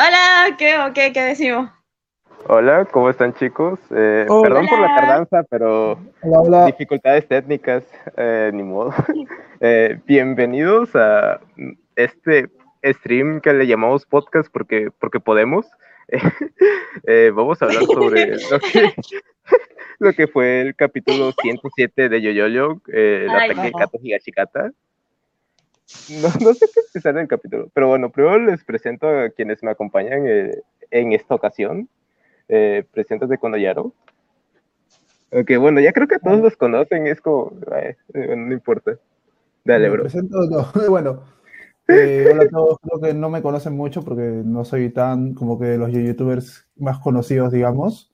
Hola, ¿qué o qué, qué decimos? Hola, ¿cómo están chicos? Eh. Perdón por la tardanza, pero Hola, hola. dificultades técnicas, eh, ni modo. Eh, bienvenidos a este stream que le llamamos podcast porque, porque podemos. Eh, vamos a hablar sobre lo que, lo que fue el capítulo 107 de Yoyoyo, eh, el Ay, ataque de. Kato Higashikata. No, no sé qué empezar el capítulo, pero bueno, primero les presento a quienes me acompañan eh, en esta ocasión. Eh, preséntate con Oyaro. Ok, bueno, ya creo que todos los conocen, es como, eh, no importa. Dale, bro. presento, no, bueno, eh, hola a todos, creo que no me conocen mucho porque no soy tan como que los youtubers más conocidos, digamos,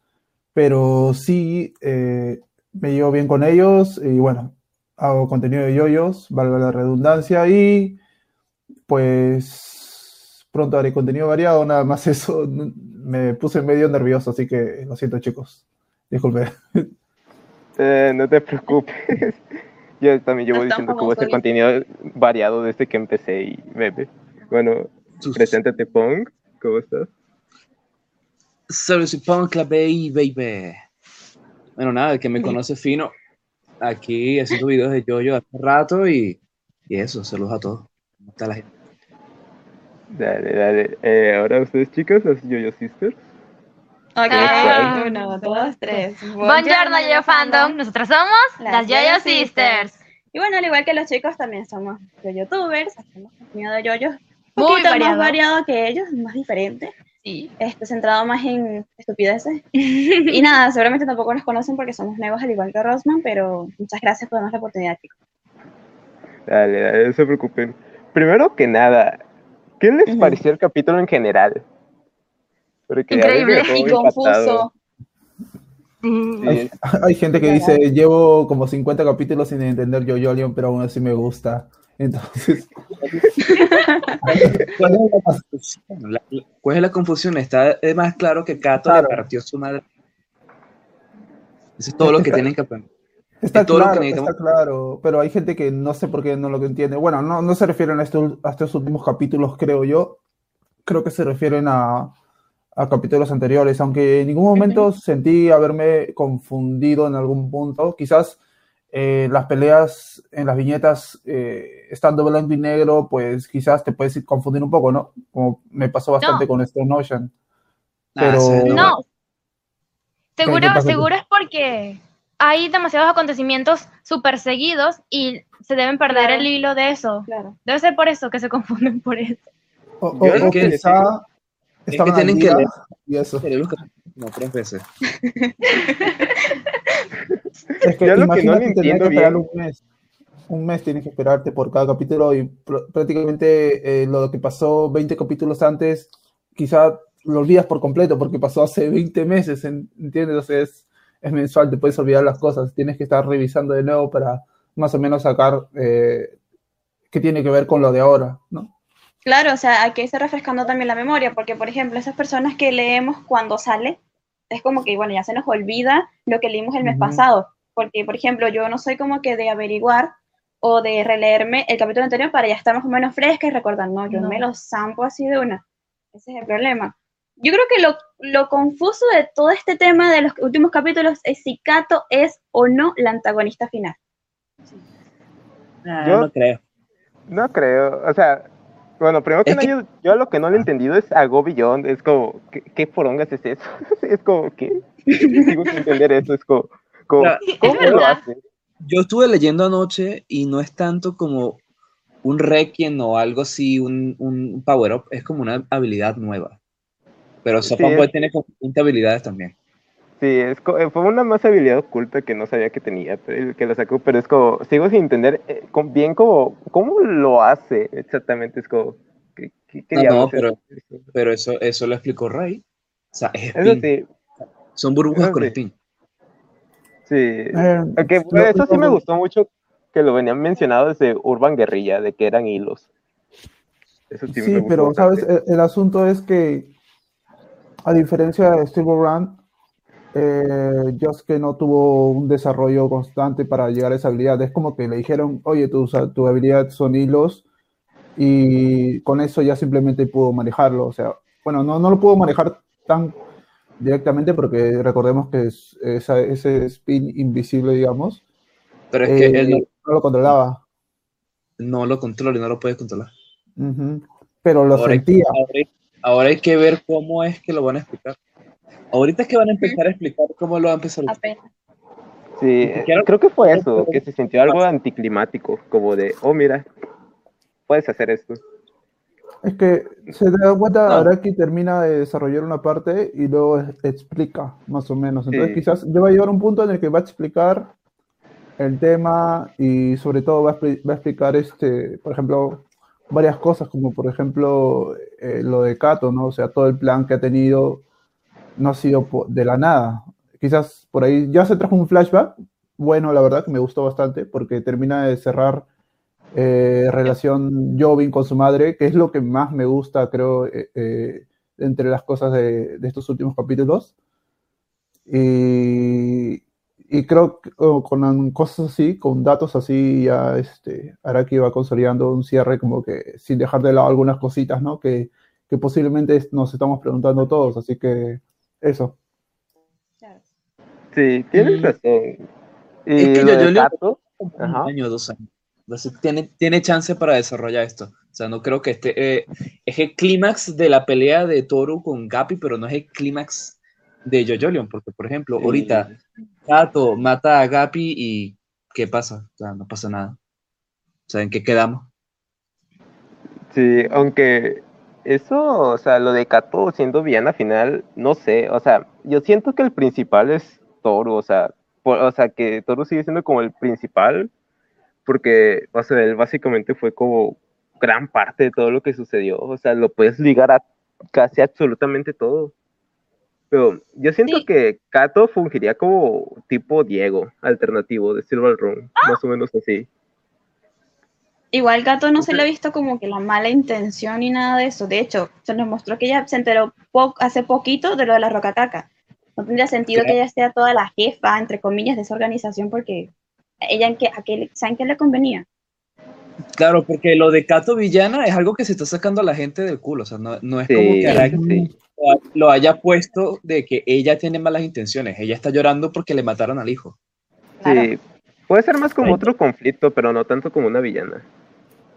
pero sí eh, me llevo bien con ellos y bueno, hago contenido de yoyos, valga la redundancia, y pues pronto haré contenido variado, nada más eso, me puse medio nervioso, así que lo siento chicos, disculpen. Eh, no te preocupes. Yo también llevo No diciendo que voy a hacer contenido variado desde que empecé y bebé. Bueno, preséntate, Pong. ¿Cómo estás? C'est Punk, la baby, baby. Bueno, nada, el que me conoce fino, aquí haciendo videos de Yoyo hace rato y, y eso, saludos a todos. ¿Cómo está la gente? Dale, dale. Eh, ahora ustedes, chicas, las Yoyo Sisters. Ok, Ah. uno, dos, tres. Buongiorno, yo fandom. Nosotras somos Las las Yoyo Yoyo Sisters. Y bueno, al igual que los chicos, también somos youtubers, hacemos contenido de yoyos. Un poquito variado. más variado que ellos, más diferente, Sí. este, centrado más en estupideces. y nada, seguramente tampoco nos conocen porque somos nuevos al igual que Rosman, pero muchas gracias por darnos la oportunidad, chicos. Dale, dale, no se preocupen. Primero que nada, ¿qué les pareció el capítulo en general? Porque Increíble Y confuso. Sí, Hay, hay gente que dice, llevo como 50 capítulos sin entender Jojo pero aún así me gusta. Entonces, ¿Cuál es la confusión? La- la- ¿Cuál es la confusión? Está es más claro que Kato Claro. le partió su madre. Eso es todo lo que Está- tienen que aprender. está Es todo lo que claro, está claro, pero hay gente que no sé por qué no lo entiende. Bueno, no, no se refieren a estos, a estos últimos capítulos, creo yo. Creo que se refieren a, a capítulos anteriores, aunque en ningún momento sentí haberme confundido en algún punto. Quizás eh, las peleas en las viñetas, eh, estando blanco y negro, pues quizás te puedes confundir un poco, ¿no? Como me pasó bastante No. con Stone Ocean. Ah, Pero- No. ¿Qué Seguro, seguro es porque hay demasiados acontecimientos súper seguidos y se deben perder Claro. el hilo de eso. Claro. Debe ser por eso que se confunden por eso. O, o- o que- quizá que estaban al tienen que leer. y eso. No, tres veces. Es que Yo lo que no imagínate le tener entiendo que esperar bien- un mes. Un mes tienes que esperarte por cada capítulo y pr- prácticamente eh, lo que pasó 20 capítulos antes, quizá lo olvidas por completo porque pasó hace 20 meses, en- ¿entiendes? O sea, es, es mensual, te puedes olvidar las cosas, tienes que estar revisando de nuevo para más o menos sacar eh, qué tiene que ver con lo de ahora, ¿no? Claro, o sea, hay que irse refrescando también la memoria, porque por ejemplo, esas personas que leemos cuando sale, es como que, bueno, ya se nos olvida lo que leímos el mes pasado, porque por ejemplo, yo no soy como que de averiguar o de releerme el capítulo anterior para ya estar más o menos fresca y recordar, no, yo No. me lo zampo así de una. Ese es el problema. Yo creo que lo, lo confuso de todo este tema de los últimos capítulos es si Kato es o no la antagonista final. Ah, Yo- no creo. No creo, o sea, bueno, primero que nada, que- yo, yo lo que no le he entendido es a Go Beyond, es como, ¿qué, qué porongas es eso? es como, ¿qué? Sigo sin entender eso, es como, como Mira, ¿cómo es lo hace? Yo estuve leyendo anoche y no es tanto como un requiem o algo así, un, un power up, es como una habilidad nueva. Pero Sí, Boy tiene como 20 habilidades también. Sí, es co- eh, fue una más habilidad oculta que no sabía que tenía, pero el que lo sacó, pero es como, sigo sin entender eh, con- bien como, cómo lo hace exactamente, es como, ¿qué, No, no, pero- eso? Pero eso, eso lo explicó Ray. O sea, es Eso sí, Son burbujas eso con sí. spin. sí. Eh, eso sí me gustó mucho que lo venían mencionado desde Urban Guerrilla, de que eran hilos. Eso sí, me Sí, pero bastante. sabes, el, el asunto es que, a diferencia de Steve Run, eh, Josuke no tuvo un desarrollo constante para llegar a esa habilidad. Es como que le dijeron, oye, tu, tu habilidad son hilos, y con eso ya simplemente pudo manejarlo. O sea, bueno, no, no lo puedo manejar tan directamente porque recordemos que es, esa- ese spin invisible, digamos, Pero es que eh, él no, no lo controlaba. no lo controla no lo puede controlar. Ujú. Pero lo Ahora hay, sentía. ahora- ahora hay que ver cómo es que lo van a explicar. Ahorita es que van a empezar a explicar cómo lo va a empezar a Apenas. Sí, creo que fue eso, que se sintió algo anticlimático, como de, oh, mira, puedes hacer esto. Es que se da cuenta, No. Araki termina de desarrollar una parte y luego explica, más o menos. Entonces, Sí. quizás ya va a llegar un punto en el que va a explicar el tema y sobre todo va a, expli- va a explicar, este, por ejemplo, varias cosas, como por ejemplo eh, lo de Kato, ¿no? O sea, todo el plan que ha tenido no ha sido de la nada. Quizás por ahí ya se trajo un flashback, bueno, la verdad que me gustó bastante, porque termina de cerrar eh, relación Jovin con su madre, que es lo que más me gusta, creo, eh, eh, entre las cosas de, estos últimos capítulos. Y, y creo que con cosas así, con datos así, ya este, Araki va consolidando un cierre como que sin dejar de lado algunas cositas, ¿no? Que, que posiblemente nos estamos preguntando todos, así que eso. Sí, tienes razón. Y Es que yo- yo le- un año, dos años. Entonces tiene, tiene chance para desarrollar esto. O sea, no creo que este eh, es el clímax de la pelea de Toru con Gapi, pero no es el clímax de Jojolion, porque por ejemplo, Sí. ahorita Gato mata a Gapi y ¿qué pasa? O sea, no pasa nada. O sea, ¿en qué quedamos? Sí, aunque eso, o sea, lo de Kato siendo villana final, no sé, o sea, yo siento que el principal es Toru, o sea, por- o sea, que Toru sigue siendo como el principal, porque, o sea, él básicamente fue como gran parte de todo lo que sucedió, o sea, lo puedes ligar a casi absolutamente todo. Pero yo siento Sí. que Kato fungiría como tipo Diego, alternativo de Silver Run, más o menos así. Igual Gato no se le ha visto como que la mala intención ni nada de eso. De hecho, se nos mostró que ella se enteró po- hace poquito de lo de la Rocacaca. No tendría sentido que ella sea toda la jefa, entre comillas, de esa organización porque ella en qué, a qué le- ¿saben qué le convenía? Claro, porque lo de Kato Villana es algo que se está sacando a la gente del culo. O sea, no, no es como que sí. lo haya puesto de que ella tiene malas intenciones. Ella está llorando porque le mataron al hijo. Claro. Sí, puede ser más como otro conflicto, pero no tanto como una villana.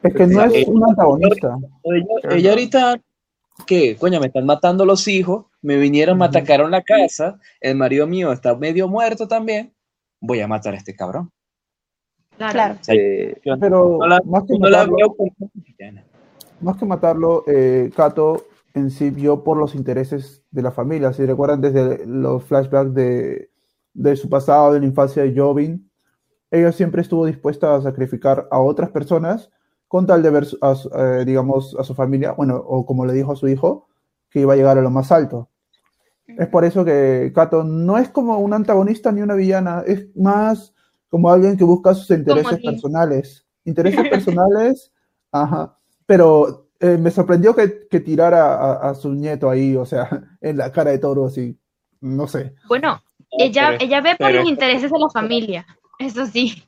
Es que no es un antagonista. Ella, ella ahorita, ¿qué? Coño, me están matando los hijos, me vinieron, me atacaron la casa, el marido mío está medio muerto también, voy a matar a este cabrón. Claro. Sí, yo Pero no la, más que no la matarlo- villana. Más que matarlo, eh, Kato en sí vio por los intereses de la familia. Si recuerdan desde los flashbacks de, de su pasado, de la infancia de Jovin, ella siempre estuvo dispuesta a sacrificar a otras personas con tal de ver, su- a su- eh, digamos, a su familia, bueno, o como le dijo a su hijo, que iba a llegar a lo más alto. Es por eso que Kato no es como un antagonista ni una villana, es más como alguien que busca sus intereses personales. Intereses personales, ajá. Pero eh, me sorprendió que, que tirara a, a su nieto ahí, o sea, en la cara de toro, así. No sé. Bueno, ella, ella ve por pero- los intereses de la familia. Eso sí.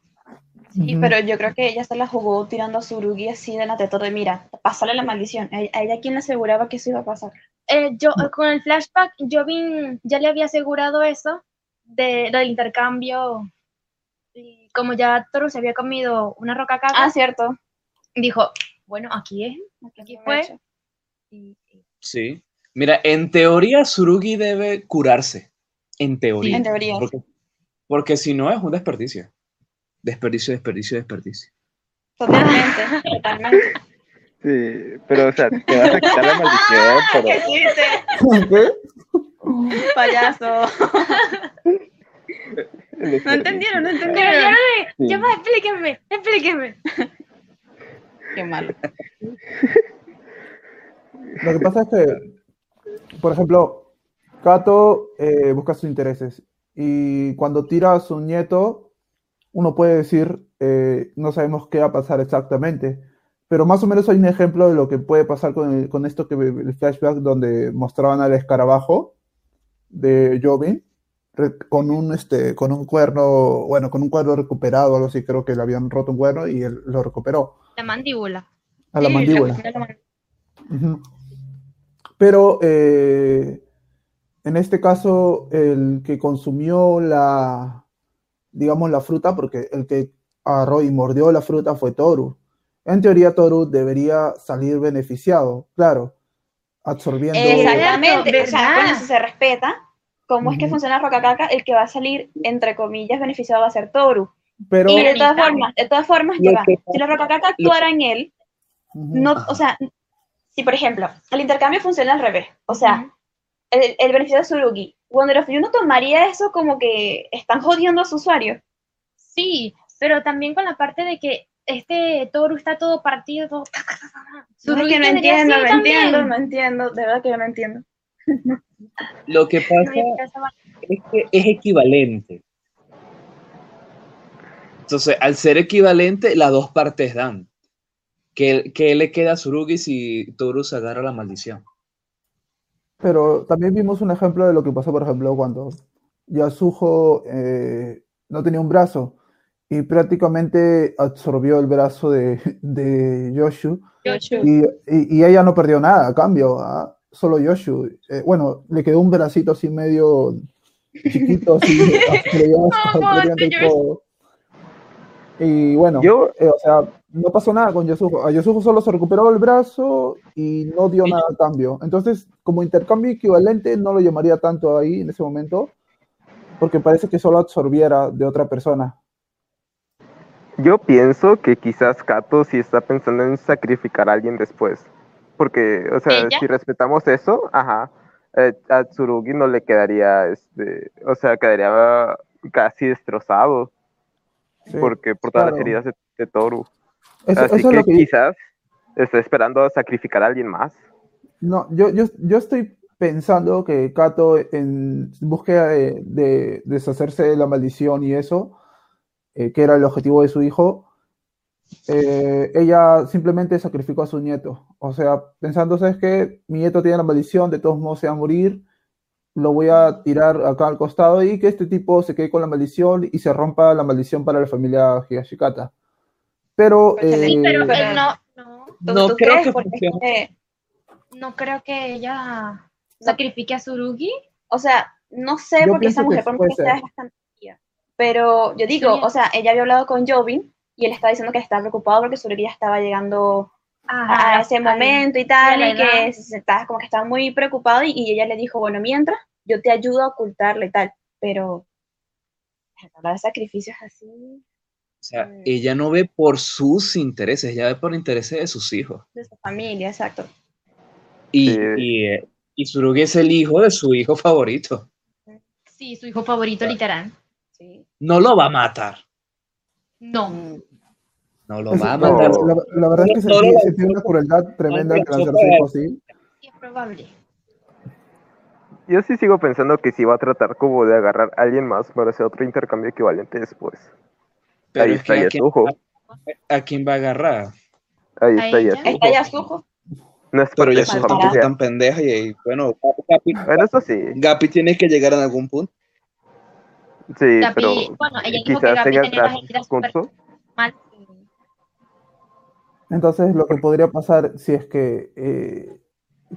Sí, pero yo creo que ella se la jugó tirando a Surugi así de todo de, mira, pásale la maldición. A a ella quien le aseguraba que eso iba a pasar. Eh, yo con el flashback, Jovin ya le había asegurado eso de del intercambio. Y como ya Toru se había comido una roca caca, Ah, cierto. dijo, bueno, aquí es. Aquí fue. Y- y- Sí. Mira, en teoría Surugi debe curarse. En teoría. Sí, en teoría. Porque, porque si no es un desperdicio. Desperdicio, desperdicio, desperdicio. Totalmente, totalmente. sí, pero o sea, te vas a quitar la maldición, pero ¿Qué hiciste, ¿Qué? payaso? el No entendieron, no Pero ya entendieron. no me- Sí. ya va, explíquenme, explíquenme. Qué malo. Lo que pasa es que, por ejemplo, Kato eh, busca sus intereses y cuando tira a su nieto, uno puede decir, eh, no sabemos qué va a pasar exactamente, pero más o menos hay un ejemplo de lo que puede pasar con, el- con esto que el flashback donde mostraban al escarabajo de Jovin re- con un este con un cuerno, bueno, con un cuerno recuperado, algo así, creo que le habían roto un cuerno y él lo recuperó La mandíbula. a la Sí, mandíbula. la-. Pero eh, en este caso, el que consumió la, digamos, la fruta, porque el que agarró y mordió la fruta fue Toru. En teoría, Toru debería salir beneficiado, claro, absorbiendo. Exactamente, o sea, eso se respeta. ¿Cómo es que funciona la rocacaca? El que va a salir, entre comillas, beneficiado va a ser Toru. Pero, y de todas formas, de todas formas, va. que si la rocacaca actuara en él, no, o sea, si por ejemplo, el intercambio funciona al revés, o sea, el, el beneficio de Surugi, Wonder of You no tomaría eso como que están jodiendo a su usuario. Sí, pero también con la parte de que este Toru está todo partido, todo... No, es Tsurugi que no entiendo, no entiendo, no entiendo, de verdad que yo no entiendo. Lo que pasa es que es equivalente. Entonces, al ser equivalente, las dos partes dan. ¿Qué, qué le queda a Surugi si Toru se agarra la maldición? Pero también vimos un ejemplo de lo que pasó, por ejemplo, cuando Yasuho eh, no tenía un brazo y prácticamente absorbió el brazo de, de Yoshu y, y- y ella no perdió nada a cambio, ¿ah? solo Yoshu. Eh, bueno, le quedó un bracito así medio chiquito, así, y bueno, Yo, eh, o sea, no pasó nada con Yasuho. A Yasuho solo se recuperó el brazo y no dio nada a cambio. Entonces, como intercambio equivalente, no lo llamaría tanto ahí en ese momento, porque parece que solo absorbiera de otra persona. yo pienso que quizás Kato sí está pensando en sacrificar a alguien después. Porque, o sea, ¿Ella? si respetamos eso, ajá, eh, a Tsurugi no le quedaría, este, o sea, quedaría casi destrozado. Sí, porque por todas las claro. heridas de, de Toru. Eso, Así eso que, es que quizás está esperando a sacrificar a alguien más. No, yo, yo, yo estoy pensando que Kato, en búsqueda de, de deshacerse de la maldición y eso, eh, que era el objetivo de su hijo, eh, ella simplemente sacrificó a su nieto. O sea, pensando, ¿sabes qué? Mi nieto tiene la maldición, de todos modos se va a morir, lo voy a tirar acá al costado y que este tipo se quede con la maldición y se rompa la maldición para la familia Higashikata. Pero, Pues Sí, eh, pero pero- él no, no, ¿Tú- No tú creo crees? que funcione. no creo que ella sacrifique a Surugi. o sea, no sé Yo porque esa mujer por es bastante. Pero yo digo, Sí. o sea, ella había hablado con Jovin y él estaba diciendo que estaba preocupado porque Surugi ya estaba llegando a, a ese momento y tal, y que estaba, como que estaba muy preocupado y, y ella le dijo, bueno, mientras, yo te ayudo a ocultarle y tal, pero hablar de sacrificios así, O sea, Mm. ella no ve por sus intereses, ella ve por intereses de sus hijos. de su familia, exacto. Y, Sí. y, eh, y Surugi es el hijo de su hijo favorito. Sí, su hijo favorito, literal. Sí. No lo va a matar. No. No lo es- va a no, matar. la, la verdad es que no, sentí una crueldad tremenda que lanzar su es probable. Yo sí sigo pensando que sí va a tratar como de agarrar a alguien más para hacer otro intercambio equivalente después. Pero Ahí es está ¿a quién, Yasuho. a quién va a agarrar? Ahí ¿A está ella? Yasuho. Está. No es Pero parte de ya su son Faltará. tampoco familia. tan pendeja y, bueno, Gapi, Bueno, eso sí. Gapi tiene que llegar en algún punto. Sí, Gapi- pero bueno, ella dijo que quizás Gapi tenga tenía punto. Mal. Entonces, lo que podría pasar si es que eh,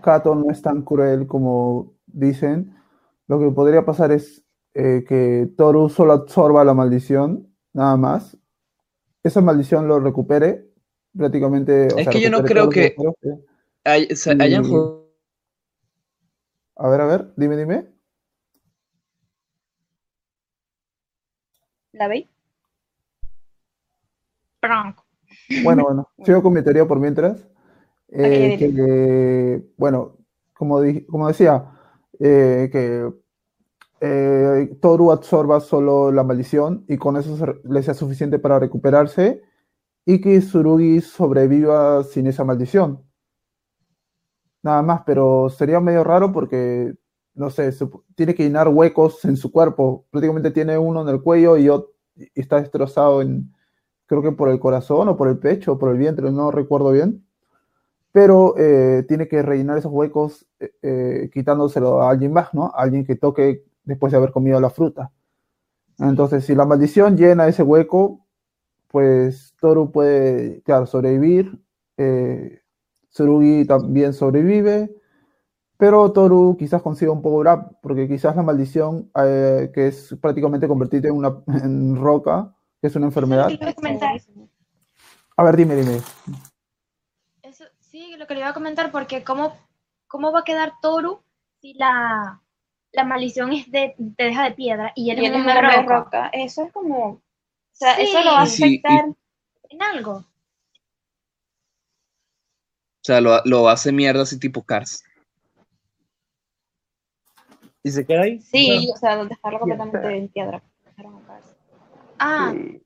Kato no es tan cruel como dicen, lo que podría pasar es eh, que Toru solo absorba la maldición, nada más. Esa maldición lo recupere prácticamente. o Es sea, que yo no creo que-. Hay- hayan jugado A ver, a ver, dime, dime. ¿La veis? Bronco. Bueno, bueno, sigo con mi teoría por mientras. Eh, que, eh, bueno, como, di- como decía, eh, que eh, Toru absorba solo la maldición y con eso se le sea suficiente para recuperarse y que Tsurugi sobreviva sin esa maldición. Nada más, pero sería medio raro porque, no sé, tiene que llenar huecos en su cuerpo. Prácticamente tiene uno en el cuello y, y está destrozado en, creo que por el corazón o por el pecho o por el vientre, no recuerdo bien. Pero eh, tiene que rellenar esos huecos eh, eh, quitándoselo a alguien más, ¿no? A alguien que toque después de haber comido la fruta. Entonces, si la maldición llena ese hueco, pues Toru puede, claro, sobrevivir. eh, Tsurugi también sobrevive. Pero Toru quizás consiga un power up, porque quizás la maldición, que es prácticamente convertirte en una en roca, que es una enfermedad. Sí. A ver, dime, dime. Eso, sí, lo que le iba a comentar, porque ¿cómo, cómo va a quedar Toru si la, la maldición es de, te deja de piedra y él Y es él es una roca? roca. Eso es como. O sea, Sí. eso lo va a y- afectar. En algo. O sea, lo, lo hace mierda así tipo Cars. ¿Y se queda ahí? Sí, o sea, dejarlo completamente en piedra. Ah, Sí.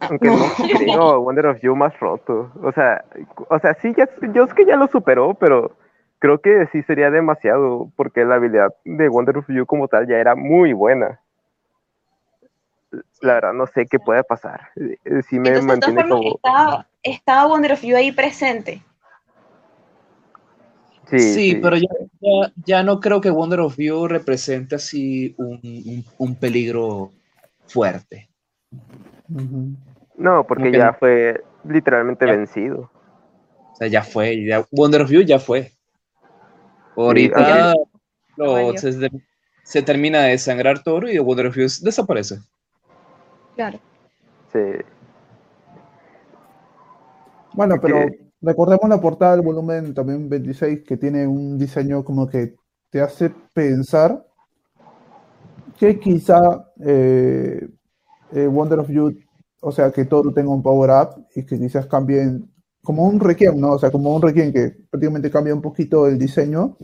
Aunque no creo a Wonder of You más roto. O sea, o sea, sí, ya, yo es que ya lo superó, pero creo que sí sería demasiado, porque la habilidad de Wonder of You como tal ya era muy buena. La verdad, no sé qué puede pasar. Eh, Sí me Entonces, de todas mantiene formas, como... estaba, estaba Wonder of You ahí presente. Sí, Sí, sí. pero ya, ya, ya no creo que Wonder of You represente así un, un- un peligro fuerte. No, porque Como ya no. fue literalmente Ya. vencido. O sea, ya fue, ya, Wonder of You ya fue. Ahorita lo- valió. se, se termina de sangrar Toro y Wonder of You desaparece. Claro. Sí. Bueno, Porque- pero recordemos la portada del volumen también 26, que tiene un diseño como que te hace pensar que quizá eh, eh, Wonder of You, o sea, que Toru tenga un power up y que quizás cambien, como un Requiem, ¿no? O sea, como un Requiem que prácticamente cambia un poquito el diseño.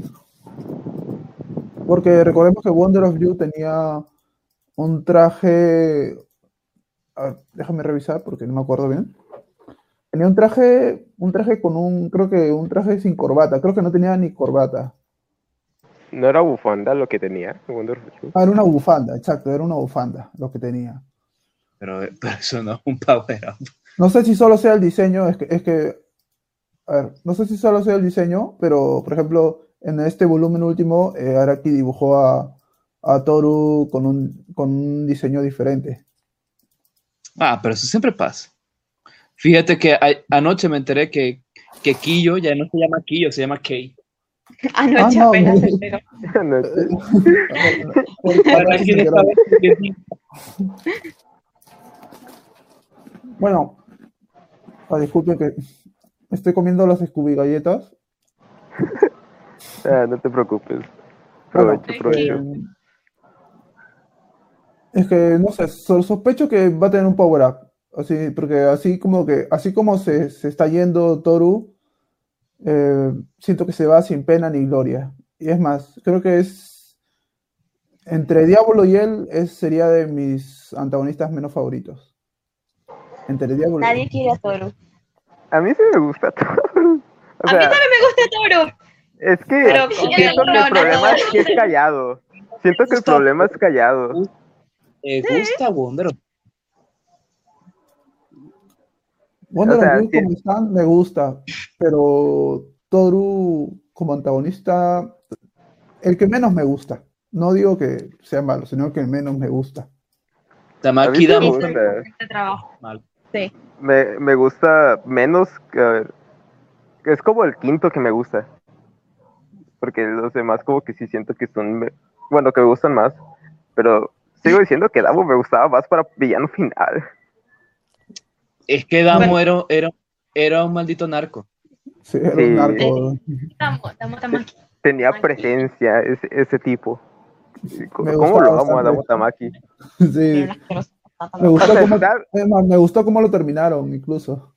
Porque recordemos que Wonder of You tenía un traje, déjame revisar porque no me acuerdo bien. Tenía un traje, un traje con un, creo que un traje sin corbata, creo que no tenía ni corbata. No era bufanda lo que tenía Wonder of You. Ah, era una bufanda, exacto, era una bufanda lo que tenía. Pero, pero eso no es un power up. No sé si solo sea el diseño, es que, es que, a ver, no sé si solo sea el diseño, pero por ejemplo, en este volumen último, eh, Araki dibujó a, a Toru con un, con un diseño diferente. Ah, pero eso siempre pasa. Fíjate que a- anoche me enteré que, que Kiyo ya no se llama Kiyo, se llama Kei. Anoche Ah, no, apenas es- Bueno, ah, disculpen que estoy comiendo las Scooby galletas. Ah, no te preocupes. Bueno, Provecho, provecho. eh, es que, no sé, so- sospecho que va a tener un power up. Así, porque así como que, así como se, se está yendo Toru, eh, siento que se va sin pena ni gloria. Y es más, creo que es entre Diablo y él es, sería de mis antagonistas menos favoritos. Entre Diablo y Nadie quiere a Toru. A mí sí me gusta todo. O A mí sea, también me gusta Toru. es que Pero siento que no, el no, problema no. es que es callado. Siento que el problema es callado. Me gusta Wonder of Wonder O sea, sí. como están me gusta, pero Toru como antagonista, el que menos me gusta. No digo que sea malo, sino que el menos me gusta. Tamaki me gusta. Este trabajo. Mal. Sí. Me, me gusta menos que, a ver, que es como el quinto que me gusta. Porque los demás como que sí siento que son, bueno, que me gustan más. Pero sigo diciendo que Davo me gustaba más para villano final. Es que Damo Bueno. era, era, era un maldito narco. Sí, era Sí. un narco. aquí. Tenía presencia ese, ese tipo. Me ¿Cómo lo amo a. Davo Tamaki? Sí, me O gustó sea, cómo, está, es más, me gustó cómo lo terminaron, incluso.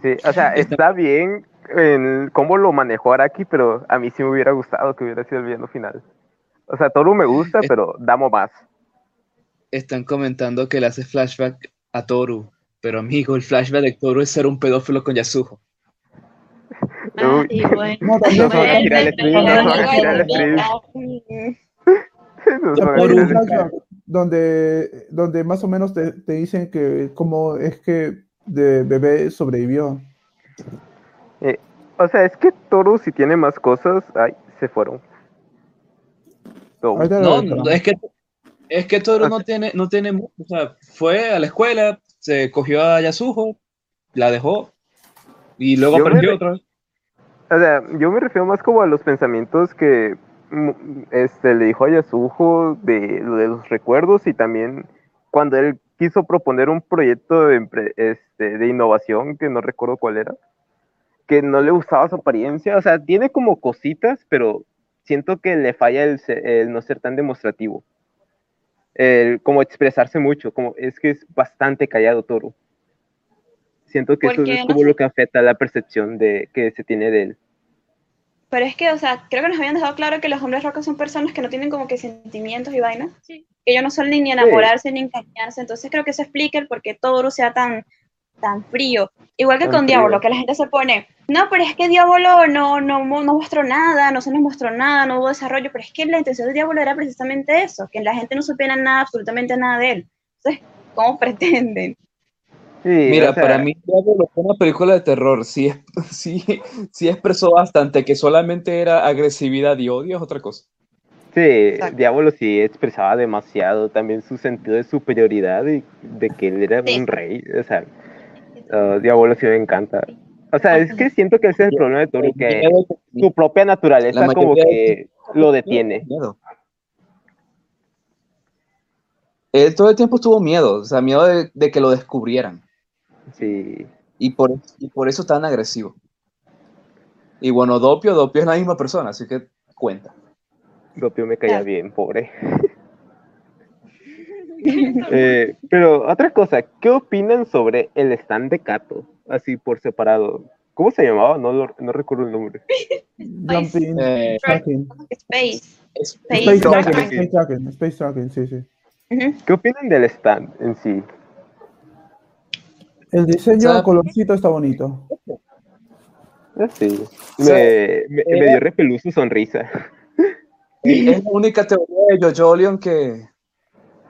sí, o sea, está bien en cómo lo manejó Araki, pero a mí sí me hubiera gustado que hubiera sido el villano final. O sea, Toru me gusta, pero Damo más. Están comentando que le hace flashback a Toru. Pero amigo, el flashback de Toru es ser un pedófilo con Yasuho. Ah, y bueno. No, stream. flashback donde, donde más o menos te, te dicen que cómo es que de bebé sobrevivió. Eh, o sea, es que Toru si tiene más cosas, ay, se fueron. No, No, no, es que es que Toru no tiene, no tiene, o sea, fue a la escuela, se cogió a Yasuho, la dejó y luego Yo me aprendió re- otra vez. O sea, yo me refiero más como a los pensamientos que mm, este, le dijo a Yasujo de de los recuerdos y también cuando él quiso proponer un proyecto de, este, de innovación que no recuerdo cuál era, que no le gustaba su apariencia. O sea, tiene como cositas, pero siento que le falla el no ser tan demostrativo. El, como expresarse mucho, como es que es bastante callado Toro. Siento que eso es no como sé. lo que afecta la percepción de, que se tiene de él. Pero es que, o sea, creo que nos habían dejado claro que los hombres rocas son personas que no tienen como que sentimientos y vainas. Sí. Que ellos no suelen ni enamorarse ni encariñarse. Entonces creo que eso explica el por qué Toru sea tan, tan frío. Igual que Tan con frío. Diablo, que la gente se pone, no, pero es que Diablo no, no, no mostró nada, no se nos mostró nada, no hubo desarrollo. Pero es que la intención de Diablo era precisamente eso, que la gente no supiera nada, absolutamente nada de él. Entonces, ¿cómo pretenden? Sí, Mira, o sea, para mí Diablo fue una película de terror. Sí, sí, sí expresó bastante que solamente era agresividad y odio es otra cosa. Sí, Exacto. Diablo sí expresaba demasiado también su sentido de superioridad y de que él era Sí. un rey. O sea, uh, Diablo sí me encanta. O sea, es que siento que ese es el problema de Toro, que su propia naturaleza como que lo detiene. Miedo. Él todo el tiempo tuvo miedo, o sea, miedo de, de que lo descubrieran. Sí, Y por, y por eso tan agresivo. Y bueno, Dopio, Dopio es la misma persona, así que cuenta. Dopio me caía bien, pobre. Eh, pero otra cosa, ¿qué opinan sobre el stand de Kato? Así por separado. ¿Cómo se llamaba? No, lo- no recuerdo el nombre. Jumping, Eh, tracking. Space. Space Space Tracking. tracking, space tracking, space tracking, sí, sí. ¿Qué opinan del stand en sí? El diseño, el colorcito está bonito. Ah, Sí, me, me, me era- dio repelús su sonrisa. Es la única teoría de Jojolion que,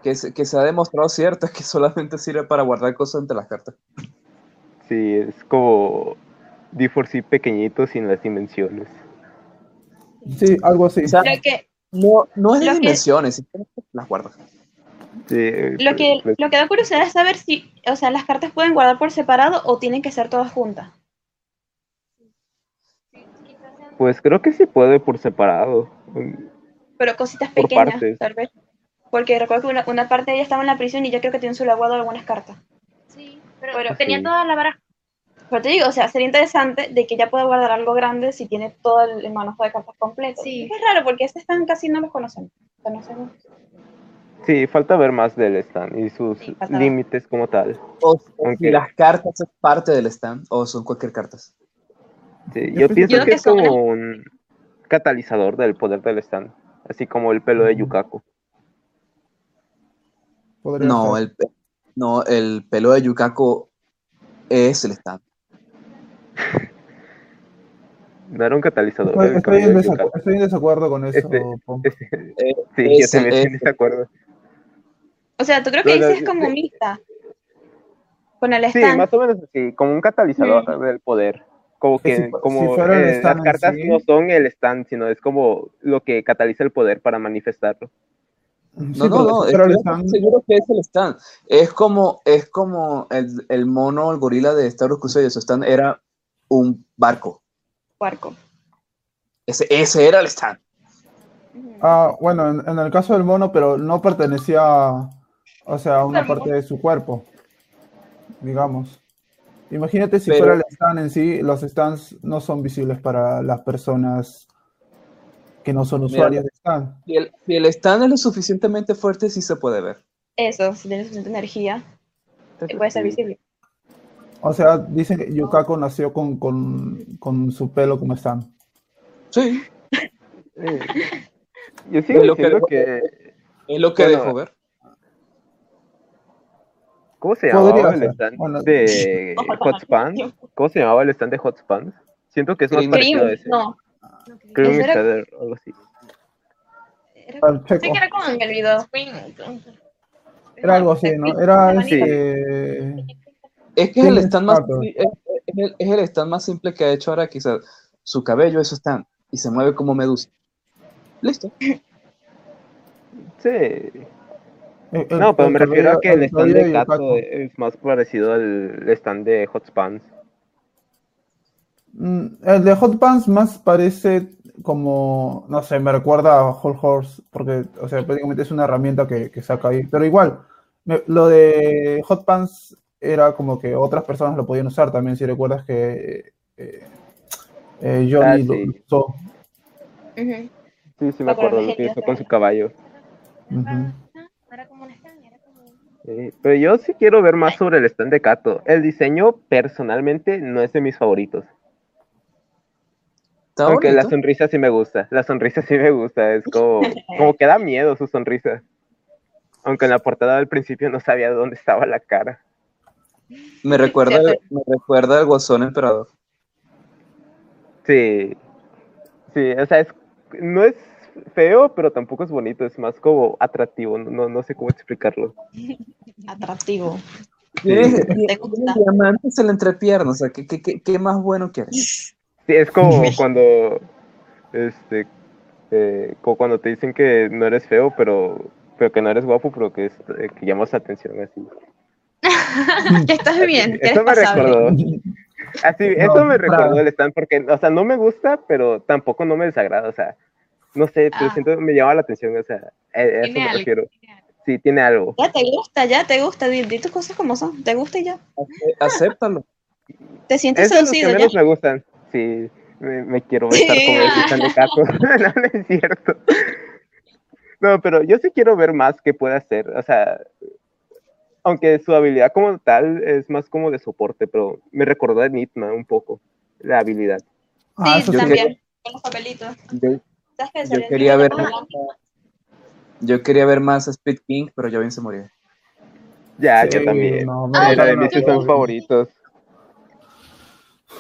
que, se, que se ha demostrado cierta, que solamente sirve para guardar cosas entre las cartas. Sí, es como D4C pequeñito sin las dimensiones. Sí, algo así. O sea, Lo que, no, no es de que- dimensiones, las guardas. Sí, lo, que, pues, lo que da curiosidad es saber si, o sea, las cartas pueden guardar por separado o tienen que ser todas juntas. pues creo que sí puede por separado. Pero cositas Por pequeñas, partes. tal vez. Porque recuerdo que una, una parte de ella estaba en la prisión y yo creo que tiene en su algunas cartas. Sí, pero, Pero- tenía Sí. toda la baraja. Pero te digo, o sea, sería interesante de que ella pueda guardar algo grande si tiene todo el, el manojo de cartas completo. Sí. Es raro porque este están casi no los conocemos. Conocemos. Sí, falta ver más del stand y sus Sí, falta ver. límites como tal. O si las cartas es parte del stand, o son cualquier cartas. Sí, Yo yo pienso que que es como un catalizador del poder del stand, así como el pelo de Yukaku. Podría No, ser. el, no, el pelo de Yukako es el stand. No era un catalizador Estoy, en de desacu- Yukaku. estoy en desacuerdo con eso. Este- Pom. sí, Ese- yo también estoy en desacuerdo. O sea, ¿tú creo que No, ahí no, sí es como sí. mixta? Con el Sí, stand. más o menos así, como un catalizador del poder. Como Que si- como si eh, stand las cartas sí- no son el stand, sino es como lo que cataliza el poder para manifestarlo. Sí, No, no, no, stand- seguro que es el stand. Es como, es como el, el mono, el gorila de Star Wars Crusaders. Su stand era un barco. Barco. Ese, ese era el stand. Ah, bueno, en, en el caso del mono, pero no pertenecía, a- o sea, a una parte de su cuerpo, digamos. Imagínate si Pero- fuera el stand en sí, los stands no son visibles para las personas que no son Mira, usuarios de stand. Si el, si el stand es lo suficientemente fuerte, sí se puede ver. Eso, si tiene suficiente energía, puede ser sí. visible. O sea, dicen que Yukako nació con, con, con su pelo como stand. Sí, Eh, Yo sigo Es lo que diciendo dejó- que... es lo que Bueno, dejó ver. ¿Cómo se Podría llamaba el ser. stand Bueno. de Hot? ¿Cómo se llamaba el stand de Hot Spans? Siento que es más Cream. parecido a ese. no. Cream Ese era- algo así. Era, sí que era como en el video. Era algo así, ¿no? Era Sí. este... Es que es el stand más, es, el, es el stand más simple que ha hecho ahora, quizás. Su cabello es su stand y se mueve como medusa. Listo. Sí. No, pero me refiero a que el stand de Kato es más parecido al stand de Hot Spans. Mm, El de Hot Pants más parece como, no sé, me recuerda a Whole Horse, porque, o sea, prácticamente es una herramienta que, que saca ahí. Pero igual, me- lo de Hot Pants era como que otras personas lo podían usar también, si recuerdas que eh, eh, Johnny Ah, lo sí. usó. Ujú. Sí, sí me acuerdo lo que hizo con su caballo. Ujú. No era como un stand, era como... Sí, pero yo sí quiero ver más sobre el stand de Kato. El diseño, personalmente, no es de mis favoritos. Está Aunque la sonrisa sí me gusta. La sonrisa sí me gusta. Es como, como que da miedo su sonrisa. Aunque en la portada al principio no sabía dónde estaba la cara. Me recuerda, me recuerda al Guasón Emperador. Sí. Sí, o sea, es, no es feo, pero tampoco es bonito. Es más como atractivo. No, no, no sé cómo explicarlo. Atractivo. Tiene, ¿Te tiene gusta? diamantes en la entrepierna, o sea, ¿qué, qué, qué, qué más bueno quieres? Sí, es como cuando, este, eh, como cuando te dicen que no eres feo, pero, pero que no eres guapo, pero que, es, eh, que llamas la atención así. que estás bien, que Eso eres me pasable. recordó. Así, eso me claro. recordó el stand porque, o sea, no me gusta, pero tampoco no me desagrada, o sea, no sé, pero Ah. siento me llama la atención, o sea, a- a eso me algo, refiero. tiene. Sí, tiene algo. Ya te gusta, ya te gusta, di, di tus cosas como son, te gusta y ya. Acéptalo. Te sientes Es de los que seducido ya. me gustan. Sí, me, me quiero besar como stand de Cato. no, no es cierto. No, pero yo sí quiero ver más que puede hacer. O sea, aunque su habilidad como tal es más como de soporte, pero me recordó a Nitma un poco, la habilidad. Ah, sí, también, con los papelitos. Yo, quería ver, divertido. yo quería ver más a Speed King, pero Jovin se murió. Ya, Sí, yo también. no, me Ay, Era de mis todos. favoritos.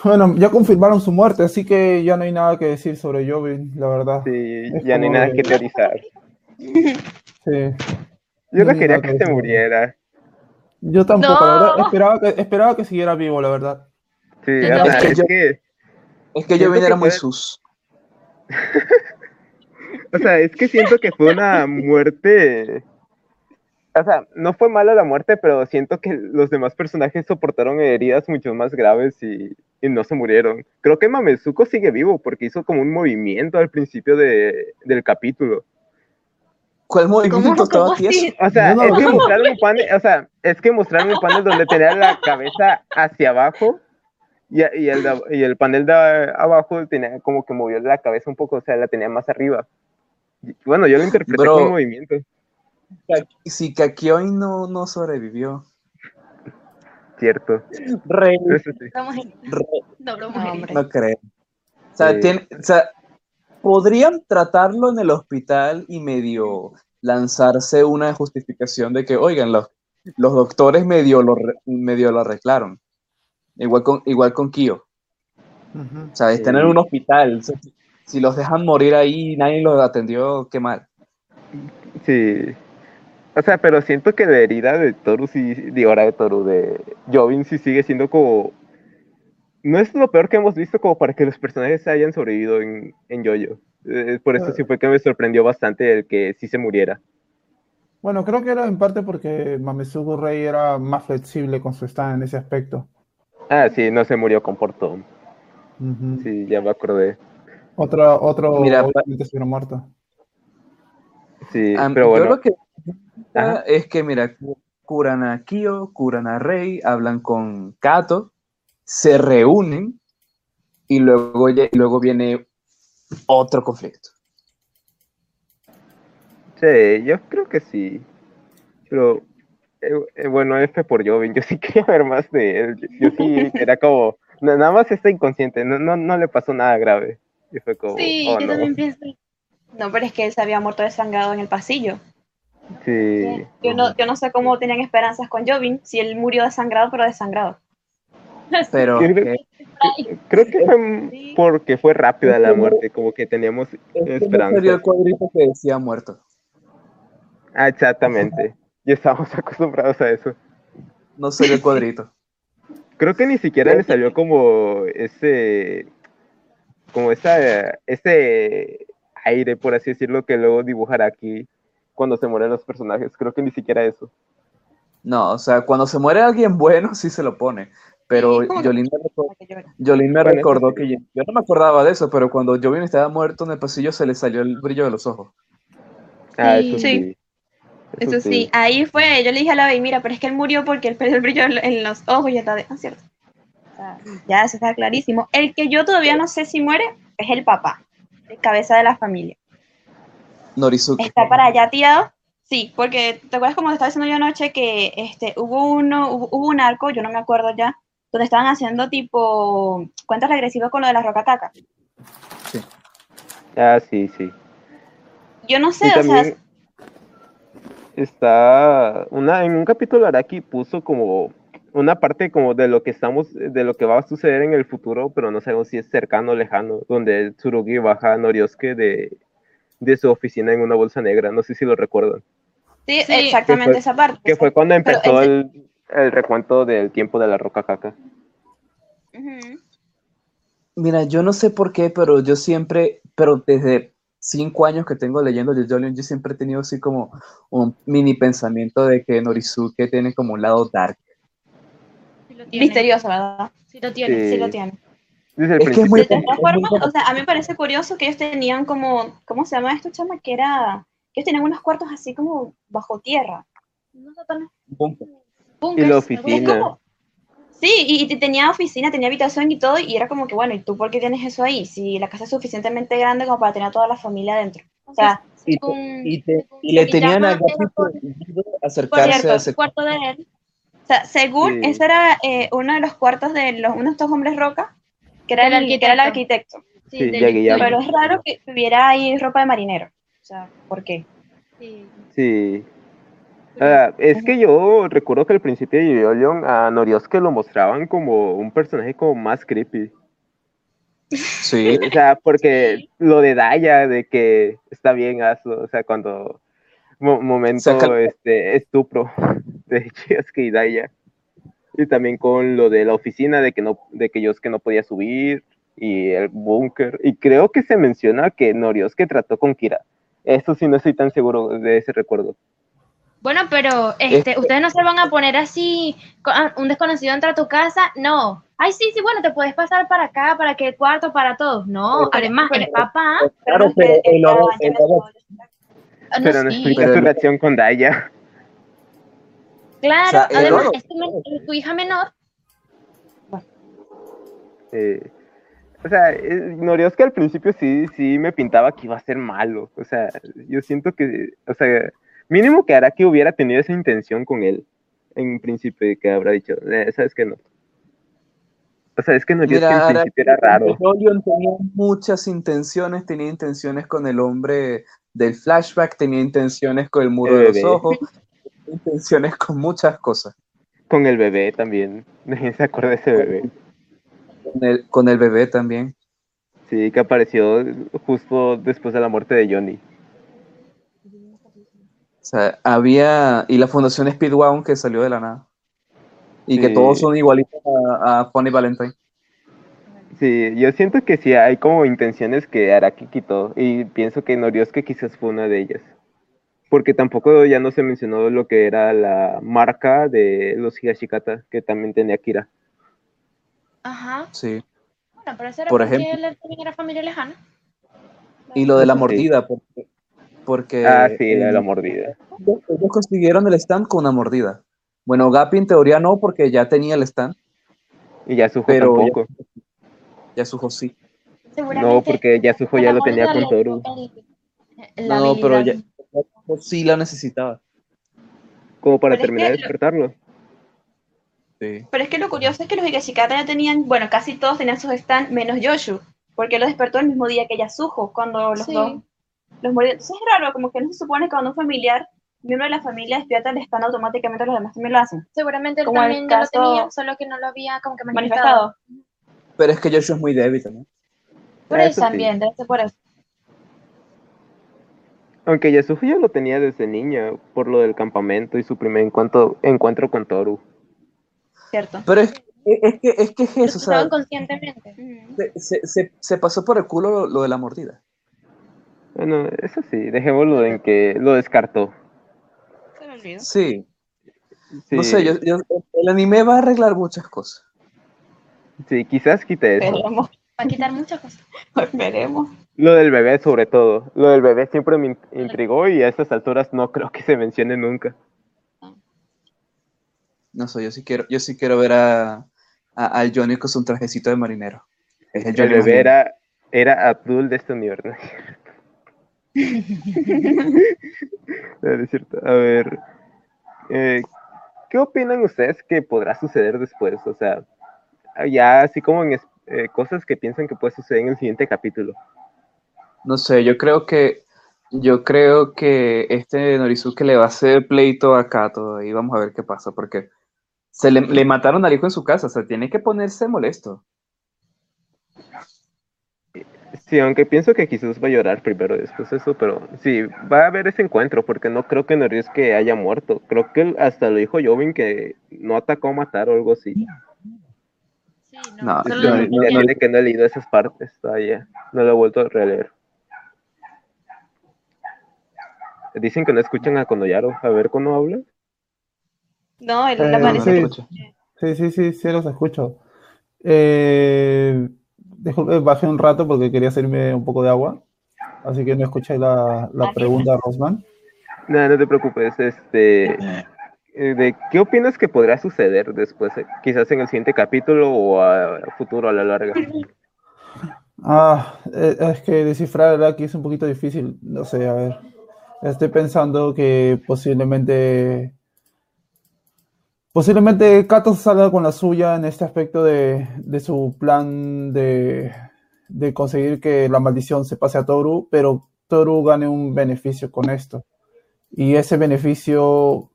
Bueno, ya confirmaron su muerte, así que ya no hay nada que decir sobre Jovin, la verdad. Sí, Es ya no hay nada que teorizar. Sí. Yo No quería que que se decir. muriera. Yo tampoco, No. la verdad, esperaba que, esperaba que siguiera vivo, la verdad. Sí, es que es yo- que, Es que Jovin era muy sus. o sea, es que siento que fue una muerte. O sea, no fue mala la muerte, pero siento que los demás personajes soportaron heridas mucho más graves y, y no se murieron. Creo que Mamezuko sigue vivo porque hizo como un movimiento al principio de, del capítulo. ¿Cuál movimiento ¿Cómo? estaba ¿Cómo? O sea, no es que mostraron un panel, o sea, es que mostraron un panel donde tenía la cabeza hacia abajo y, y el, de- y el panel de abajo tenía como que movió la cabeza un poco, o sea, la tenía más arriba. Bueno, yo lo interpreté Bro. como un movimiento. Si Kakyoin no, no sobrevivió. Cierto. Rey, No, creo. O sea, Sí. tiene- o sea, podrían tratarlo en el hospital y medio lanzarse una justificación de que, oigan, los, los doctores medio lo, medio lo arreglaron. Igual con, igual con Kyo. O sea, están Sí. en un hospital. O sea, si, si los dejan morir ahí y nadie los atendió, qué mal. Sí. O sea, pero siento que la herida de Toru sí, de ahora de Toru, de Jovin sí sigue siendo como... No es lo peor que hemos visto como para que los personajes hayan sobrevivido en, en Jojo. Eh, por eso sí fue que me sorprendió bastante el que sí se muriera. Bueno, creo que era en parte porque Mamezuko Rey era más flexible con su stand en ese aspecto. Ah, sí, no se murió con Portón. Sí, ya me acordé. Otro, otro Mira, obviamente estuviera muerto. Sí, pero Yo bueno. lo que Ajá. es que, mira, Kurana Kyo, Kurana Rey hablan con Kato, se reúnen y luego, lle- luego viene otro conflicto. Sí, yo creo que sí. Pero eh, eh, bueno, F por Jovin, yo sí quería ver más de él. Yo, yo sí era como, na- nada más está inconsciente, no, no, no le pasó nada grave. Y fue como, Sí, oh yo no. también pienso. No, pero es que él se había muerto desangrado en el pasillo. Sí. Yo no, yo no sé cómo tenían esperanzas con Jovin si él murió desangrado, pero desangrado. Pero Creo- que- Creo que fue porque fue rápida la muerte, como que teníamos esperanza. el cuadrito que decía muerto. Ah, exactamente. Ya estábamos acostumbrados a eso. No salió el cuadrito. Creo que ni siquiera le salió como ese, como esa, ese aire, por así decirlo, que luego dibujará aquí cuando se mueren los personajes. Creo que ni siquiera eso. No, o sea, cuando se muere alguien bueno, sí se lo pone. Pero Sí, ¿cómo que- Jolín me. Jolín recordó sí. que yo, yo no me acordaba de eso, pero cuando Jolín estaba muerto en el pasillo se le salió el brillo de los ojos. Ah, Sí. eso Sí. sí. Eso sí, ahí fue, yo le dije a la baby, mira, pero es que él murió porque él perdió el brillo en en los ojos y ya está, de... ah, cierto. O sea, ya eso está clarísimo. El que yo todavía no sé si muere es el papá, el cabeza de la familia. Norizuke. Está para allá tirado, sí, porque te acuerdas como te estaba diciendo yo anoche que este hubo uno, hubo, hubo un arco, yo no me acuerdo ya, donde estaban haciendo tipo cuentas regresivas con lo de la roca caca. Ah, sí, sí. Yo no sé, Y o sea, está una en un capítulo Araki puso como una parte como de lo que estamos de lo que va a suceder en el futuro, pero no sabemos si es cercano o lejano, donde Tsurugi baja a Noriosuke de, de su oficina en una bolsa negra, no sé si lo recuerdan, sí, Sí. exactamente fue- esa parte. que fue cuando empezó ese- el, el recuento del tiempo de la roca caca. Mira, yo no sé por qué, pero yo siempre, pero desde cinco años que tengo leyendo Jolín, yo siempre he tenido así como un mini pensamiento de que Norizuke tiene como un lado dark. Sí lo tiene. Misterioso, ¿verdad? Sí lo tiene. Sí. Sí lo tiene. Desde el Es que es muy- De principio, todas formas, o sea, a mí me parece curioso que ellos tenían como, ¿cómo se llama esto, chama? Que era, que ellos tenían unos cuartos así como bajo tierra. No sé, tan- y Bunkers, la oficina. como, sí, y, y tenía oficina, tenía habitación y todo, y era como que, bueno, ¿y tú por qué tienes eso ahí? Si la casa es suficientemente grande como para tener a toda la familia adentro. O sea, Y, te- Según- y, te- según y le tenían a acercarse cierto, a ese cuarto de él. o sea, según, Sí. ese era eh, uno de los cuartos de los, uno de estos hombres roca, que era, el, que era el arquitecto. arquitecto. Sí. Pero es raro que tuviera ahí ropa de marinero. O sea, ¿por qué? Sí. Sí. Ah, es que yo recuerdo que al principio de Evangelion a Noriosuke lo mostraban como un personaje como más creepy. Sí, O sea, porque lo de Daya, de que está bien, hazlo, o sea, cuando mo- momento Saca- este estupro de Yosuke y Daya. Y también con lo de la oficina de que no, de que Yosuke no podía subir y el búnker. Y creo que se menciona que Noriosuke trató con Kira. Eso sí no estoy tan seguro de ese recuerdo. Bueno, pero este, ustedes no se van a poner así, ah, un desconocido entra a tu casa, no. Ay, sí, sí, bueno, te puedes pasar para acá, para que cuarto, para todos. No, Pero- además, el papá, Claro, no pero el el ah, no, Pero no sí, explica Pero su el- reacción con Daya. Claro, O sea, además, es tu, tu hija menor, Eh, o sea, eh, Noriosuke al principio sí, sí me pintaba que iba a ser malo. O sea, yo siento que, o sea, mínimo que Araki hubiera tenido esa intención con él en principio y que habrá dicho, eh, sabes que no. O sea, es que Noriosuke Mira, al ahora- principio era raro. Jolion tenía muchas intenciones, tenía intenciones con el hombre del flashback, tenía intenciones con el muro de los ojos, intenciones con muchas cosas. Con el bebé también. Se acuerda de ese bebé. Con el, con el bebé también. Sí, que apareció justo después de la muerte de Johnny. O sea, había. Y la Fundación Speedwagon que salió de la nada. Y que todos son igualitos a, a Valentine. Sí, yo siento que sí hay como intenciones que Araki quitó y pienso que Noriosuke quizás fue una de ellas. Porque tampoco ya no se mencionó lo que era la marca de los Higashikata que también tenía Kira. ajá. Sí. Bueno, pero eso era Por porque ejemplo. él también era familia lejana. Y lo de la sí. mordida, porque. porque ah, sí, la de la eh, mordida. ellos consiguieron el stand con una mordida. Bueno, Gapi en teoría no, porque ya tenía el stand. Y Yasuho pero ya- tampoco. Yasuho sí. Seguramente. No, porque Yasuho ya lo tenía con Toru. La No, pero ya, Yasuho sí la necesitaba. Como para Pero terminar de que lo- despertarlo. Sí. Pero es que lo curioso es que los Higashikata ya tenían, bueno, casi todos tenían sus stands, menos Yoshu, porque lo despertó el mismo día que Yasuho, cuando los Sí. dos los murió. Entonces es raro, como que no se supone que cuando un familiar, miembro de la familia despierta el stand automáticamente, los demás también lo hacen. Seguramente él Como también ya caso- lo tenía, solo que no lo había como que manifestado. Manifestado. Pero es que Joshua es muy débil también. Por Eso también, debe ser por eso. Aunque Yasuho ya lo tenía desde niña por lo del campamento y su primer encuentro, encuentro con Toru. Cierto. Pero es, es que es que es eso, o sea, conscientemente. Se, se- se- se pasó por el culo lo, lo de la mordida. Bueno, eso sí, dejémoslo en que lo descartó. Se me olvidó. Sí. Sí. No sé, yo, yo- el anime va a arreglar muchas cosas. Sí, quizás quite eso. Esperemos, Va a quitar muchas cosas. esperemos. Lo del bebé, sobre todo. Lo del bebé siempre me in- intrigó y a estas alturas no creo que se mencione nunca. No sé, yo sí quiero, yo sí quiero ver a, a, al Johnny con su trajecito de marinero. Es el bebé era, era Abdul de este universo. No, no es cierto. A ver, eh, ¿qué opinan ustedes que podrá suceder después? O sea, ya así como en eh, cosas que piensan que puede suceder en el siguiente capítulo. No sé, yo creo que yo creo que este Norizuke le va a hacer pleito a Kato y vamos a ver qué pasa, porque se le, le mataron al hijo en su casa, o sea, tiene que ponerse molesto. Sí, aunque pienso que quizás va a llorar primero después eso, pero sí, va a haber ese encuentro, porque no creo que Noriusuke haya muerto. Creo que hasta lo dijo Jovin que no atacó a matar o algo así. Sí, No, no, no, que no he leído esas partes todavía. No lo he vuelto a releer. Dicen que no escuchan a Konoyaro. A ver cuando habla. No, él Eh, parece sí. Sí, sí, sí, sí, los escucho. Eh, disculpe, bajé un rato porque quería hacerme un poco de agua, así que no escuché la, la pregunta de Rosman. No, no te preocupes. Este, eh, de ¿Qué opinas que podrá suceder después? eh? Quizás en el siguiente capítulo o a futuro a la larga. Ah, eh, es que descifrar aquí es un poquito difícil, no sé, a ver. Estoy pensando que posiblemente posiblemente Kato salga con la suya en este aspecto de, de su plan de, de conseguir que la maldición se pase a Toru, pero Toru gane un beneficio con esto. Y ese beneficio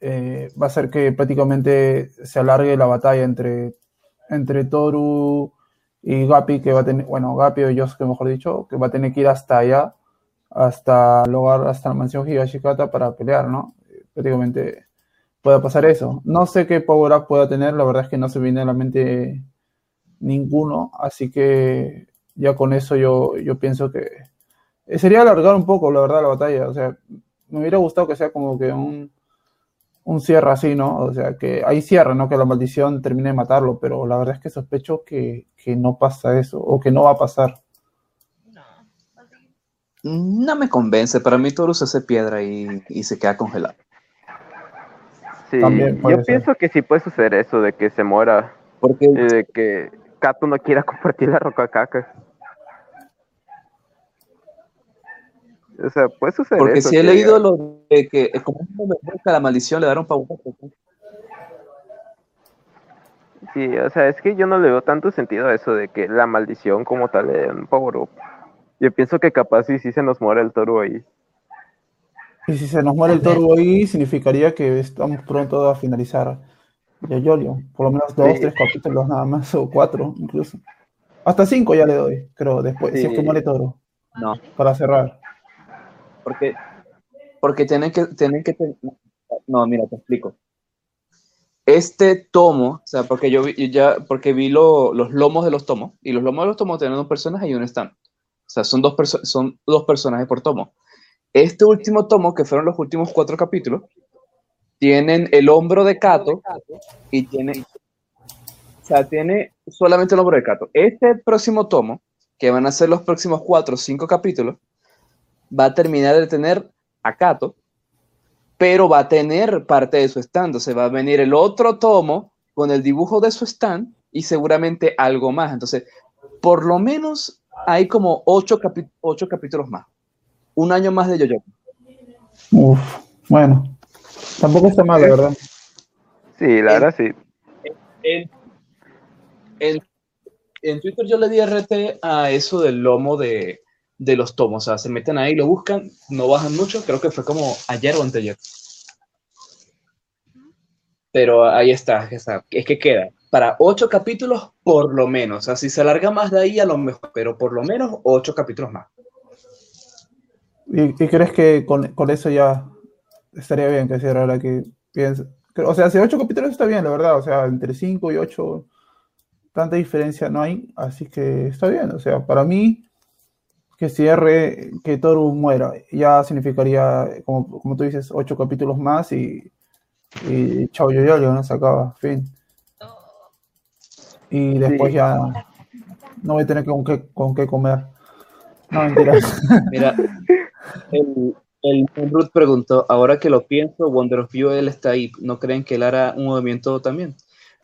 eh, va a hacer que prácticamente se alargue la batalla entre, entre Toru y Gapi, que va a tener, bueno, Gapi o Yosuke, mejor dicho, que va a tener que ir hasta allá, hasta el lugar, hasta la mansión Higashikata para pelear, ¿no? Prácticamente puede pasar eso. No sé qué power up pueda tener, la verdad es que no se viene a la mente ninguno, así que ya con eso yo, yo pienso que eh, sería alargar un poco, la verdad, la batalla. O sea, me hubiera gustado que sea como que un, un cierre así, ¿no? O sea, que ahí cierre, ¿no? Que la maldición termine de matarlo, pero la verdad es que sospecho que, que no pasa eso, o que no va a pasar. No me convence, para mí Toru se hace piedra y, y se queda congelado. Sí, yo ser. pienso que sí puede suceder eso, de que se muera, Porque y de que Kato no quiera compartir la roca caca. O sea, puede suceder Porque eso. si he que- leído lo de que eh, como no me gusta la maldición le daron power up. Sí, o sea, es que yo no le veo tanto sentido a eso de que la maldición como tal le den power up. Yo pienso que capaz sí, sí se nos muere el toro ahí. Y si se nos muere el toro ahí, significaría que estamos pronto a finalizar Yoyoyo. Por lo menos dos, Sí. tres capítulos nada más, o cuatro incluso. Hasta cinco ya le doy, creo, después, si es que muere toro, No, para cerrar. porque porque tienen que tienen que ten- no, mira, te explico. Este tomo, o sea, porque yo vi, yo ya porque vi lo- los lomos de los tomos y los lomos de los tomos tienen un personaje y un stand. O sea, son dos son dos personajes por tomo. Este último tomo, que fueron los últimos cuatro capítulos, tienen el hombro de Kato y tiene, o sea, tiene solamente el hombro de Kato. Este próximo tomo, que van a ser los próximos cuatro o cinco capítulos, va a terminar de tener a Kato, pero va a tener parte de su stand. O va a venir el otro tomo con el dibujo de su stand y seguramente algo más. Entonces, por lo menos hay como ocho, capítulos más. Un año más de Yoyo. Uf, bueno. Tampoco está mal, la verdad. Sí, la verdad sí. En, en- en Twitter yo le di RT a eso del lomo de, de los tomos. O sea, se meten ahí, lo buscan, no bajan mucho. Creo que fue como ayer o anteayer. Pero ahí está, es que queda para ocho capítulos por lo menos. O sea, si se alarga más de ahí a lo mejor, pero por lo menos ocho capítulos más. ¿Y, crees que con, con eso ya estaría bien que cierre ahora que pienso? O sea, si ocho capítulos está bien, la verdad. O sea, entre cinco y ocho, tanta diferencia no hay. Así que está bien. O sea, para mí, que cierre, que Toru muera, ya significaría, como, como tú dices, ocho capítulos más y, y chao yo, yo, no se acaba. Fin. Y después Sí. ya no voy a tener con qué, con qué comer. No, mentira. Mira, el, el Ruth preguntó, ahora que lo pienso, Wonder of You, él está ahí. ¿No creen que él hará un movimiento también?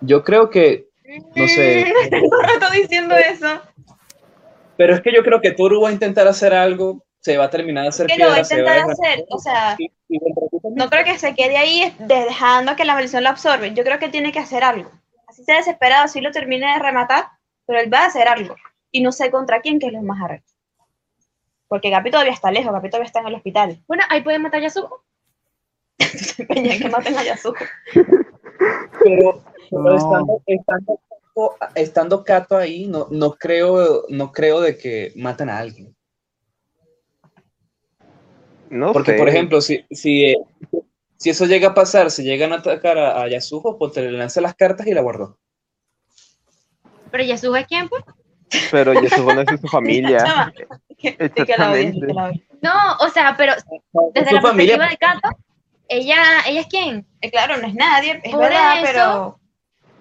Yo creo que, no sé, diciendo eso. pero es que yo creo que Toru va a intentar hacer algo, se va a terminar de hacer Que lo va a piedra, se va intentar a hacer. O sea, y- y no creo que se quede ahí de- dejando que la maldición lo absorbe. Yo creo que tiene que hacer algo. Desesperado, así lo termine de rematar, pero él va a hacer algo. Y no sé contra quién, que es lo más arrecho. Porque Gapi todavía está lejos, Gapi todavía está en el hospital. Bueno, ahí pueden matar a Yasuko. Peña, que maten a Yasuko. Pero, pero No. estando, estando, estando Kato ahí, no, no, creo, no creo de que maten a alguien. No Porque, sé. por ejemplo, si, si, si eso llega a pasar, si llegan a atacar a, a Yasuko, pues te le lanza las cartas y la guardó. Pero Yasuko es quién, pues. Pero Yasuko no es de su familia. La odie. No, o sea, pero desde Su la familia- perspectiva de Kato, ella, ella es quién. Eh, Claro, no es nadie, es Por verdad, eso- pero.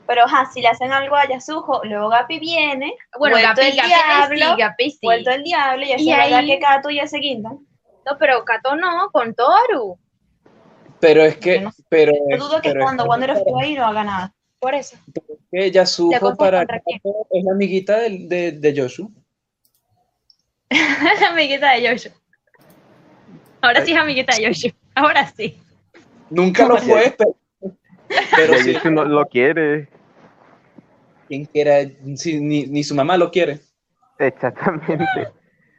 Pero, ajá, si le hacen algo a Yasuko, luego Gapi viene, Bueno, vuelto Gapi, el Gapi diablo, sí, Gapi sí. vuelto el diablo, y así Y es verdad ahí- que Kato ya se guindan. No, pero Kato no, con Toru. Pero es que, Yo no sé. pero, Yo dudo que pero cuando Wonder of You ahí no haga nada. Por eso. que ¿Le Yasuko para quién? Es la amiguita de, de, de Yoshu. la amiguita de Yoshu. Ahora sí es amiguita de Yoshu. Ahora sí. Nunca lo fue, pero, pero sí, Yushu no lo quiere. quien quiera, sí, ni, ni su mamá lo quiere. Exactamente.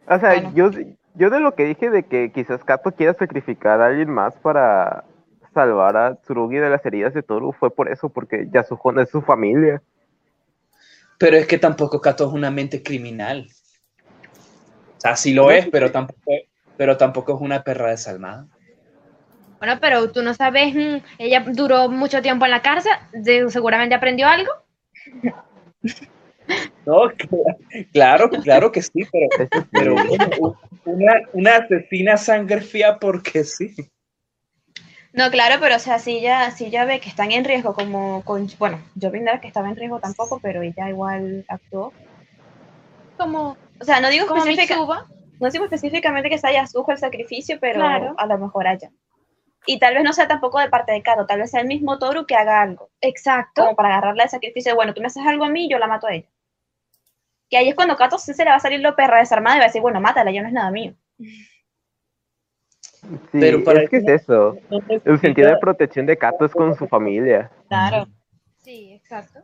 O sea, Bueno. yo, yo de lo que dije de que quizás Kato quiera sacrificar a alguien más para salvar a Tsurugi de las heridas de Toru fue por eso, porque Yasuko no es su familia. Pero es que tampoco Kato es una mente criminal. O sea, sí lo es, pero tampoco, pero tampoco es una perra desalmada. Bueno, pero tú no sabes, mm, ella duró mucho tiempo en la cárcel, de- seguramente aprendió algo. No, claro, claro que sí, pero, bueno, una, una asesina sangre fría porque sí. No, claro, pero o sea, si ella, si ella ve que están en riesgo, como con, bueno, yo vi que estaba en riesgo tampoco, pero ella igual actuó. Como, O sea, no digo, como específica- no digo específicamente que sea Yasuko el sacrificio, pero Claro. a lo mejor haya. Y tal vez no sea tampoco de parte de Kato, tal vez sea el mismo Toru que haga algo, Exacto. como para agarrarle el sacrificio. Bueno, tú me haces algo a mí, yo la mato a ella. Que ahí es cuando Kato sí se le va a salir lo perra desarmada y va a decir, bueno, mátala, ya no es nada mío. Sí, Pero para es que es eso-. El sentido de protección de Kato es con su familia. Claro. Sí, exacto.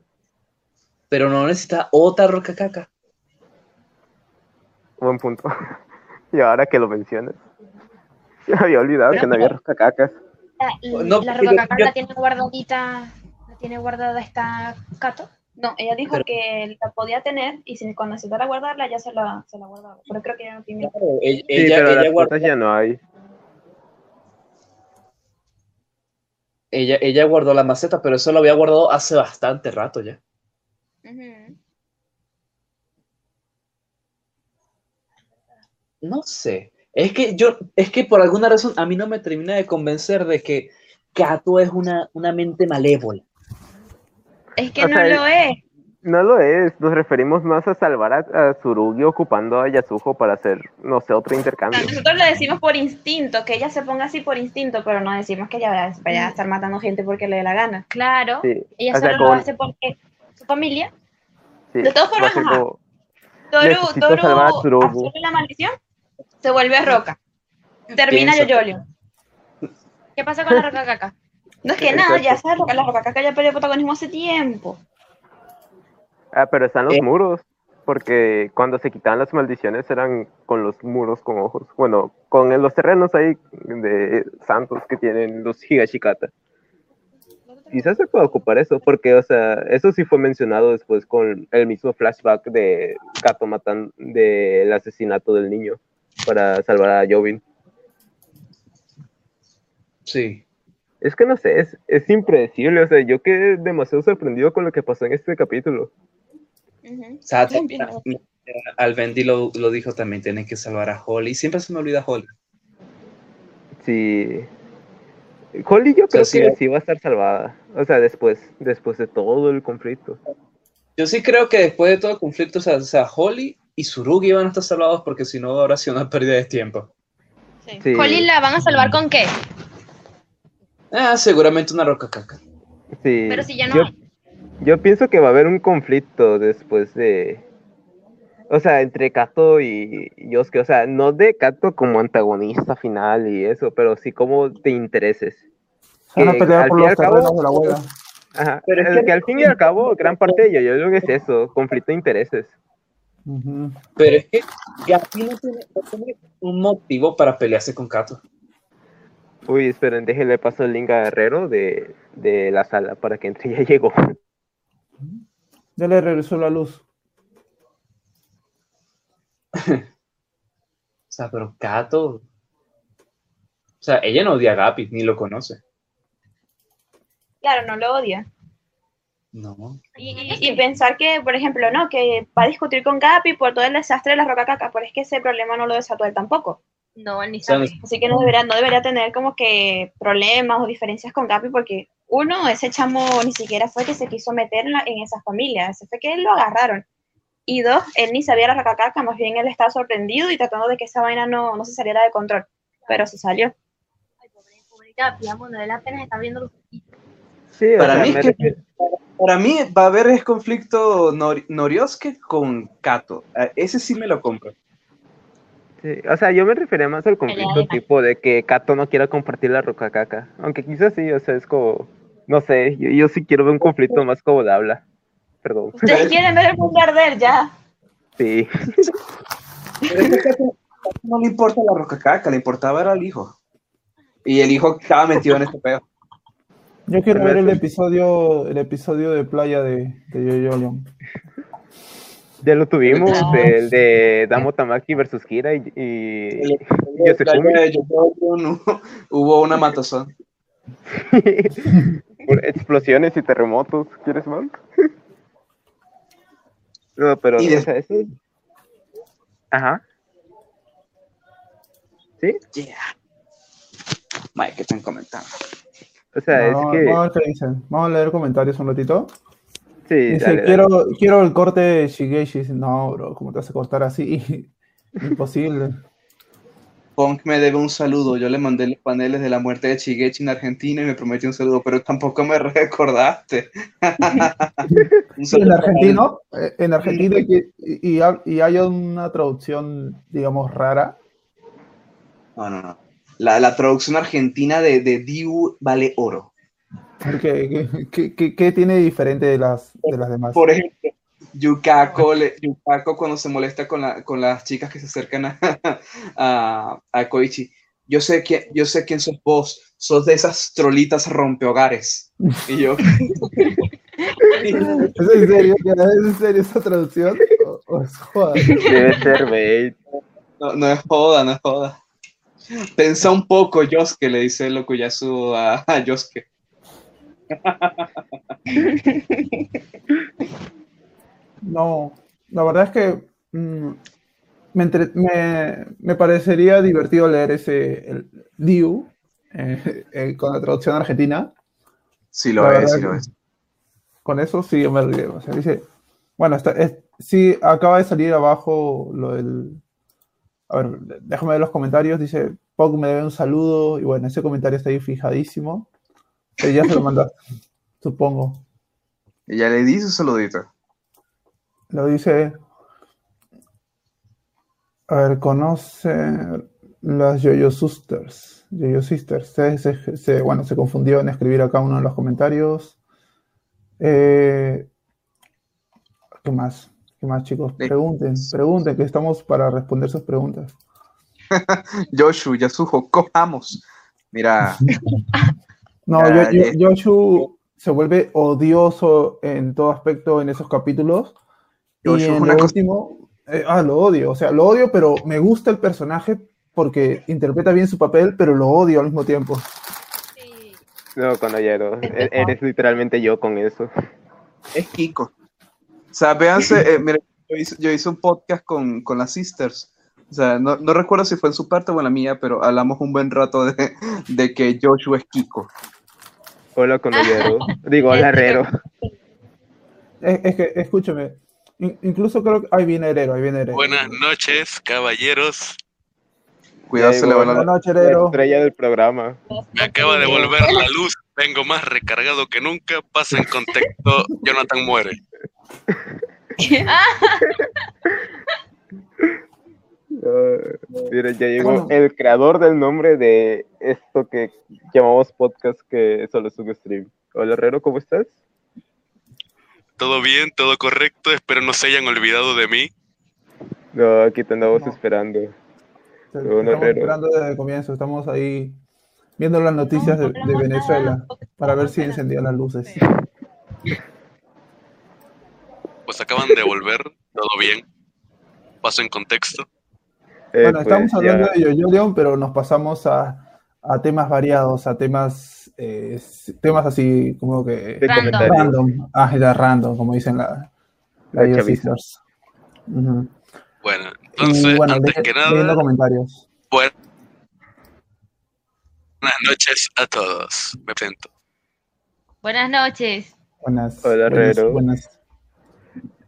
Pero no necesita otra roca caca. Buen punto. Y ahora que lo mencionas. Ya había olvidado que no había. La, y No, la roca yo- la tiene guardadita, la tiene guardada esta Kato. No, ella dijo Pero- que la podía tener y si cuando necesitara guardarla ya se la, se la guardaba. Pero creo que ya no tiene. Claro, ella, Sí, pero ella las guardó, cosas ya no hay. Ella, ella guardó la maceta, pero eso lo había guardado hace bastante rato ya. No sé. Es que yo, es que por alguna razón a mí no me termina de convencer de que Kato es una, una mente malévola. Es que O no sea, lo es. No lo es. Nos referimos más a salvar a, a Tsurugi ocupando a Yasuko para hacer, no sé, otro intercambio. Nosotros lo decimos por instinto, que ella se ponga así por instinto, pero no decimos que ella vaya, vaya a estar matando gente porque le dé la gana. Claro. Sí. Ella O sea, solo lo con- hace porque su familia. sí, De todas formas, a ajá. como- Toru, Toru a absorbe la maldición, se vuelve roca. Termina. Yoyolio. ¿Qué pasa con la roca caca? No es que Exacto. nada, ya sabes, la roca caca ya perdió protagonismo hace tiempo. Ah, pero están los Eh. muros. Porque cuando se quitaban las maldiciones eran con los muros con ojos. Bueno, con los terrenos ahí de santos que tienen los Higashikata. Quizás se pueda ocupar eso, porque, o sea, eso sí fue mencionado después con el mismo flashback de Kato matan del asesinato del niño para salvar a Jovin. Sí. Es que no sé, es, es impredecible, o sea, yo quedé demasiado sorprendido con lo que pasó en este capítulo. O sea, También. Alvendi lo, lo dijo también, tienen que salvar a Holly. Siempre se me olvida Holly. Sí. Holly yo creo sí, que eh. sí va a estar salvada. O sea, después, después de todo el conflicto. Yo sí creo que después de todo el conflicto, o sea, o sea, Holly y Surugi van a estar salvados porque si no, ahora sido una pérdida de tiempo. Sí. Sí. Holly la van a salvar con qué? Ah, seguramente una roca caca. Sí. Pero si ya no yo, hay. Yo pienso que va a haber un conflicto después de. O sea, entre Kato y Yosuke. O sea, no de Kato como antagonista final y eso, pero sí como de intereses. Se van a Que pelear al por fin y los al cabo- terrenos de la abuela. Ajá. Pero es que- que al fin y al cabo, gran parte de yo, yo creo que es eso, conflicto de intereses. Pero es que Gapi no tiene, no tiene un motivo para pelearse con Kato. Uy, esperen, déjenle paso el link a Guerrero de, de la sala para que entre. Ya llegó. Ya le regresó la luz. O sea, pero Kato. O sea, ella no odia a Gapi, ni lo conoce. Claro, no lo odia. No. Y, y- y pensar que, por ejemplo, no, que va a discutir con Gapi por todo el desastre de la roca caca, pero es que ese problema no lo desató él tampoco. No, él ni sea, sabe. Así que no debería, no debería tener como que problemas o diferencias con Gapi porque uno, ese chamo ni siquiera fue que se quiso meter en, la- en esa familia, ese fue que lo agarraron. Y dos, él ni sabía la roca caca, más bien él estaba sorprendido y tratando de que esa vaina no, no se saliera de control. Pero se salió. Ay, pobre, pobre él apenas está viendo los Sí, o Para sea, mí, es que- para mí va a haber ese conflicto Nor- Noriosuke con Kato. Ah, Ese sí me lo compro. sí, o sea, yo me refería más al conflicto tipo de que Kato no quiera compartir la roca caca. Aunque quizás sí, o sea, es como. No sé, yo, yo sí quiero ver un conflicto más como de habla. Perdón. Ustedes quieren ver el mundo arder ya. Sí. No le importa la roca caca, le importaba era el hijo. Y el hijo estaba metido en este pedo. Yo quiero ver el episodio, el episodio de playa de, de Yo-Yo Ya lo tuvimos, Ah. el de Damo Tamaki versus Kira y, y El- de Yoyoyo, no, Hubo una matazón. Por explosiones y terremotos. ¿Quieres más? No, pero, Y de- o sea, eso- Ajá. ¿Sí? Yeah. Mike, ¿qué están comentando? O sea, vamos, es que... vamos a ver qué dicen. Vamos a leer comentarios un ratito. Sí, Dice, dale, dale. quiero, quiero el corte de Shigeshi. Dice, No, bro, ¿cómo te vas a cortar así? Imposible. Punk me debe un saludo. Yo le mandé los paneles de la muerte de Chigechi en Argentina y me prometió un saludo, pero tampoco me recordaste. un Sí, en argentino, eh, en Argentina y, y, y hay una traducción, digamos, rara. No, no, no. La, la traducción argentina de, de Diu vale oro. ¿Qué, qué, qué- qué tiene diferente de las, de las demás? Por ejemplo, Yukako, le- Yukako cuando se molesta con, la, con las chicas que se acercan a, a, a Koichi. Yo sé, quién, yo sé quién sos vos. Sos de esas trolitas rompehogares. Y yo, ¿Es en serio? ¿Es en serio esa traducción? ¿O, o es joda? Debe ser no, no es joda, no es joda. Pensa un poco, Yosuke, le dice Lokuyasu a, a Yosuke. No, la verdad es que mm, me, entre- me, me parecería divertido leer ese el Diu eh, eh, con la traducción argentina. Sí La lo es, verdad sí lo es. Con eso sí yo me río. O sea, dice, bueno, está, es- sí, acaba de salir abajo lo del. A ver, déjame ver los comentarios. Dice, Pog me debe un saludo. Y bueno, ese comentario está ahí fijadísimo. Pero ya se lo mandaste, supongo. Y ya le dice un saludito. Lo dice. A ver, conoce las Yo-Yo Sisters. Yo-Yo Sisters. Se, se- se- bueno, se confundió en escribir acá uno de los comentarios. Eh, ¿qué más? ¿Qué más, chicos? Pregunten, pregunten, que estamos para responder sus preguntas. Yoshu, Yasuho, cojamos. Mira, No, Yo- eh. Yoshu se vuelve odioso en todo aspecto en esos capítulos. Y Yoshu es en una lo cosa- último, eh, ah, lo odio, o sea, lo odio, pero me gusta el personaje porque interpreta bien su papel, pero lo odio al mismo tiempo. Sí. No, Conallero. e- Eres literalmente yo con eso. es Kiko. O sea, véanse, eh, mira, yo hice, yo hice un podcast con, con las sisters. O sea, no, no recuerdo si fue en su parte o en la mía, pero hablamos un buen rato de, de que Joshua es Kiko. Hola, Conallero. Digo, hola, Herrero. Es, es que, escúchame, in- incluso creo que ahí viene Herero, ahí viene Herero. Buenas noches, caballeros. Cuidado, se le va la... estrella del programa. Me acaba de volver la luz. Vengo más recargado que nunca. Pasa en contexto. Jonathan muere. Ah, mira, ya llegó el creador del nombre de esto que llamamos podcast, que solo es un stream. Hola, Herrero, ¿cómo estás? Todo bien, todo correcto. Espero no se hayan olvidado de mí. No, aquí te andamos No. esperando. Te- Bueno, Estamos esperando desde el comienzo, estamos ahí viendo las noticias de, de Venezuela para ver si encendían las luces. Pues acaban de volver. Todo bien. Paso en contexto. Eh, Bueno, pues, estamos hablando ya- de Yo-Yo León, pero nos pasamos a, a temas variados, a temas, eh, temas así como que de Random. comentarios. random, ah, era random, como dicen la, la. Bueno, Y entonces, bueno, antes que nada, comentarios. buenas noches a todos. Me presento. Buenas noches. Buenas, Hola, buenas, Herrero. buenas.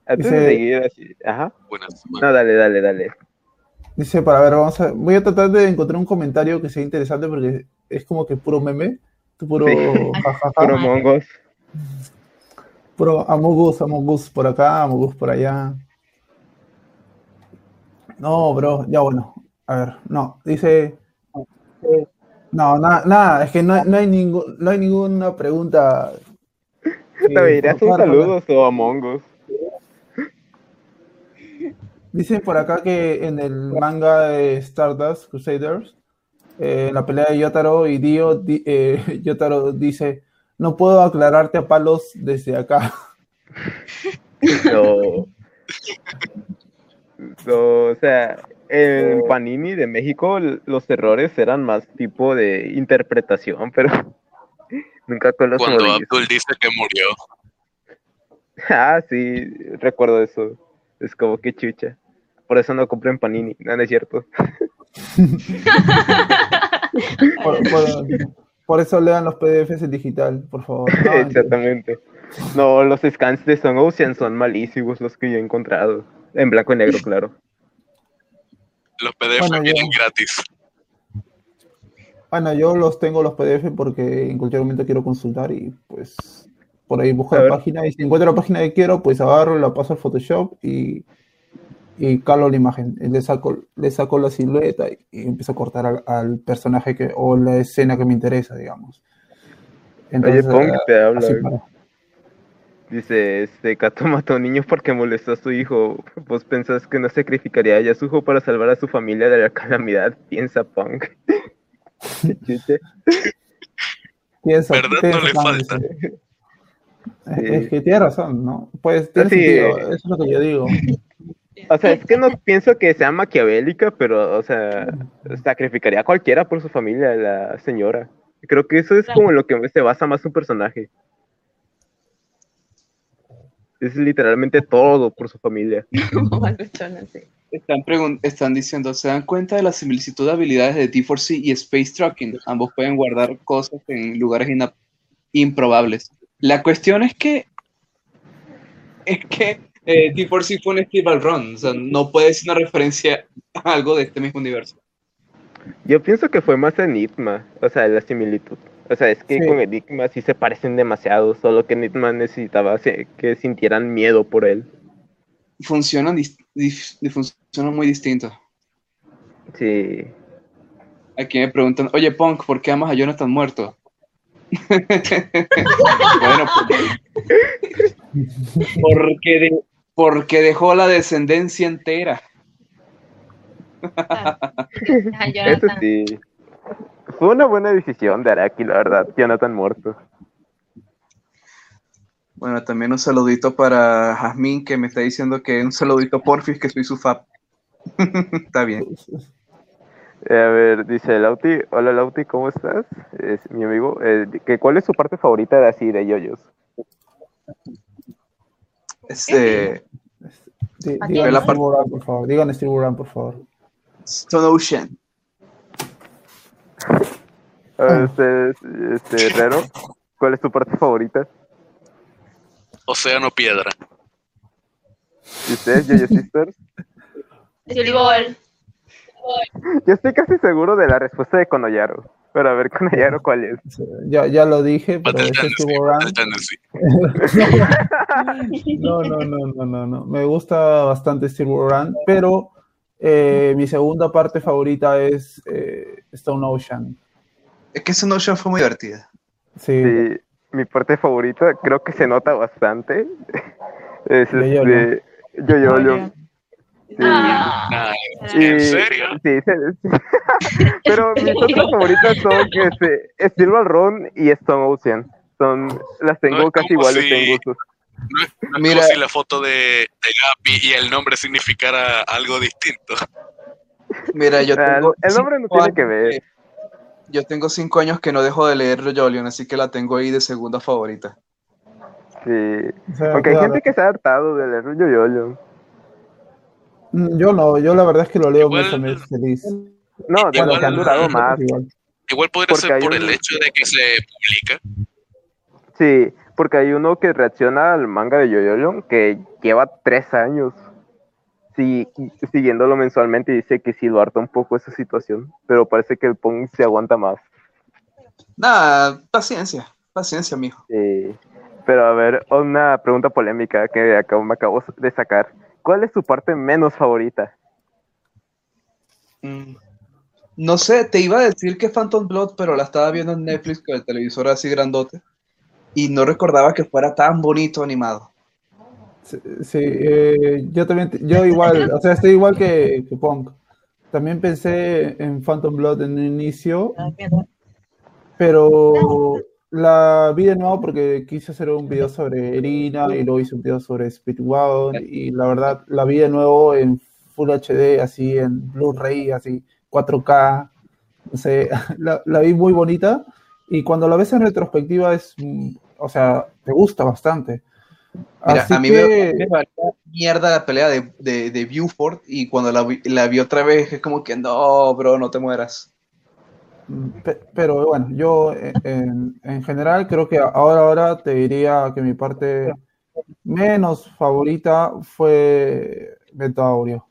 Antes Dice- de seguir así, ajá. Buenas. No, dale, dale, dale. Dice, para ver, vamos a, voy a tratar de encontrar un comentario que sea interesante porque es como que puro meme, puro Sí. jajaja, Puro mongos. puro Amogus, Amogus por acá, Amogus por allá. No, bro, ya bueno, a ver, no, dice, no, nada, nada, es que no, no hay ningún, no hay ninguna pregunta. que ¿Te por un saludo o a mongos? Dicen por acá que en el manga de Stardust Crusaders, eh, en la pelea de Yotaro y Dio, di- eh, Yotaro dice, no puedo aclararte a palos desde acá. No. No, o sea, en Panini de México los errores eran más tipo de interpretación, pero nunca con los Cuando. Abdul dice que murió. Ah, sí, recuerdo eso. Es como que chucha. Por eso no compré en Panini, no, no es cierto. Por, por- por eso lean los PDFs en digital, por favor. No, Exactamente. No, los scans de Son Ocean son malísimos los que yo he encontrado. En blanco y negro, claro. Los PDF Bueno, vienen ya. gratis. Bueno, yo los tengo los PDF porque en cualquier momento quiero consultar y pues por ahí busco A la ver. página y si encuentro la página que quiero, pues agarro, la paso al Photoshop y, y calo la imagen. Le saco, le saco la silueta y, y empiezo a cortar al, al personaje que, o la escena que me interesa, digamos. Oye, Pong te habla. así para- Dice, este Cato mató a un niño porque molestó a su hijo. ¿Vos pensás que no sacrificaría a Yasuho para salvar a su familia de la calamidad? Piensa Punk. Piensa, ¿Verdad? piensa, No le falta. dice. Sí. Es que tiene razón, ¿no? Pues tiene Sí. sentido, eso es lo que yo digo. O sea, es que no pienso que sea maquiavélica, pero, o sea, sacrificaría a cualquiera por su familia, la señora. Creo que eso es como lo que se basa más un personaje. Es literalmente todo por su familia. Están, están diciendo, ¿se dan cuenta de la similitud de habilidades de T4C y Space Trucking? Ambos pueden guardar cosas en lugares improbables. La cuestión es que es que eh, T4C fue un Steel Run, o sea, no puede ser una referencia a algo de este mismo universo. Yo pienso que fue más Enigma, o sea, la similitud. O sea, es que Sí. con Enigma sí se parecen demasiado, solo que Enigma necesitaba que sintieran miedo por él. Funcionan, funcionan muy distintos. Sí. Aquí me preguntan, oye Punk, ¿por qué amas a Jonathan muerto? Bueno, porque, de- porque dejó la descendencia entera. Ah, Eso sí. Fue una buena decisión de Araki, la verdad. Jonathan muerto. Bueno, también un saludito para Jazmín que me está diciendo que un saludito porfis que soy su fab. está bien. Eh, a ver, dice Lauti. Hola Lauti, ¿cómo estás? Es mi amigo. Eh, que, ¿Cuál es su parte favorita de así, de yoyos? Este. Digan La parte- por favor. Digan Buran, por favor. Stone Ocean. A ver, este, este Herrero, ¿cuál es tu parte favorita? Océano Piedra. ¿Y ustedes, Yo-Yo Sisters? Ball. Yo estoy casi seguro de la respuesta de Konoyaro. Pero a ver, Konoyaro, ¿cuál es? Ya, ya lo dije, pero Battle es Tendency, Steel Run. Battle Tendency. No, no, no, no, no, no. Me gusta bastante Steel Run, pero eh, mi segunda parte favorita es eh, Stone Ocean. Es que esa noche fue muy divertida. Sí, Sí, mi parte favorita, creo que se nota bastante. Es este. Yo-Yo. Sí. Ah, Y- ¿En serio? Sí, sí. Pero mis otras favoritas son este, Steel Ball Run y Stone Ocean. Son, las tengo No casi iguales si- en gustos. No es, no es Mira. como si la foto de, de Gapi y el nombre significara algo distinto. Mira, yo Ah, tengo el nombre no cinco tiene que años ver. Yo tengo cinco años que no dejo de leer Jolion, así que la tengo ahí de segunda favorita. Sí. o sea, Aunque hay gente que se ha hartado de leer Yo-Yo. Mm, Yo no, yo la verdad es que lo leo Igual- a mes feliz. No, de Igual- los que han durado más. Igual. Igual podría Porque ser por un- el hecho de que se publica. Sí, porque hay uno que reacciona al manga de Yo-Yo que lleva tres años sí, siguiéndolo mensualmente y dice que sí lo harta un poco esa situación, pero parece que el Pong se aguanta más. Nada, paciencia, paciencia, mijo. Sí. Pero a ver, una pregunta polémica que acabo, me acabo de sacar. ¿Cuál es tu parte menos favorita? Mm. No sé, te iba a decir que Phantom Blood, pero la estaba viendo en Netflix con el televisor así grandote y no recordaba que fuera tan bonito animado. Sí, sí, eh, yo también, yo igual, o sea, estoy igual que, que Punk. También pensé en Phantom Blood en un inicio, pero la vi de nuevo porque quise hacer un video sobre Erina y luego hice un video sobre Speedwagon y la verdad la vi de nuevo en Full HD, así en Blu-ray, así 4K, no sé, la, la vi muy bonita y cuando la ves en retrospectiva es, o sea, te gusta bastante. Mira, Así a mí que- me, mierda la pelea de, de, de Buford y cuando la, vi- la vi otra vez es como que no, bro, no te mueras. Pe- Pero bueno, yo eh, en, en general creo que ahora, ahora te diría que mi parte menos favorita fue Metaurio.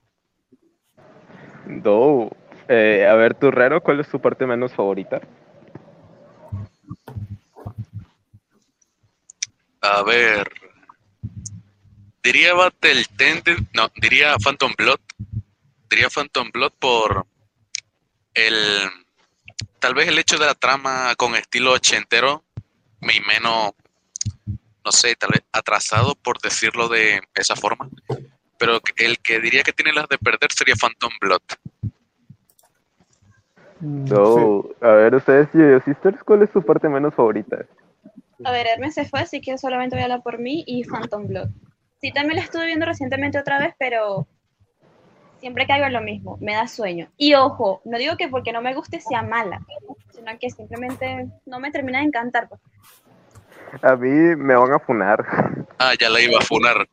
Do. Eh, a ver, Turrero, ¿cuál es tu parte menos favorita? A ver. Diría Battle Tenden, no, diría Phantom Blood. Diría Phantom Blood por el tal vez el hecho de la trama con estilo ochentero, me menos no sé, tal vez atrasado por decirlo de esa forma. Pero el que diría que tiene las de perder sería Phantom Blood. Mm, sí. Do. A ver, ustedes, Sisters, ¿cuál es tu parte menos favorita? A ver, Hermes se fue, así que solamente voy a hablar por mí y Phantom Blood. Sí, también la estuve viendo recientemente otra vez, pero siempre caigo en lo mismo, me da sueño. Y ojo, no digo que porque no me guste sea mala, sino que simplemente no me termina de encantar. pues. A mí me van a funar. Ah, ya la iba a funar.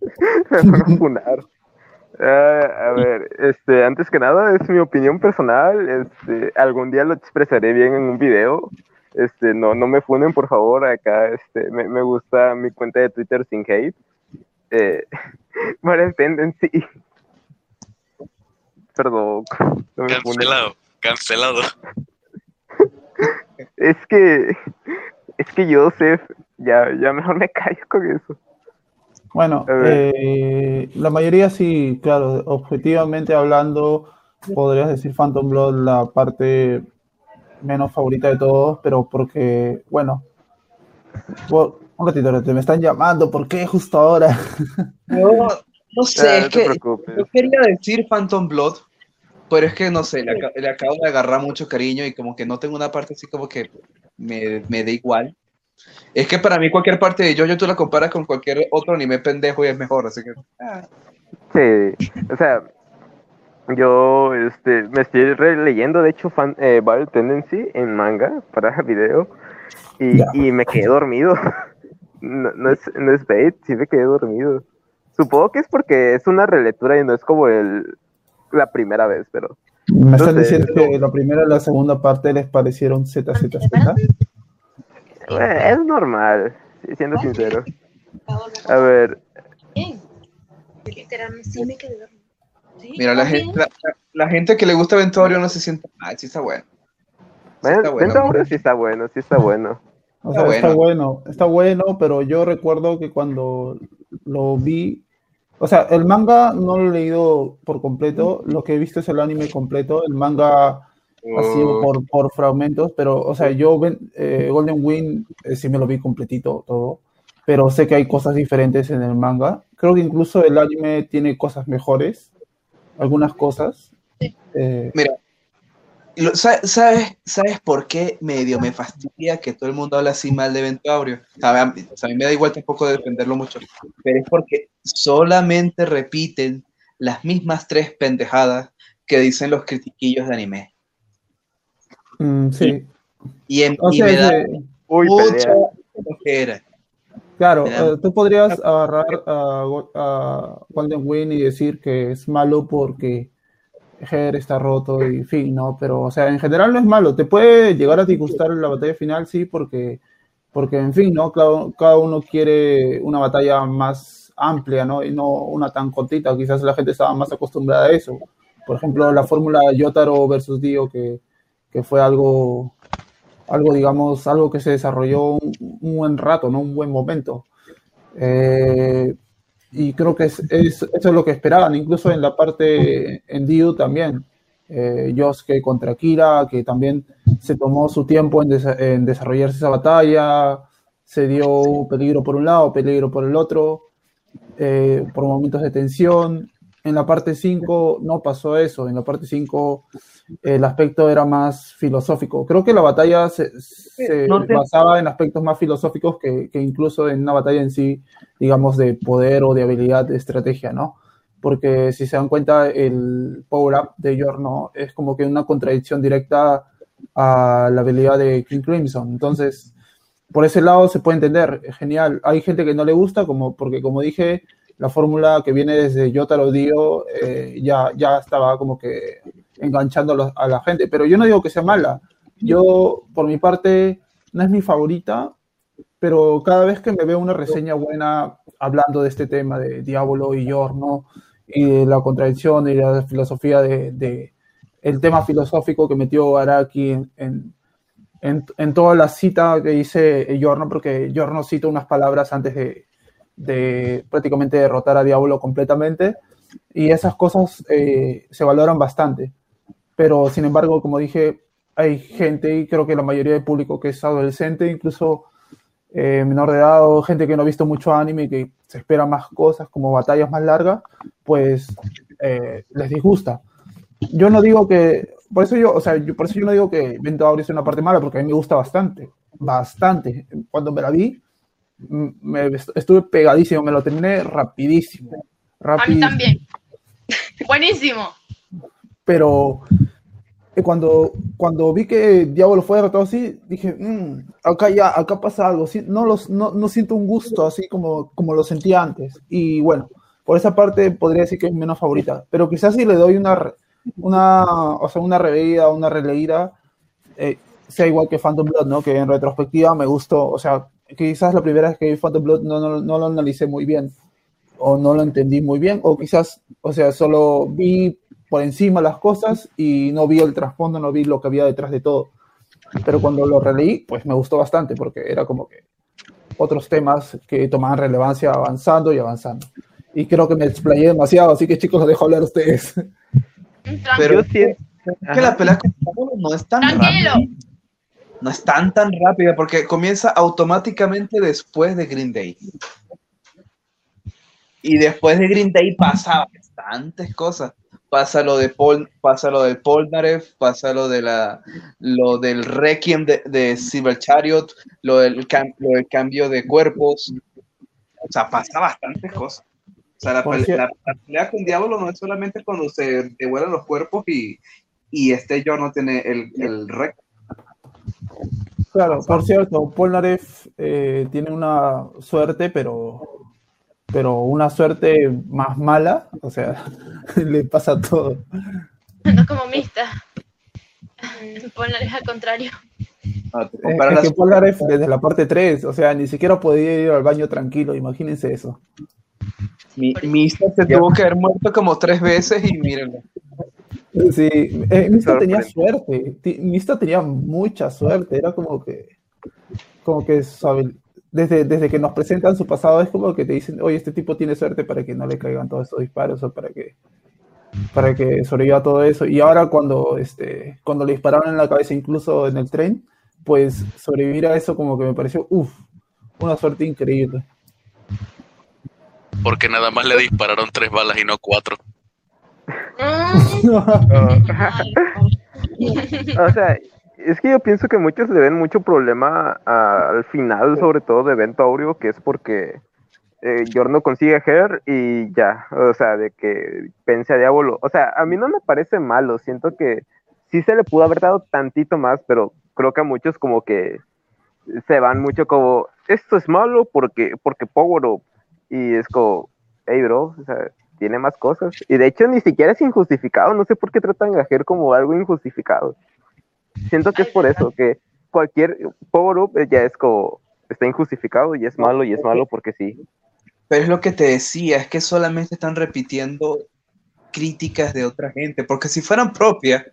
me van a funar. Ah, a ver, este, antes que nada, es mi opinión personal. Este, algún día lo expresaré bien en un video. Este, no, no me funen, por favor. Acá, este, me, me gusta mi cuenta de Twitter sin hate. Eh, para Tendency. Perdón. no. Cancelado, cancelado. Es que, es que Joseph, ya, ya mejor me callo con eso. Bueno, eh, la mayoría sí, claro, objetivamente hablando, podrías decir Phantom Blood la parte menos favorita de todos, pero porque, bueno, por- un ratito, te me están llamando, ¿por qué justo ahora? No, no sé, Ah, es no te que yo quería decir Phantom Blood, pero es que no sé, le, le acabo de agarrar mucho cariño y como que no tengo una parte así como que me, me da igual. Es que para mí cualquier parte de JoJo tú la comparas con cualquier otro anime pendejo y es mejor, así que... ah. Sí, o sea, yo este, me estoy releyendo, de hecho, fan, eh, Battle Tendency en manga para video y, y me quedé dormido. No, no es, no es bait, sí me quedé dormido. Supongo que es porque es una relectura y no es como el, la primera vez, pero Me están sé, diciendo que la primera y la segunda parte les parecieron ZZZ. eh, es normal, siendo sincero. A ver, Literalmente, sí me quedé Mira, la gente, la, la- gente que le gusta Ventorio no se siente mal, sí está bueno. Sí está bueno. Ventaurio sí está bueno, sí está bueno. O Está sea, está bueno. bueno, está bueno, pero yo recuerdo que cuando lo vi, o sea, el manga no lo he leído por completo, lo que he visto es el anime completo, el manga ha sido Oh, por, por fragmentos, pero, o sea, yo ven- eh, Golden Wind eh, sí me lo vi completito todo, pero sé que hay cosas diferentes en el manga. Creo que incluso el anime tiene cosas mejores, algunas cosas. Eh, Mira, lo- sa- ¿sabes, ¿sabes por qué medio me fastidia que todo el mundo habla así mal de Ventorio? A ver, a mí- o sea, a mí me da igual tampoco defenderlo mucho, pero es porque solamente repiten las mismas tres pendejadas que dicen los critiquillos de anime. mm, sí, Y, en- o y sea, me da Uy, mucha. Claro, eh, tú podrías agarrar a, a Golden Wind y decir que es malo porque Her está roto y fin, ¿no? Pero, o sea, en general no es malo. Te puede llegar a disgustar la batalla final, sí, porque, porque en fin, ¿no? Cada, uno quiere una batalla más amplia, ¿no? Y no una tan cortita. Quizás la gente estaba más acostumbrada a eso. Por ejemplo, la fórmula Yotaro versus Dio, que, que fue algo algo, digamos, algo que se desarrolló un, un buen rato, ¿no? Un buen momento. Eh, y creo que es, es- eso es lo que esperaban, incluso en la parte en Dio también. Eh, Yosuke contra Kira, que también se tomó su tiempo en, desa- en desarrollarse esa batalla, se dio peligro por un lado, peligro por el otro, eh, por momentos de tensión. En la parte 5 no pasó eso, en la parte 5 el aspecto era más filosófico. Creo que la batalla se, se no te- basaba en aspectos más filosóficos que, que incluso en una batalla en sí, digamos, de poder o de habilidad, de estrategia, ¿no? Porque si se dan cuenta, el power-up de Yorno es como que una contradicción directa a la habilidad de King Crimson. Entonces, por ese lado se puede entender, genial. Hay gente que no le gusta, como, porque como dije, la fórmula que viene desde Yotaro Dio eh, ya, ya estaba como que enganchando a la, gente. Pero yo no digo que sea mala. Yo, por mi parte, no es mi favorita, pero cada vez que me veo una reseña buena hablando de este tema de Diablo y Yorno y de la contradicción y la filosofía de, el tema filosófico que metió Araki en, en, en- toda la cita que dice Yorno, porque Yorno cita unas palabras antes de, de prácticamente derrotar a Diablo completamente, y esas cosas eh, se valoran bastante. Pero sin embargo, como dije, hay gente, y creo que la mayoría del público que es adolescente, incluso eh, menor de edad, o gente que no ha visto mucho anime que se espera más cosas, como batallas más largas, pues eh, les disgusta. Yo no digo que, por eso yo, o sea, yo, por eso yo no digo que Vento Auri es una parte mala, porque a mí me gusta bastante, bastante. Cuando me la vi, me est- estuve pegadísimo, me lo terminé rapidísimo. A mí rapidísimo también. Buenísimo. pero eh, cuando, cuando vi que Diablo fue derrotado así, dije, "Mm, acá ya, acá pasa algo, sí, no, los, no, no siento un gusto así como, como lo sentía antes. Y bueno, por esa parte podría decir que es menos favorita, pero quizás si le doy una, una, o sea, una reveída, una releída, eh, sea igual que Phantom Blood, ¿no? Que en retrospectiva me gustó, o sea, quizás la primera vez que vi Phantom Blood no, no, no lo analicé muy bien, o no lo entendí muy bien, o quizás, o sea, solo vi por encima las cosas y no vi el trasfondo, no vi lo que había detrás de todo. Pero cuando lo releí, pues me gustó bastante porque era como que otros temas que tomaban relevancia avanzando y avanzando. Y creo que me explayé demasiado, así que chicos, los dejo hablar a ustedes. Pero Yo siento- es que la pelea con no es tan Tranquilo. rápida. No es tan tan rápida porque comienza automáticamente después de Green Day. Y después de Green Day pasa bastantes cosas. Pasa lo de Paul, pasa lo del Polnareff, pasa lo de la lo del Requiem de, de Silver Chariot, lo del, cam- lo del cambio de cuerpos. O sea, pasa bastantes cosas. O sea, la, pelea con Diablo no es solamente cuando se devuelven los cuerpos y, y este yo no tiene el, el Requiem. Claro, por cierto, Polnareff eh, tiene una suerte, pero, pero una suerte más mala, o sea, le pasa todo. No como mixta. Ponle al contrario. Ah, Es, que Polnareff desde la parte 3, o sea, ni siquiera podía ir al baño tranquilo, imagínense eso. Mi, Mista se tuvo que haber muerto como tres veces y mírenlo. Sí, eh, Mista tenía suerte. Mista tenía mucha suerte. Era como que, como que desde, desde que nos presentan su pasado es como que te dicen, oye, este tipo tiene suerte para que no le caigan todos esos disparos o para que para que sobreviva todo eso. Y ahora cuando, este, cuando le dispararon en la cabeza, incluso en el tren, pues sobrevivir a eso como que me pareció, uff, una suerte increíble. Porque nada más le dispararon tres balas y no cuatro. o sea, es que yo pienso que muchos le ven mucho problema al final, sobre todo de Evento Aureo, que es porque eh, Giorno consigue a Her y ya, o sea, de que pense a Diablo. O sea, a mí no me parece malo, siento que sí se le pudo haber dado tantito más, pero creo que a muchos como que se van mucho como, esto es malo porque, porque Power Up. Y es como, hey bro, o sea, tiene más cosas. Y de hecho ni siquiera es injustificado, no sé por qué tratan a Her como algo injustificado. Siento que es por eso, que cualquier Power Up ya es como, está injustificado y es malo y es malo porque sí. Pero es lo que te decía, es que solamente están repitiendo críticas de otra gente, porque si fueran propias,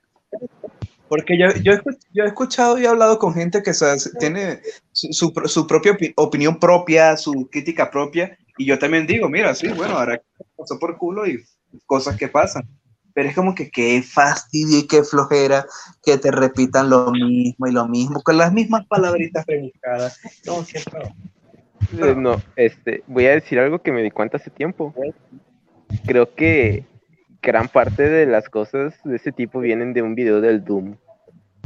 porque yo, yo, he escuchado y he hablado con gente que tiene su, su, propia opinión propia, su crítica propia, y yo también digo, mira, sí, bueno, ahora pasó por culo y cosas que pasan. Pero es como que qué fastidio y qué flojera que te repitan lo mismo y lo mismo, con las mismas palabritas rebuscadas. No. Eh, no, este, voy a decir algo que me di cuenta hace tiempo. Creo que gran parte de las cosas de ese tipo vienen de un video del Doom.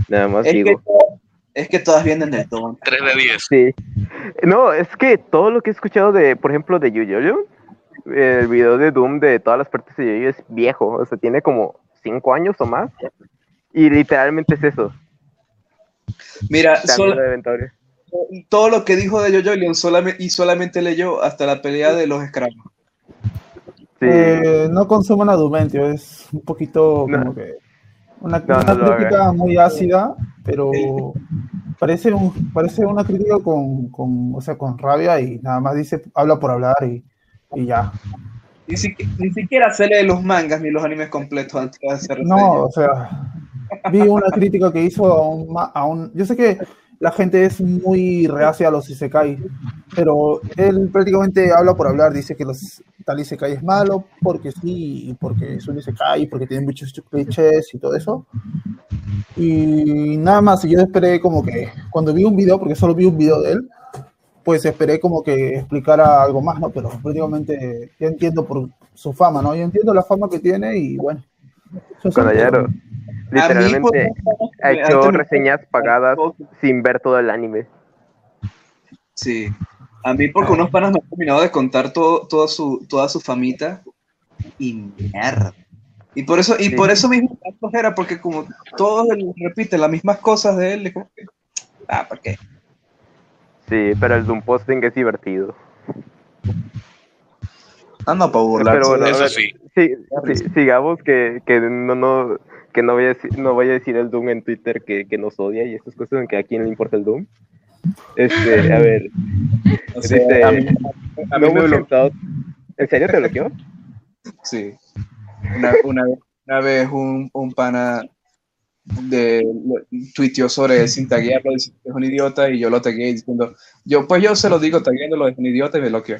Nada más es digo. Es que todas vienen del Doom. 3 de 10. Sí. No, es que todo lo que he escuchado de, por ejemplo, de Yu el video de Doom de todas las partes de Yu es viejo. O sea, tiene como 5 años o más. Y literalmente es eso. Mira, solo, todo lo que dijo de Jojo Leon solamente, y solamente leyó hasta la pelea de los Scrum. Eh, no consuman Adumentio, es un poquito como que una, crítica muy ácida, pero parece un, parece una crítica con, con, o sea, con rabia y nada más dice, habla por hablar y, y ya. Ni, siquiera se lee los mangas ni los animes completos antes de hacer No, o sea, vi una crítica que hizo a un, a un yo sé que la gente es muy reacia a los Isekai, pero él prácticamente habla por hablar, dice que los tal Isekai es malo porque sí, porque es un Isekai, porque tiene muchos clichés y todo eso. Y nada más, yo esperé como que cuando vi un video, porque solo vi un video de él, pues esperé como que explicara algo más, ¿no? Pero prácticamente yo entiendo por su fama, ¿no? Yo entiendo la fama que tiene y bueno. Literalmente ha hecho reseñas pagadas sin ver todo el anime. Sí. A mí porque unos panas me han terminado de contar todo, toda, su, toda su famita y mierda. Y por eso, y por eso mismo era porque como todos repiten las mismas cosas de él, como que, ah, ¿por qué? Sí, pero el Doom Posting es divertido. Anda para burlarse. Pero bueno, eso sí. sí, sigamos que, que no, no, que no voy a decir, no voy a decir el Doom en Twitter que, que nos odia y estas cosas en que a quién le importa el Doom. Este, a ver. Este, a mí, me bloqueó. ¿En serio te bloqueó? Sí. Una, una, una vez un, un pana de tuiteó sobre sin taguearlo, dice que es un idiota, y yo lo tagué diciendo, yo pues yo se lo digo tagueándolo, es un idiota y me bloqueó.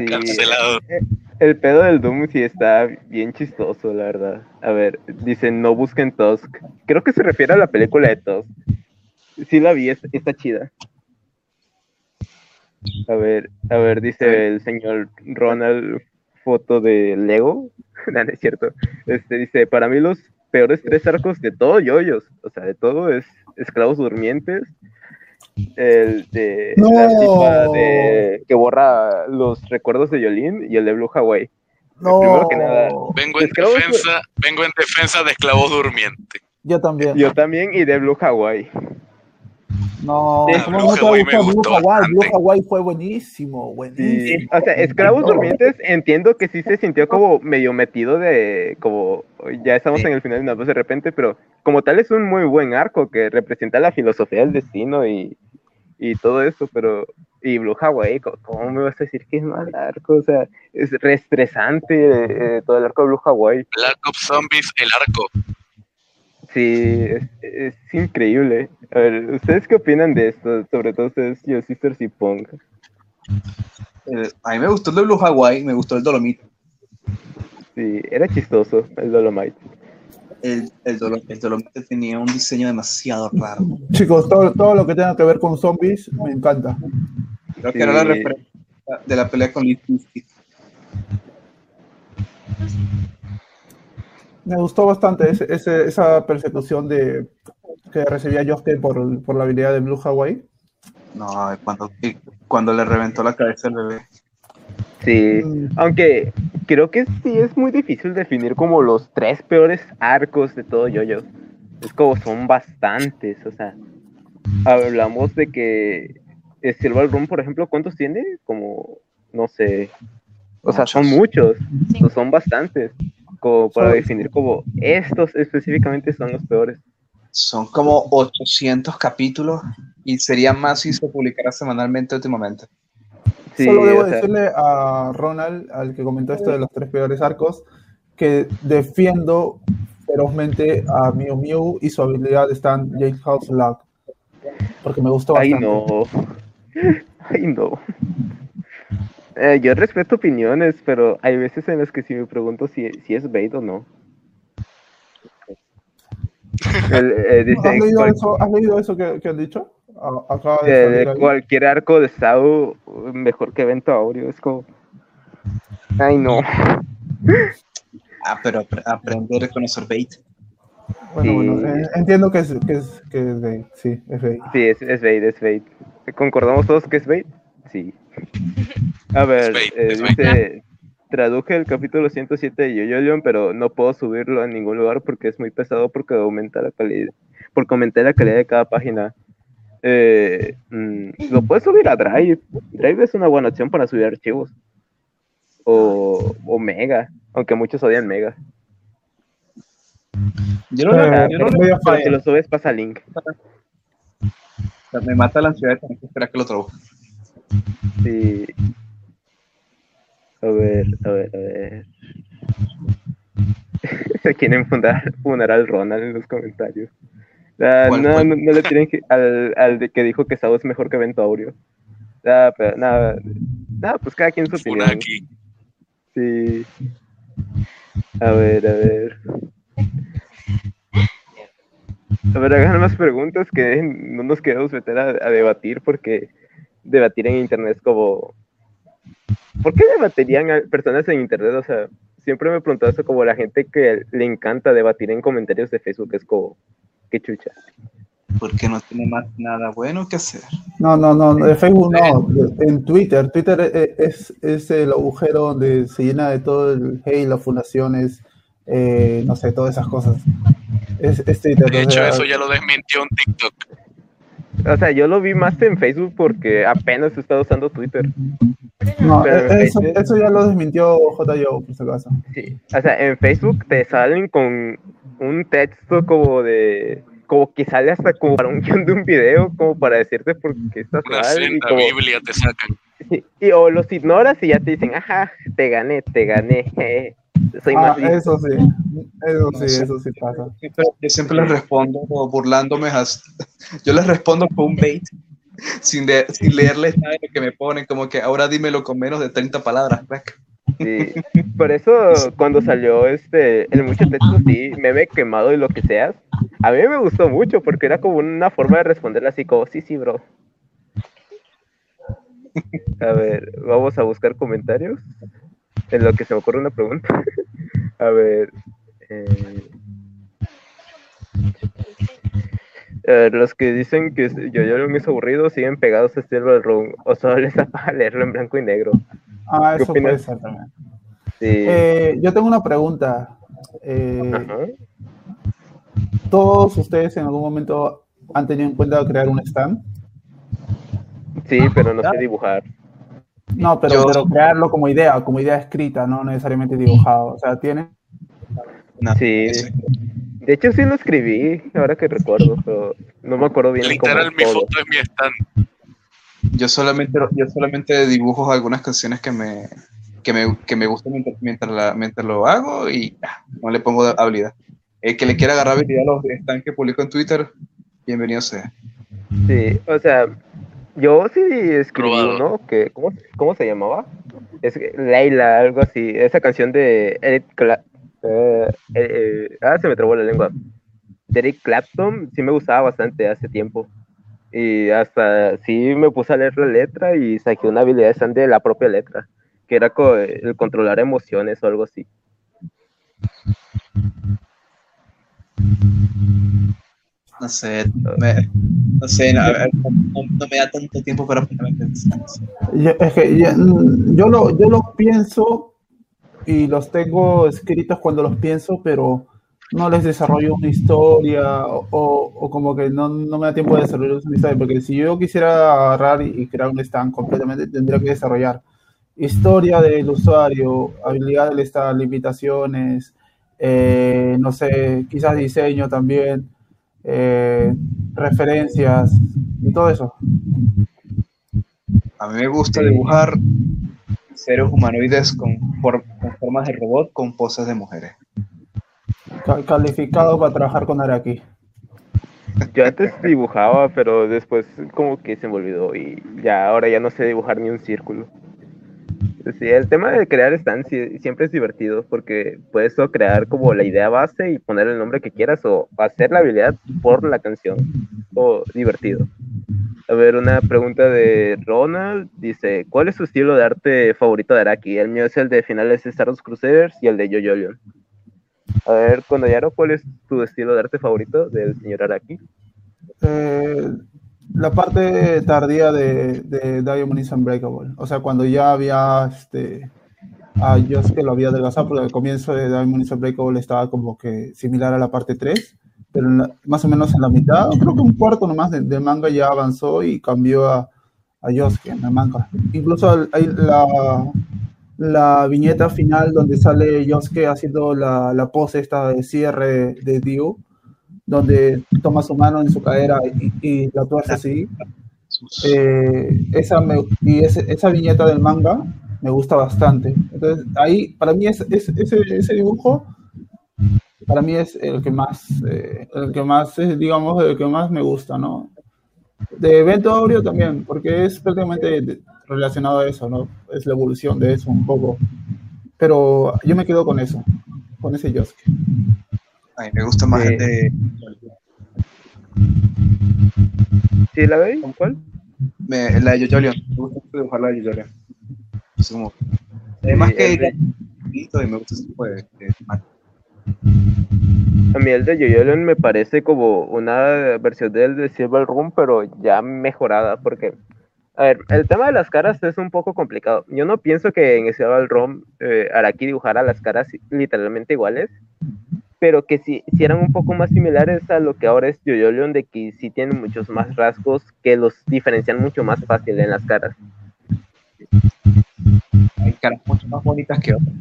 Eh, el pedo del Doom sí está bien chistoso, la verdad. A ver, dice, no busquen Tusk. Creo que se refiere a la película de Tusk. Sí la vi, está chida. A ver, a ver, dice el señor Ronald, foto de Lego. no, es cierto. Este dice, para mí los peores tres arcos de todo yoyos, o sea, de todo es esclavos durmientes, el de la tipa de, que borra los recuerdos de Yolín y el de Blue Hawaii. No. Primero que nada, vengo en, defensa, vengo en defensa de esclavos durmientes. Yo también. Yo también y de Blue Hawaii. No, Blue, Hawaii me Blue, Hawaii, Blue Hawaii fue buenísimo, buenísimo. O sea, Esclavos Durmientes entiendo que sí se sintió como medio metido de, como, ya estamos en el final de una vez de repente, pero como tal es un muy buen arco que representa la filosofía del destino y, y todo eso, pero y Blue Hawaii, ¿cómo me vas a decir que es mal arco? O sea, es reestresante eh, todo el arco de Blue Hawaii. Black Ops Zombies, el arco. Sí, es, es, increíble. A ver, ¿ustedes qué opinan de esto? Sobre todo ustedes, yo, Sisters y Pong. Eh, a mí me gustó el de Blue Hawaii, me gustó el Dolomite. Sí, era chistoso el Dolomite. El, el, Dolomite tenía un diseño demasiado raro. Chicos, todo, todo lo que tenga que ver con zombies me encanta. Creo que era la referencia de la pelea con Lee Me gustó bastante ese, ese, esa persecución de que recibía Josuke por, por la habilidad de Blue Hawaii. No, cuando, cuando le reventó la cabeza al bebé. Sí, mm. aunque creo que sí es muy difícil definir como los tres peores arcos de todo Yoyo. Es como son bastantes, o sea, hablamos de que Silver Room, por ejemplo, ¿cuántos tiene? Como, no sé, o sea, son muchos, son bastantes, como para definir como estos específicamente son los peores. Son como 800 capítulos y sería más si se publicara semanalmente últimamente. Solo debo decirle a Ronald, al que comentó esto de los tres peores arcos, que defiendo ferozmente a Mew Mew y su habilidad de stand House Lock. Porque me gustó bastante. Ay, no. Ay, no. Eh, yo respeto opiniones, pero hay veces en las que sí me pregunto si, si es bait o no. Eh, ¿Has, leído eso, ¿Has, leído eso, que, que han dicho? de, cualquier arco de estado mejor que evento Aureo. Es como. Ay, no. Ah, pero aprender a reconocer bait. Bueno, bueno, eh, entiendo que es, que es, que es bait. Sí, es bait. Sí, es, es bait, es bait. ¿Concordamos todos que es bait? Sí. A ver, eh, dice, traduje el capítulo 107 de Yoyo pero no puedo subirlo a ningún lugar porque es muy pesado porque aumenta la calidad, porque aumenté la calidad de cada página. Eh, mm, lo puedes subir a Drive. Drive es una buena opción para subir archivos. O, o Mega, aunque muchos odian Mega. Yo no, eh, yo no lo Si lo subes, pasa link. Me mata la ansiedad de tener que esperar que lo trabaje. Sí. A ver, a ver, a ver. Se quieren fundar, al Ronald en los comentarios. Ah, no, no, no, le tienen que, al, al de que dijo que Sao es mejor que Ventaurio. Ah, pero nada, nada, pues cada quien su opinión. Aquí. Sí. A ver, a ver. A ver, hagan más preguntas que no nos queremos meter a, a, debatir porque debatir en internet es como... ¿Por qué debatirían a personas en internet? O sea, siempre me he preguntado eso como la gente que le encanta debatir en comentarios de Facebook, es como, qué chucha. Porque no tiene más nada bueno que hacer. No, no, no, de Facebook no, en Twitter. Twitter e, es, es el agujero donde se llena de todo el hate, las fundaciones, eh, no sé, todas esas cosas. Es, Twitter. De hecho, eso ya lo desmintió en TikTok. O sea, yo lo vi más en Facebook porque apenas he estado usando Twitter. No, e, eso, eso, ya lo desmintió JYO, por si acaso. Sí, o sea, en Facebook te salen con un texto como de como que sale hasta como para un guion de un video, como para decirte por qué estás mal. y como, Biblia te sacan. Y, o los ignoras y ya te dicen, ajá, te gané, te gané. Soy ah, eso sí, eso sí, eso sí pasa. Yo siempre les respondo burlándome, yo les respondo con un bait, sin, sin leerles nada de lo que me ponen, como que ahora dímelo con menos de 30 palabras, Sí, por eso cuando salió este, el mucho texto, sí, meme quemado y lo que seas, a mí me gustó mucho porque era como una forma de responderle así como, sí, sí, bro. A ver, vamos a buscar comentarios en lo que se me ocurre una pregunta. a ver. Eh, los que dicen que yo yo es aburrido siguen pegados a Silver Room o solo les apaga leerlo en blanco y negro. Ah, eso puede ser también. Eh, yo tengo una pregunta. Eh, ¿Todos ustedes en algún momento han tenido en cuenta crear un stand? Sí, pero no sé dibujar. No, pero, crearlo como idea, como idea escrita, no necesariamente dibujado. O sea, ¿tiene? sí. De hecho, sí lo escribí, ahora que recuerdo, pero no me acuerdo bien. Literal, mi foto es mi stand. Yo solamente, yo solamente dibujo algunas canciones que me, que me, que me gustan mientras, mientras, la- mientras lo hago y ah, no le pongo habilidad. El que le quiera agarrar habilidad a los stands que publico en Twitter, bienvenido sea. Sí, o sea, yo sí escribí Probado. uno que, ¿cómo, cómo se llamaba? Es Leila, algo así, esa canción de Eric Cla- eh, eh, eh, ah, se me trabó la lengua. De Eric Clapton, sí me gustaba bastante hace tiempo. Y hasta sí me puse a leer la letra y saqué una habilidad de la propia letra, que era co- el controlar emociones o algo así. No sé, me- no sé, no, a ver, no- no me da tanto tiempo para ponerme a pensar. Yo, es que mm, yo, lo, yo lo pienso y los tengo escritos cuando los pienso, pero no les desarrollo una historia o, o- como que no, no me da tiempo de desarrollar una historia, porque si yo quisiera agarrar y, y crear un stand completamente, tendría que desarrollar historia del usuario, habilidad del stand, limitaciones, eh, no sé, quizás diseño también, eh, referencias y todo eso. A mí me gusta dibujar seres humanoides con, for- con formas de robot con poses de mujeres. Ca- Calificado para trabajar con Araki. Yo antes dibujaba, pero después como que se me olvidó y ya ahora ya no sé dibujar ni un círculo. Sí, el tema de crear stands siempre es divertido porque puedes crear como la idea base y poner el nombre que quieras o hacer la habilidad por la canción. O divertido. A ver, una pregunta de Ronald. Dice, ¿cuál es su estilo de arte favorito de Araki? El mío es el de finales de Star Wars Crusaders y el de Leon. A ver, Konayaro, ¿cuál es tu estilo de arte favorito del señor Araki? Eh, la parte tardía de, de Diamond is Unbreakable. O sea, cuando ya había este, a Josuke lo había adelgazado, porque al comienzo de Diamond is Unbreakable estaba como que similar a la parte 3, pero más o menos en la mitad, creo que un cuarto nomás de- del manga ya avanzó y cambió a, a Josuke en el manga. Incluso hay la, la viñeta final donde sale Josuke haciendo la, la pose esta de cierre de Dio, donde toma su mano en su cadera y, y la tuerce así. Eh, esa, me- y ese- esa viñeta del manga me gusta bastante. Entonces, ahí, para mí, es, es- ese, ese dibujo, para mí es el que más, eh, el que más, eh, digamos, el que más me gusta, ¿no? De evento Aureo también, porque es prácticamente relacionado a eso, ¿no? Es la evolución de eso un poco. Pero yo me quedo con eso, con ese Yosuke. A mí me gusta más el de. ¿Sí la veis? ¿Cuál? me- la de Jojo Leon. Me gusta mucho dibujar la de Jojo Leon. Es como. Además Sí, que. el de- bonito y me gusta ese tipo de. de- A mí el de Yoyo me parece como una versión del de Silver Room, pero ya mejorada, porque, a ver, el tema de las caras es un poco complicado. Yo no pienso que en Silver Room eh, Araki dibujara las caras literalmente iguales, pero que sí, sí eran un poco más similares a lo que ahora es Yoyo Leon, de que sí tienen muchos más rasgos que los diferencian mucho más fácil en las caras. Hay caras mucho más bonitas que otras.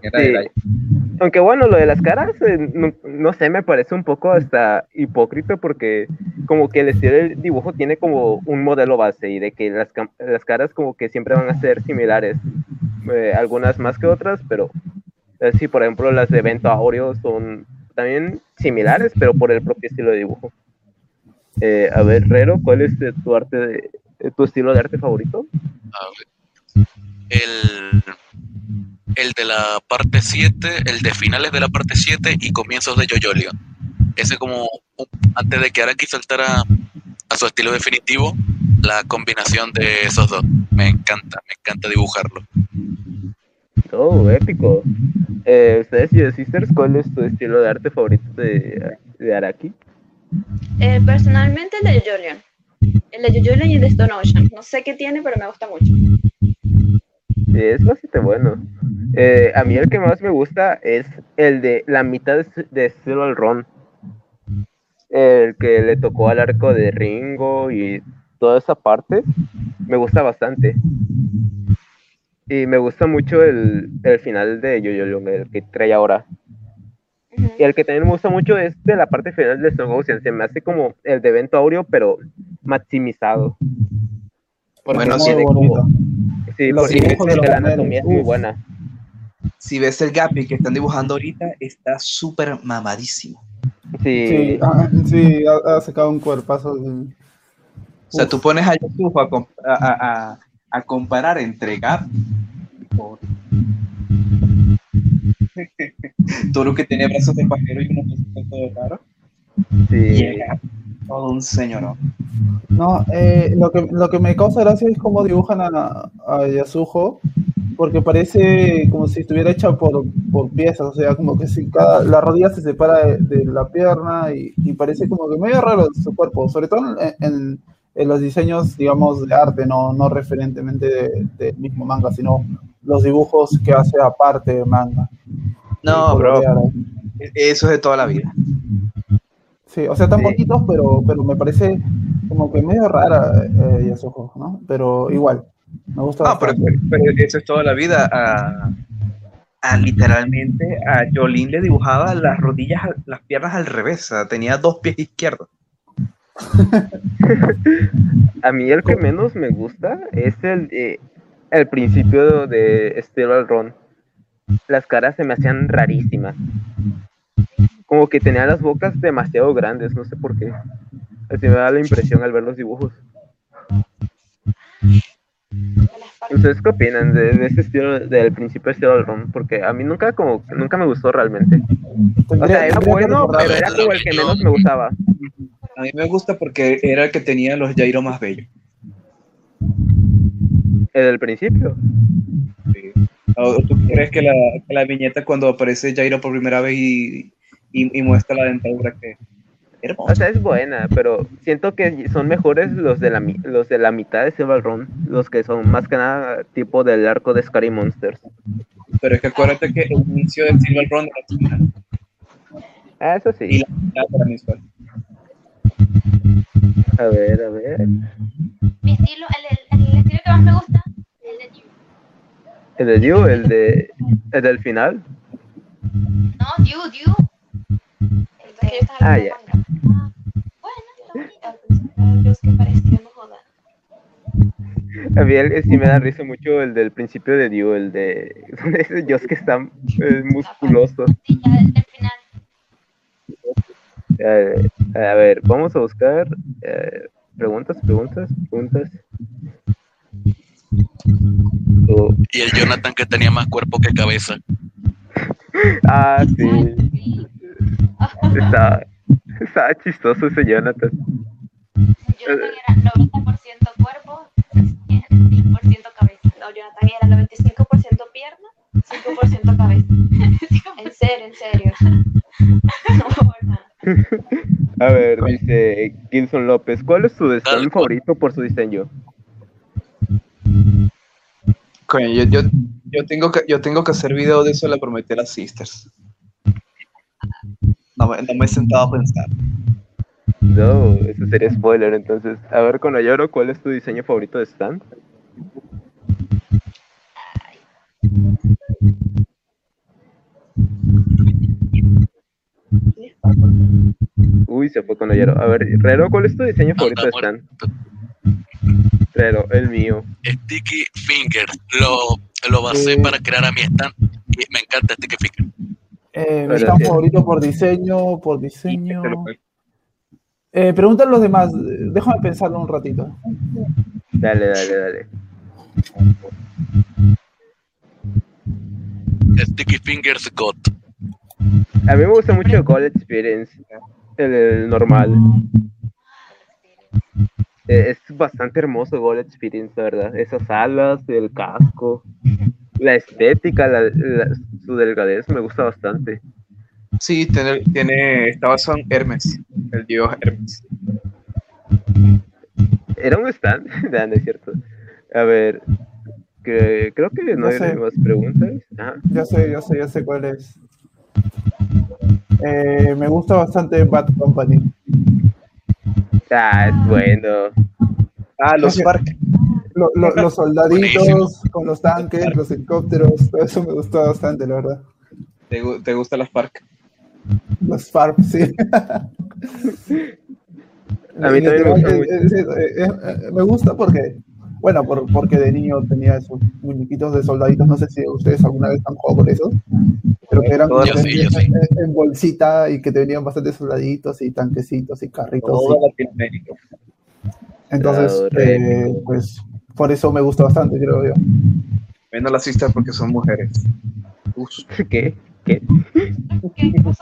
Sí. Aunque bueno, lo de las caras, eh, no, no sé, me parece un poco hasta hipócrita porque como que el estilo del dibujo tiene como un modelo base y de que las, las caras como que siempre van a ser similares, eh, algunas más que otras, pero sí, por ejemplo, las de Vento Aureo son también similares, pero por el propio estilo de dibujo. Eh, a ver, Rero, ¿cuál es eh, tu arte de, eh, tu estilo de arte favorito? El, el de la parte 7, el de finales de la parte 7 y comienzos de Jojo Leon. Ese como antes de que Araki saltara a su estilo definitivo, la combinación de esos dos. Me encanta, me encanta dibujarlo. Oh, épico. Eh, Ustedes y Sisters, ¿cuál es tu estilo de arte favorito de, de Araki? Eh, personalmente el de Leon. El de Leon y el de Stone Ocean. No sé qué tiene, pero me gusta mucho. Sí, es bastante bueno. Eh, a mí el que más me gusta es el de la mitad de, de Silver Run. El que le tocó al arco de Ringo y toda esa parte. Me gusta bastante. Y me gusta mucho el, el final de Yo-Yo el que trae ahora. Y el que también me gusta mucho es de la parte final de Stone Ocean. Se me hace como el de Evento Aureo, pero maximizado. Porque Bueno, sí. Sí, Los porque de la anatomía es muy buena. Si ves el Gapi que están dibujando ahorita, está súper mamadísimo. Sí, Sí, ah, sí, ha, ha sacado un cuerpazo. de- O sea, tú pones a comp- a, a- a- a comparar entre Gap Thor. Toro que tiene brazos de pajero y unos brazos todo raro. Sí. Gap, todo un señor. No, eh, lo, que, lo que me causa gracia es cómo dibujan a, a Yasuho, porque parece como si estuviera hecha por, por piezas, o sea, como que si cada, la rodilla se separa de, de la pierna y, y parece como que medio raro su cuerpo, sobre todo en, en- en los diseños, digamos, de arte, no, no referentemente de- del mismo manga, sino los dibujos que hace aparte de manga. No, bro, eso es de toda la vida. Sí, o sea, tan Sí. pero, pero me parece como que medio rara eh, Yasuho, ¿no? Pero igual, me gusta No, pero, pero eso es toda la vida. A, a literalmente a Jolín le dibujaba las rodillas, las piernas al revés. O sea, tenía dos pies izquierdos. A mí el que menos me gusta es el, de- el principio de Steel Run. Las caras se me hacían rarísimas. Como que tenía las bocas demasiado grandes, no sé por qué. Así me da la impresión al ver los dibujos. ¿Ustedes qué opinan de, de ese estilo, del principio de Steel Run? Porque a mí nunca como nunca me gustó realmente. O sea, era bueno, pero era como el que menos me gustaba. A mí me gusta porque era el que tenía los Jairo más bellos. El del principio. ¿O tú crees que la, que la viñeta cuando aparece Jairo por primera vez y, y, y muestra la dentadura que? O sea, es buena, pero siento que son mejores los de la, mi- los de la mitad de Silver Run, los que son más que nada tipo del arco de Scary Monsters. Pero es que acuérdate que el inicio del Silver Run era. Ah, eso y sí. la mitad para mí fue. A ver, a ver. Mi estilo, el, el, el estilo que más me gusta es el de Dew. El de Dew, el de el del final. No, Dew, Dew. El estaba Ah, ya. Ah, bueno, que joda. A mí el- sí me da risa mucho el del principio de Dew, el de ese Dios que está eh, musculoso. Sí, ya el, final. Eh, a ver, vamos a buscar eh, preguntas, preguntas, preguntas. Oh, Y el Jonathan que tenía más cuerpo que cabeza. ah, sí. Está, está chistoso ese Jonathan. Jonathan era 90% cuerpo, 10% cabeza. No, Jonathan era 95% pierna, 5% cabeza. En serio, en serio. No, por nada. A ver, dice Gilson López, ¿cuál es tu cual. favorito por su diseño? Coño, yo, yo, yo, tengo que, yo tengo que hacer video de eso, le prometí a las sisters. No me, no me he sentado a pensar. No, eso sería spoiler, entonces. A ver, con Ayoro, ¿cuál es tu diseño favorito de stand? Uy, se fue con Ayoro. A ver, Rero, ¿cuál es tu diseño favorito de stand? Rero, el mío. Sticky Finger. Lo, lo basé Eh. para crear a mi stand. Y me encanta Sticky Finger. Eh, mi stand favorito por diseño, por diseño. Eh, preguntan los demás, déjame pensarlo un ratito. Dale, dale, dale. Sticky Fingers God. A mí me gusta mucho el Gold Experience, el, el normal. Eh, Es bastante hermoso Gold Experience, la verdad. Esas alas, el casco, la estética, la- la- su delgadez me gusta bastante. Sí, tiene, tiene, está basado en Hermes, el dios Hermes. Era un stand, Ah, no es cierto. A ver, que, creo que no No hay sé. más preguntas. Ajá. Ya sé, ya sé, ya sé cuál es. Eh, me gusta bastante Bad Company. Ah, es bueno. Ah, los Park. Lo- lo- los soldaditos Buenísimo. con los tanques, los helicópteros, todo eso me gustó bastante, la verdad. ¿Te, te gustan los Park? Los FARP, sí. A mí también me gusta eh, me gusta porque Bueno, por- porque de niño tenía esos muñequitos de soldaditos, no sé si ustedes alguna vez han jugado con esos, pero que eran Yo que sí, yo venían sí. en- en bolsita y que te venían bastantes soldaditos y tanquecitos y carritos. Latinoamérica. entonces, eh, pues por eso me gusta bastante, creo yo. Menos las cistas porque son mujeres. Uf. ¿Qué? ¿Qué?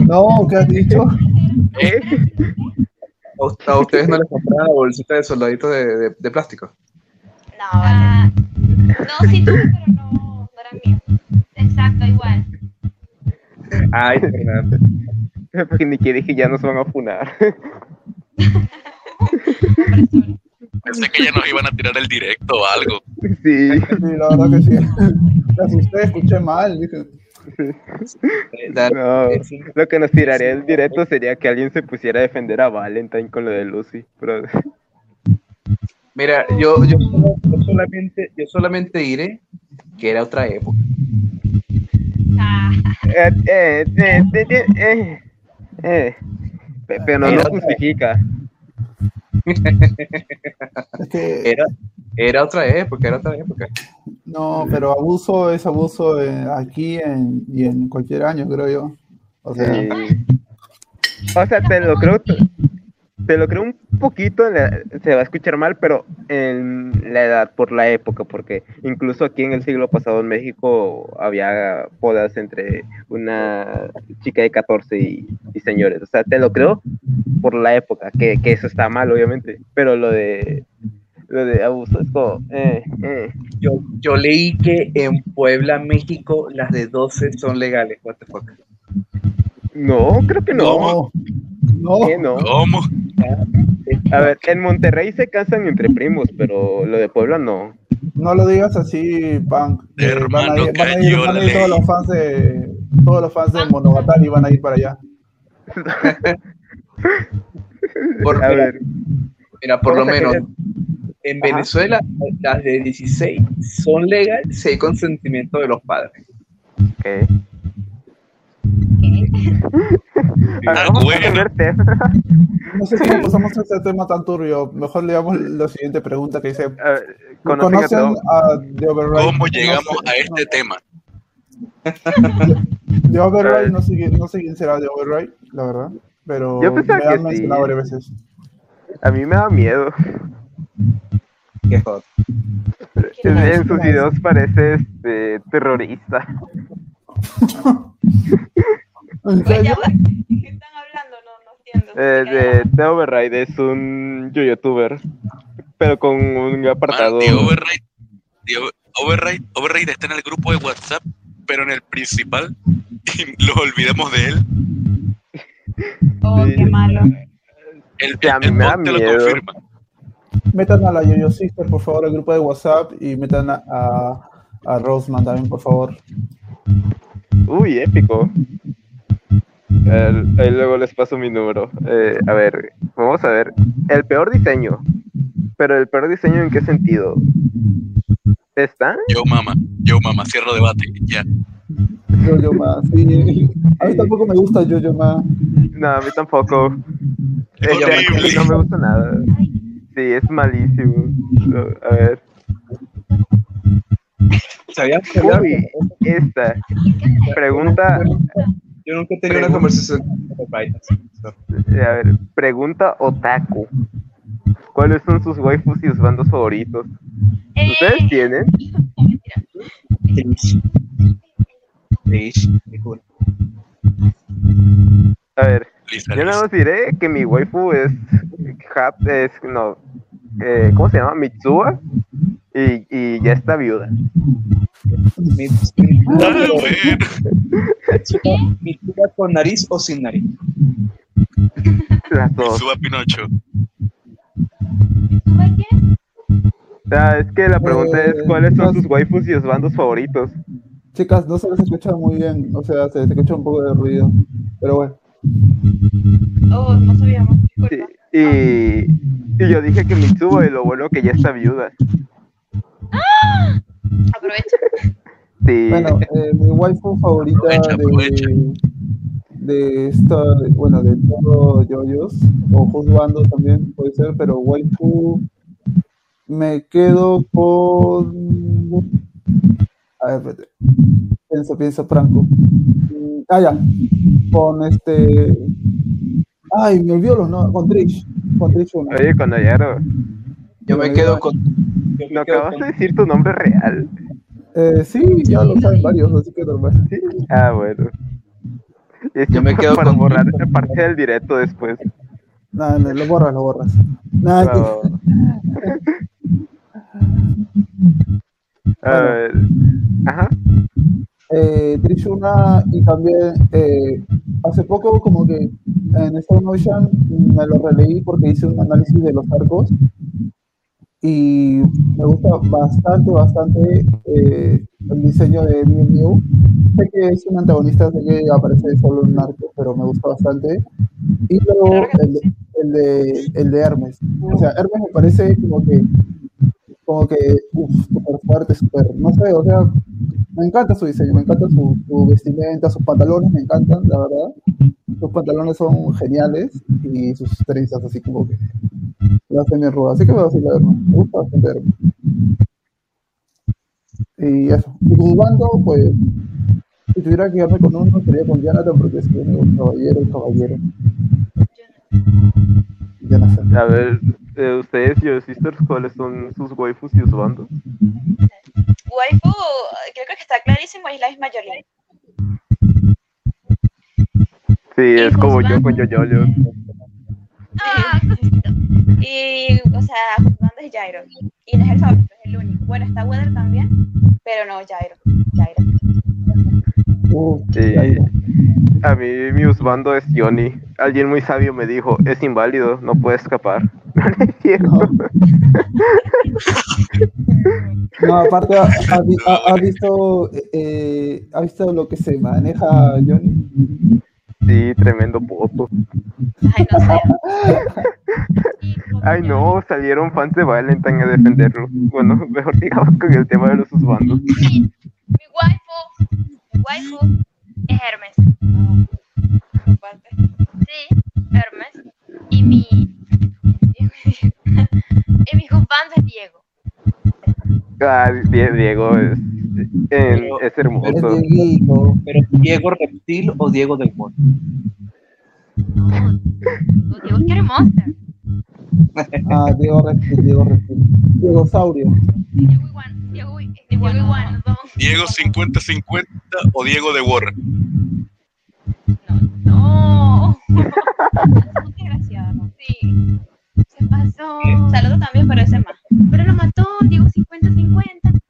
No, ¿qué has dicho? ¿Qué? ¿A us- a ustedes no les compraron la bolsita de soldaditos de, de- de plástico? No, vale. No, sí tuve, pero no, no eran míos. exacto, igual. Ay, Fernando. Porque ni que dije ya nos van a funar. Pensé que ya nos iban a tirar el directo o algo. Sí. Sí, la verdad que sí. Me asusté, escuché mal. Dije, No, lo que nos tiraría el directo sería que alguien se pusiera a defender a Valentine con lo de Lucy. Pero Mira, yo, yo, solamente, yo solamente diré que era otra época. Ah, Eh, eh, eh, eh, eh, eh, eh. Pe- Pero no otra- justifica. Era, era otra época, era otra época. no, pero abuso es abuso aquí en, y en cualquier año, creo yo. O sea, Sí. O sea, te lo creo, te lo creo un poquito, en la- se va a escuchar mal, pero en la edad, por la época, porque incluso aquí en el siglo pasado en México había bodas entre una chica de 14 y, y señores. O sea, te lo creo por la época, que, que eso está mal, obviamente, pero lo de lo de abuso es como, eh, eh. Yo, yo leí que en Puebla, México, las de 12 son legales. What the fuck. No, creo que no. no, no, ¿Qué no? ¿Cómo? A ver, en Monterrey se casan entre primos, pero lo de Puebla no. no lo digas así, Punk. Eh, van a ir, van a ir, van a ir todos los fans de todos los fans de Monogatari van a ir para allá. Por, A mira, ver, mira, por lo menos querer- en Ajá. Venezuela, las de 16 son legales si hay consentimiento de los padres. Ah, vamos a bueno. cambiar tema. No sé si pasamos a este tema tan turbio. Mejor leamos la siguiente pregunta que dice: A ver, ¿Conocen a The Override? ¿Cómo llegamos a este tema? The Override, no sé, quién- no sé quién será The Override, la verdad. Pero Yo pensaba me que han sí. mencionado varias veces. A mí me da miedo. Qué hot. En, en sus videos parece este, terrorista. ¿En ya serio? va. ¿De qué están hablando? No, no entiendo. Eh, de, The Override es un youtuber, pero con un Man, apartado. The Override, The Override, Override está en el grupo de WhatsApp, pero en el principal y lo olvidemos de él. Oh, Sí. qué malo. El, el me da te lo confirma. Metan a la Yoyo Sister, por favor, al grupo de WhatsApp y metan a, a, a Roseman también, por favor. Uy, épico. El- ahí luego les paso mi número. Eh, a ver, vamos a ver. El peor diseño. Pero el peor diseño en qué sentido? ¿Está? Yo mama, yo mama, cierro debate, ya. Jojo Ma, sí. A mí tampoco me gusta Jojo Ma. No, a mí tampoco. Es Este, horrible. no me gusta nada. Sí, es malísimo. A ver. ¿Sabías Uy, esta. Pregunta, Yo nunca he tenido una conversación con eh, a ver, pregunta otaku. ¿Cuáles son sus waifus y sus bandos favoritos? Eh, ¿Ustedes tienen? Ish. Ish, qué cool. A ver, Lisa, yo nada más diré que mi waifu es Hat, es, no, eh, ¿cómo se llama? Mitsuba. Y, y ya está viuda. Mi, mi, Ah, bueno. mi tía con nariz o sin nariz. Las dos. Suba Pinocho. ¿sube qué? O sea, es que la pregunta Eh, es cuáles son sus waifus y sus bandos favoritos. Chicas, no se les escucha muy bien. O sea, se les escucha un poco de ruido. Pero bueno. Oh, no sabíamos. Sí, y, y yo dije que Mitsuba y lo bueno que ya está viuda. Aprovecha. Sí, Bueno, eh, mi waifu favorita Aprovecha, aprovecha. de, de esta, bueno, de todo yoyos, o juzgando también puede ser, pero waifu me quedo con. A ver, espérate. Pienso, pienso, Franco. Mm, Ah, ya. Con este. Ay, me olvidó los nombres. Con Trish. Con Trish uno. Oye, con Ayaro, Yo me quedo con. yo me ¿no quedo acabas con- de decir tu nombre real? Eh, sí, ya lo saben varios, así que normal. Sí. Ah, bueno. Yo me quedo para con- borrar parte del directo después. Nada, no, lo borras, lo borras. Nada, No. A ver. Ajá. eh, Trishuna y también eh, hace poco como que en Stone Ocean me lo releí porque hice un análisis de los arcos y me gusta bastante, bastante eh, el diseño de Mew Mew. Sé que es un antagonista, sé que aparece solo en un arco, pero me gusta bastante. Y luego el, de- el, de, el de Hermes. O sea, Hermes me parece como que como que, uff, súper fuerte, súper, no sé, o sea, me encanta su diseño, me encanta su, su vestimenta, sus pantalones me encantan, la verdad. Sus pantalones son geniales y sus trenzas así como que lo hacen bien rudas. Así que me voy a decir la verdad, me gusta bastante. Y eso. Y jugando, pues, si tuviera que quedarme con uno, sería con Jonathan porque es el único caballero, el caballero. Jonathan. A ver, eh, ustedes, yo sisters, ¿cuáles son sus waifus y sus bandos? Waifu, creo que está clarísimo, es la misma. Sí, es como yo con bandos. Yoyolio. Ah, Y, o sea, juzgando es Jairo. Y no es el favorito, es el único. Bueno, está Weather también, pero no, Jairo. Jairo. Sí. A mí mi usbando es Johnny. Alguien muy sabio me dijo, es inválido, no puede escapar. No. No. Aparte, ¿ha, ha vi- ha- ha visto, eh, ¿ha visto lo que se maneja Johnny? Sí, tremendo poto. Ay, no sé. Ay no, salieron fans de Valentine a defenderlo. Bueno, mejor sigamos con el tema de los usbandos. mi, mi waifu, mi waifu es Hermes. Sí, Hermes. Y mi. y mi juzgando es Diego. Ah, Die- Diego es, Pero- es Es hermoso. Dieguito. Pero Diego Reptil o Diego del Mundo. No, Diego quiere Monster. Ah, Diego Reptil, Diego Reptil. Diego Saurio. Diego igual, Diego, Diego igual, no. Diego 50-50 o Diego de Warren. No, ¿no? sí, se pasó. Saludos también, pero ese más. Pero lo mató, Diego 50-50.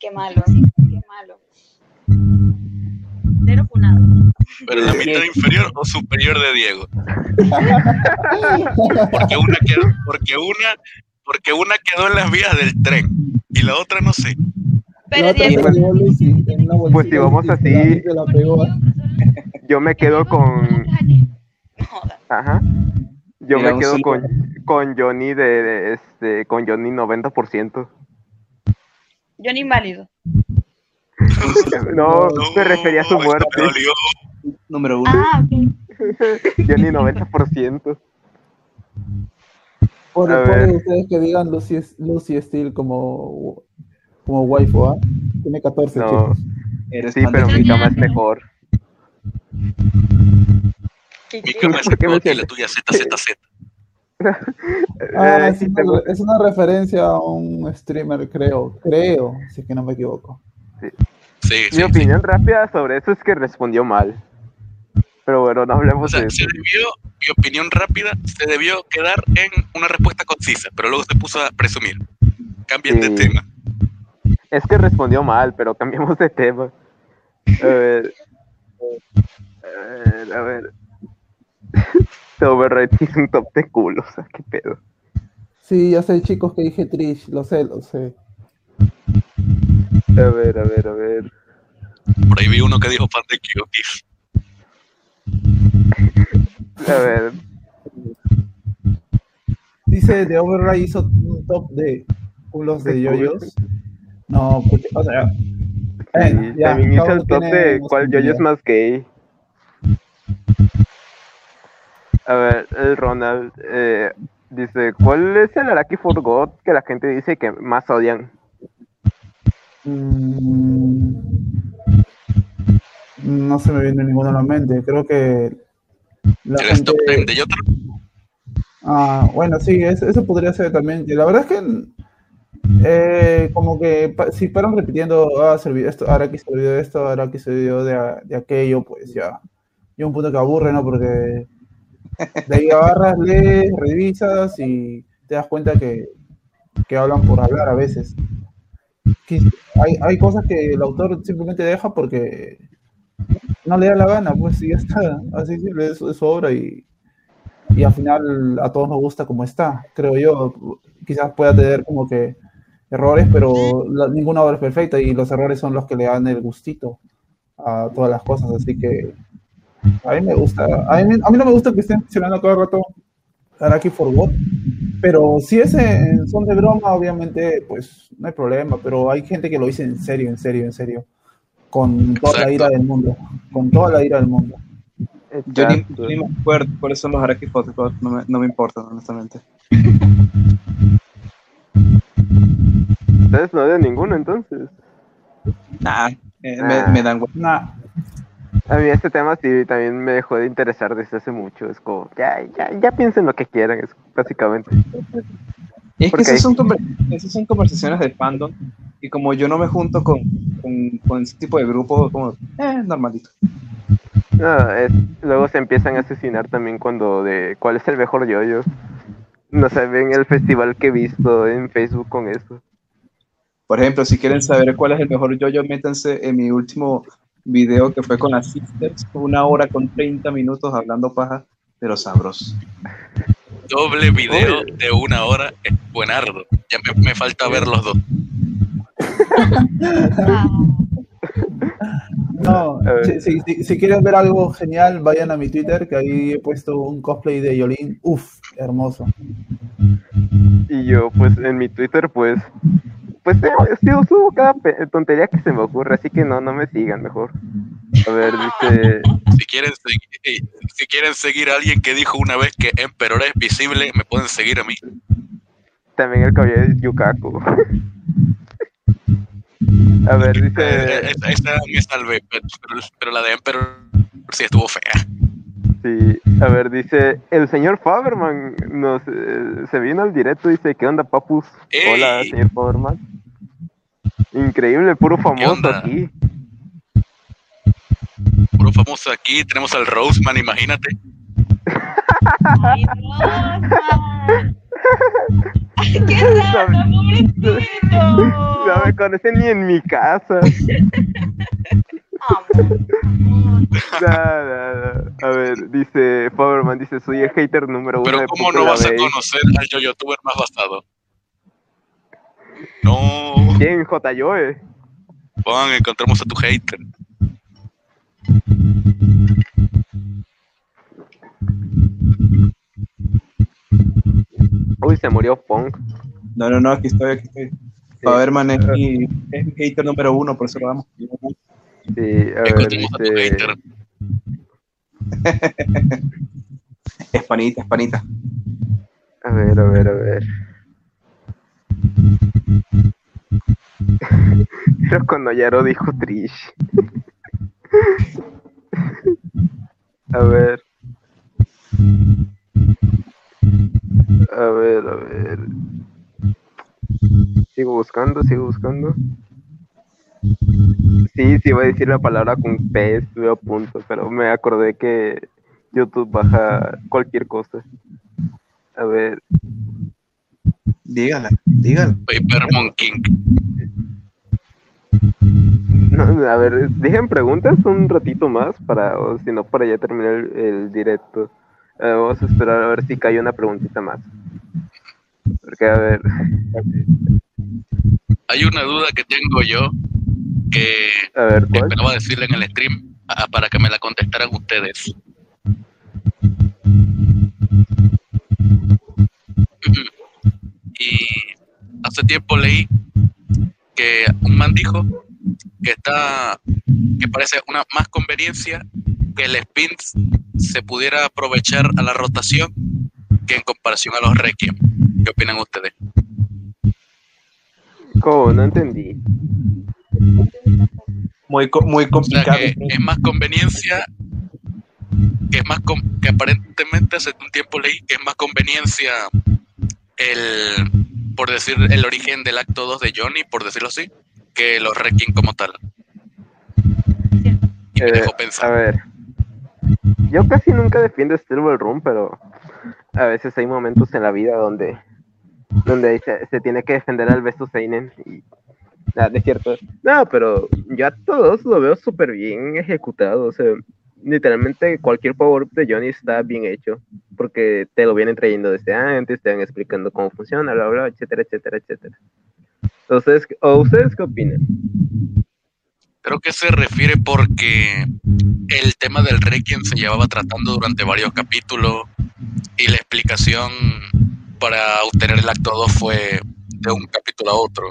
Qué malo, qué malo. Cero funado. Pero la mitad inferior o superior de Diego. Porque una quedó, porque una, porque una quedó en las vías del tren y la otra no sé. Pero Diego, una Pues si vamos así- se la pegó. Yo me quedo con... Ajá. Yo Mira, me quedo con, con Johnny de, de, este, con Johnny 90%. Johnny inválido. No, No, me refería a su muerte. Número uno. Ah, ok. Johnny 90%. Por, ver. ustedes que digan Lucy, Lucy Steele como, como waifu, ¿ah? Tiene 14 No. chicos. Eres Sí, de pero mi cama es mejor. Mi cama es ¿Por qué me Scott y la tuya ZZZ. Ah, Eh, es, una, tengo- es una referencia a un streamer, creo, creo, si es que no me equivoco. Sí, sí. Mi opinión rápida sobre eso es que respondió mal. Pero bueno, no O hablemos sea, de se eso. debió, mi opinión rápida, se debió quedar en una respuesta concisa, pero luego se puso a presumir. Cambien de tema. Es que respondió mal, pero cambiamos de tema. A ver. A ver, a ver. Override hizo un top de culos, o sea, qué pedo. Sí, ya sé, chicos, que dije Trish, lo sé, lo sé. A ver, a ver, a ver. Por ahí vi uno que dijo fan de Kyokis. A ver. Dice The Override hizo un top de culos de De yoyos. No, porque, o sea, Sí, ya, también hizo el top de cuál yoyo es más gay. A ver, el Ronald. Eh, Dice, ¿cuál es el Araki for God que la gente dice que más odian? Mm, no se me viene ninguno a la mente. Creo que la ¿Eres gente... top 10 de Yotaro? Ah, bueno, sí, eso, eso podría ser también. que La verdad es que eh, como que pa- si fueron repitiendo, ah, esto, ahora aquí se olvidó esto, ahora aquí se olvidó de, de aquello, pues ya. Y un punto que aburre, ¿no? Porque de ahí agarras, lees, revisas y te das cuenta que, que hablan por hablar a veces. Hay, hay cosas que el autor simplemente deja porque no le da la gana, pues y ya está. Así simple es, es su obra y, y al final a todos nos gusta como está, creo yo. Quizás pueda tener como que errores, pero la- ninguna obra es perfecta y los errores son los que le dan el gustito a todas las cosas, así que a mí me gusta, a mí, a mí no me gusta que estén mencionando cada rato Araki for God, pero si es en son de broma, obviamente, pues no hay problema, pero hay gente que lo dice en serio, en serio, en serio, con toda la ira del mundo, con toda la ira del mundo. Yo ni, ni me acuerdo cuáles son los Araki Photocode, no me, no me importan, honestamente. Ustedes no odian ninguno entonces. Nah, eh, Ah. me, me dan Nah, A mí este tema sí también me dejó de interesar desde hace mucho. Es como, ya, ya, ya piensen lo que quieran, es básicamente. Y es que esas son, esas son conversaciones de fandom. Y como yo no me junto con, con, con ese tipo de grupos, como, eh, normalito. No, es- luego se empiezan a asesinar también cuando de cuál es el mejor yoyo. No sé, ven el festival que he visto en Facebook con eso. Por ejemplo, si quieren saber cuál es el mejor yo-yo, métanse en mi último video que fue con las Sisters, una hora con 30 minutos hablando paja, pero sabroso. Doble video Oye. de una hora es buenardo. Ya me, me falta ver los dos. No, si- si- si quieren ver algo genial, vayan a mi Twitter, que ahí he puesto un cosplay de Yolín. Uf, hermoso. Y yo, pues, en mi Twitter, pues, pues, eh, sí, subo cada tontería que se me ocurre, así que no, no me sigan mejor. A ver, dice, Si quieren, segui- eh, si quieren seguir a alguien que dijo una vez que Emperor es visible, me pueden seguir a mí. también el caballero de Yukaku. A ver, Eh, dice, esa, esa me salvé, pero, la de Emperor sí estuvo fea. sí, a ver, dice, el señor Faberman nos, eh, se vino al directo, dice, ¿qué onda, papus? Hola, señor Faberman. Increíble, puro famoso aquí. Puro famoso aquí, tenemos al Roseman, imagínate. Ay, Rosa. Ay, qué raro, pobrecito. No me conocen ni en mi casa. Amor. No, no, no. A ver, dice Faberman, dice, soy el hater número uno Pero de ¿cómo no vas a Bay". conocer al yo-youtuber más basado? No, ¿Quién? J-Joe. Juan, encontramos a tu hater. Uy, se murió Punk. No, no, no, aquí estoy, aquí estoy. Faberman es mi, es mi hater número uno, por eso lo damos. Sí, a ver, Encontramos a tu dice, hater. Espanita, espanita. a ver, a ver, a ver. Pero cuando Yaro dijo Trish. A ver. A ver, a ver. Sigo buscando, sigo buscando. Sí, sí, voy a decir la palabra con P, estuve a punto, pero me acordé que YouTube baja cualquier cosa. A ver, Dígala, dígala. Paper Monkey. no, a ver, dejen preguntas un ratito más para, o si no, para ya terminar el, el directo. Eh, vamos a esperar a ver si cae una preguntita más. Porque, a ver, Hay una duda que tengo yo que a ver, esperaba decirle en el stream ah, para que me la contestaran ustedes. Y hace tiempo leí que un man dijo que está que parece una más conveniencia que el spin se pudiera aprovechar a la rotación que en comparación a los Requiem. ¿Qué opinan ustedes? ¿Cómo? No entendí. Muy, co- muy O sea, complicado. que es más conveniencia, que es más que aparentemente hace un tiempo leí que es más conveniencia el, por decir, el origen del acto 2 de Johnny, por decirlo así, que los Requiem como tal. Y me Eh, a ver. Yo casi nunca defiendo Steel Room, pero a veces hay momentos en la vida donde donde se, se tiene que defender al Besto Seinen y nada, de cierto. No, pero yo a todos lo veo súper bien ejecutado. O sea, literalmente cualquier power up de Johnny está bien hecho. Porque te lo vienen trayendo desde antes, te van explicando cómo funciona, bla, bla, etcétera, etcétera, etcétera. Entonces, ¿o ustedes qué opinan? Creo que se refiere porque el tema del Requiem se llevaba tratando durante varios capítulos y la explicación para obtener el acto 2 fue de un capítulo a otro.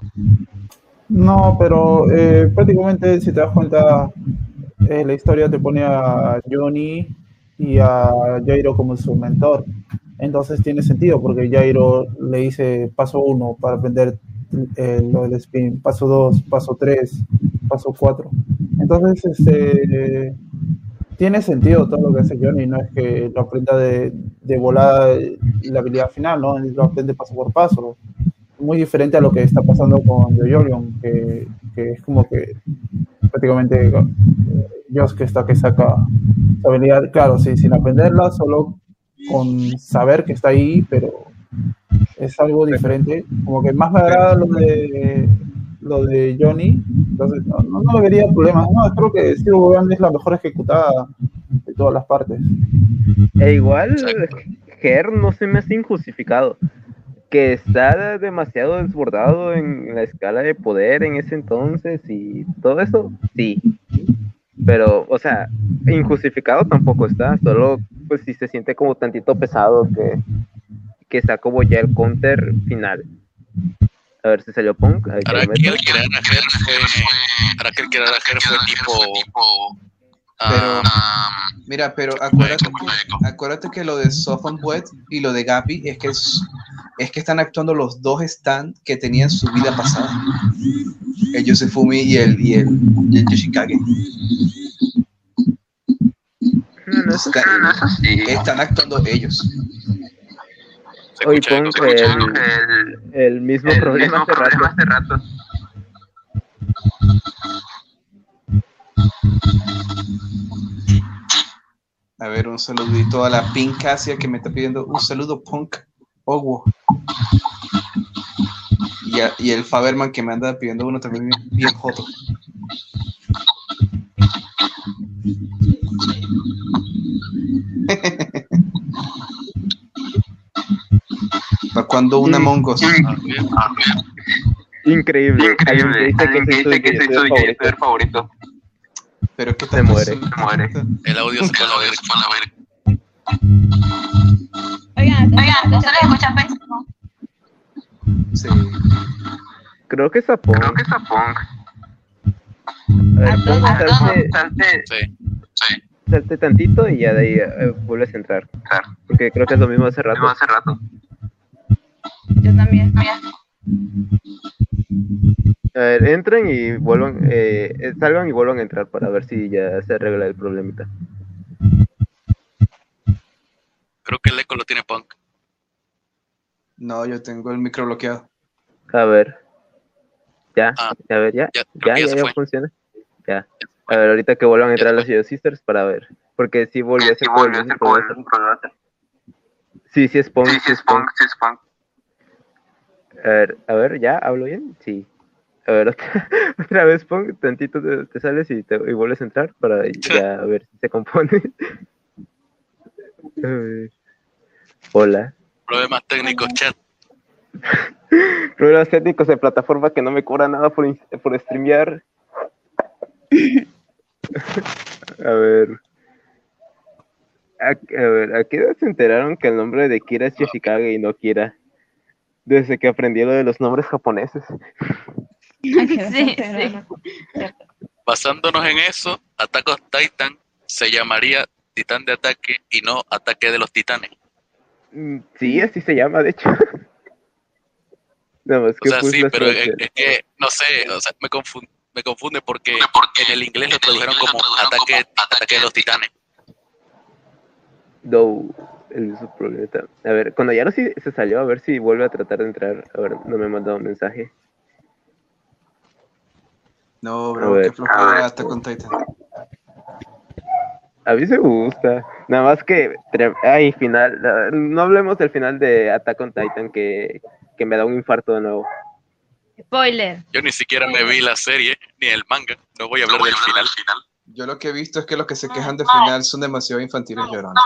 No, pero eh, prácticamente, si te das cuenta, eh, la historia te pone a Johnny y a Jairo como su mentor. Entonces tiene sentido, porque Jairo le dice paso uno para aprender eh, lo del spin, paso dos, paso tres, paso cuatro. Entonces, este, tiene sentido todo lo que hace Johnny, no es que lo aprenda de, de volada la habilidad final, ¿no? Lo aprende paso por paso muy diferente a lo que está pasando con Joyorion, que, que es como que prácticamente eh, Joss que está que saca habilidad, claro, sí, sin aprenderla, solo con saber que está ahí, pero es algo diferente. Como que más me agrada lo de lo de Johnny, entonces no, no, no vería problemas. No, creo que Steve Bogan es la mejor ejecutada de todas las partes. E igual. Ger no se me hace injustificado. Que está demasiado desbordado en la escala de poder en ese entonces y todo eso, sí. Pero, o sea, injustificado tampoco está, solo pues si se siente como tantito pesado que, que está como ya el counter final. A ver si salió Punk. ahí que el Ger fue, ahora que el Ger fue tipo... Pero- ah, Mira, pero acuérdate que, acuérdate que lo de Sofon Wet y lo de Gappy es que es, es que están actuando los dos stand que tenían su vida pasada. El Yosefumi y el, y el, y el Yoshikage. No, no, eso Está- Están actuando ellos. Hoy escucha el, el mismo problema hace rato. A ver, un saludito a la Pink Asia que me está pidiendo un saludo Punk Owo. Y, a- y el Faberman que me anda pidiendo uno también bien, bien joto. ¿Para cuando una Mm. Ah, bien. Increíble. Alguien que dice que soy su youtuber favorito. Pero ¿qué Se tal? muere. El audio se fue a la verga. Oigan, Oigan, ¿no se les escucha pésimo? Sí. Creo que es a Punk. Creo que es a ver, A Punk, todos, a salte, Salte, Sí. salte tantito y ya de ahí eh, vuelves a entrar. Claro. Porque creo que es lo mismo hace rato. mismo hace rato. yo también. Mira, A ver, entren y vuelvan, eh, salgan y vuelvan a entrar para ver si ya se arregla el problemita. Creo que el eco lo tiene Punk. No, yo tengo el micro bloqueado. A ver. Ya, Ah, a ver, ya, ya, ya, ya, funciona. Ya. A ver, ahorita que vuelvan a entrar las Yo Sisters para ver. Porque sí volvió a sí ser como el volvió a ser. Sí, sí es Punk, Sí, sí es Punk, sí es Punk. A ver, a ver, ¿ya? ¿Hablo bien? Sí. A ver, otra, otra vez Punk, tantito te, te sales y, te, y vuelves a entrar para ya a ver si se compone. A ver. Hola. Problemas técnicos, chat. Problemas técnicos de plataforma que no me cobra nada por, por streamear. A ver. A, a ver, ¿a qué edad se enteraron que el nombre de Kira es Yoshikage y no Kira? Desde que aprendí lo de los nombres japoneses. Sí, sí. Basándonos en eso, Attack on Titan se llamaría Titán de Ataque y no Ataque de los Titanes. Mm, Sí, así se llama, de hecho. Nada más O que sea, pues, sí, pero es, es que, no sé, o sea, me confunde, me confunde porque en el inglés lo tradujeron como ataque, ataque de los titanes. No, el mismo problema. A ver, cuando ya no se se salió, a ver si vuelve a tratar de entrar. A ver, no me ha mandado un mensaje. No, bro, qué flojera Attack on Titan. A mí se gusta. Nada más que. Ay, final. No hablemos del final de Attack on Titan que, que me da un infarto de nuevo. Spoiler. Yo ni siquiera me vi la serie, ni el manga. No voy a hablar del final. Yo lo que he visto es que los que se quejan de final son demasiado infantiles llorando.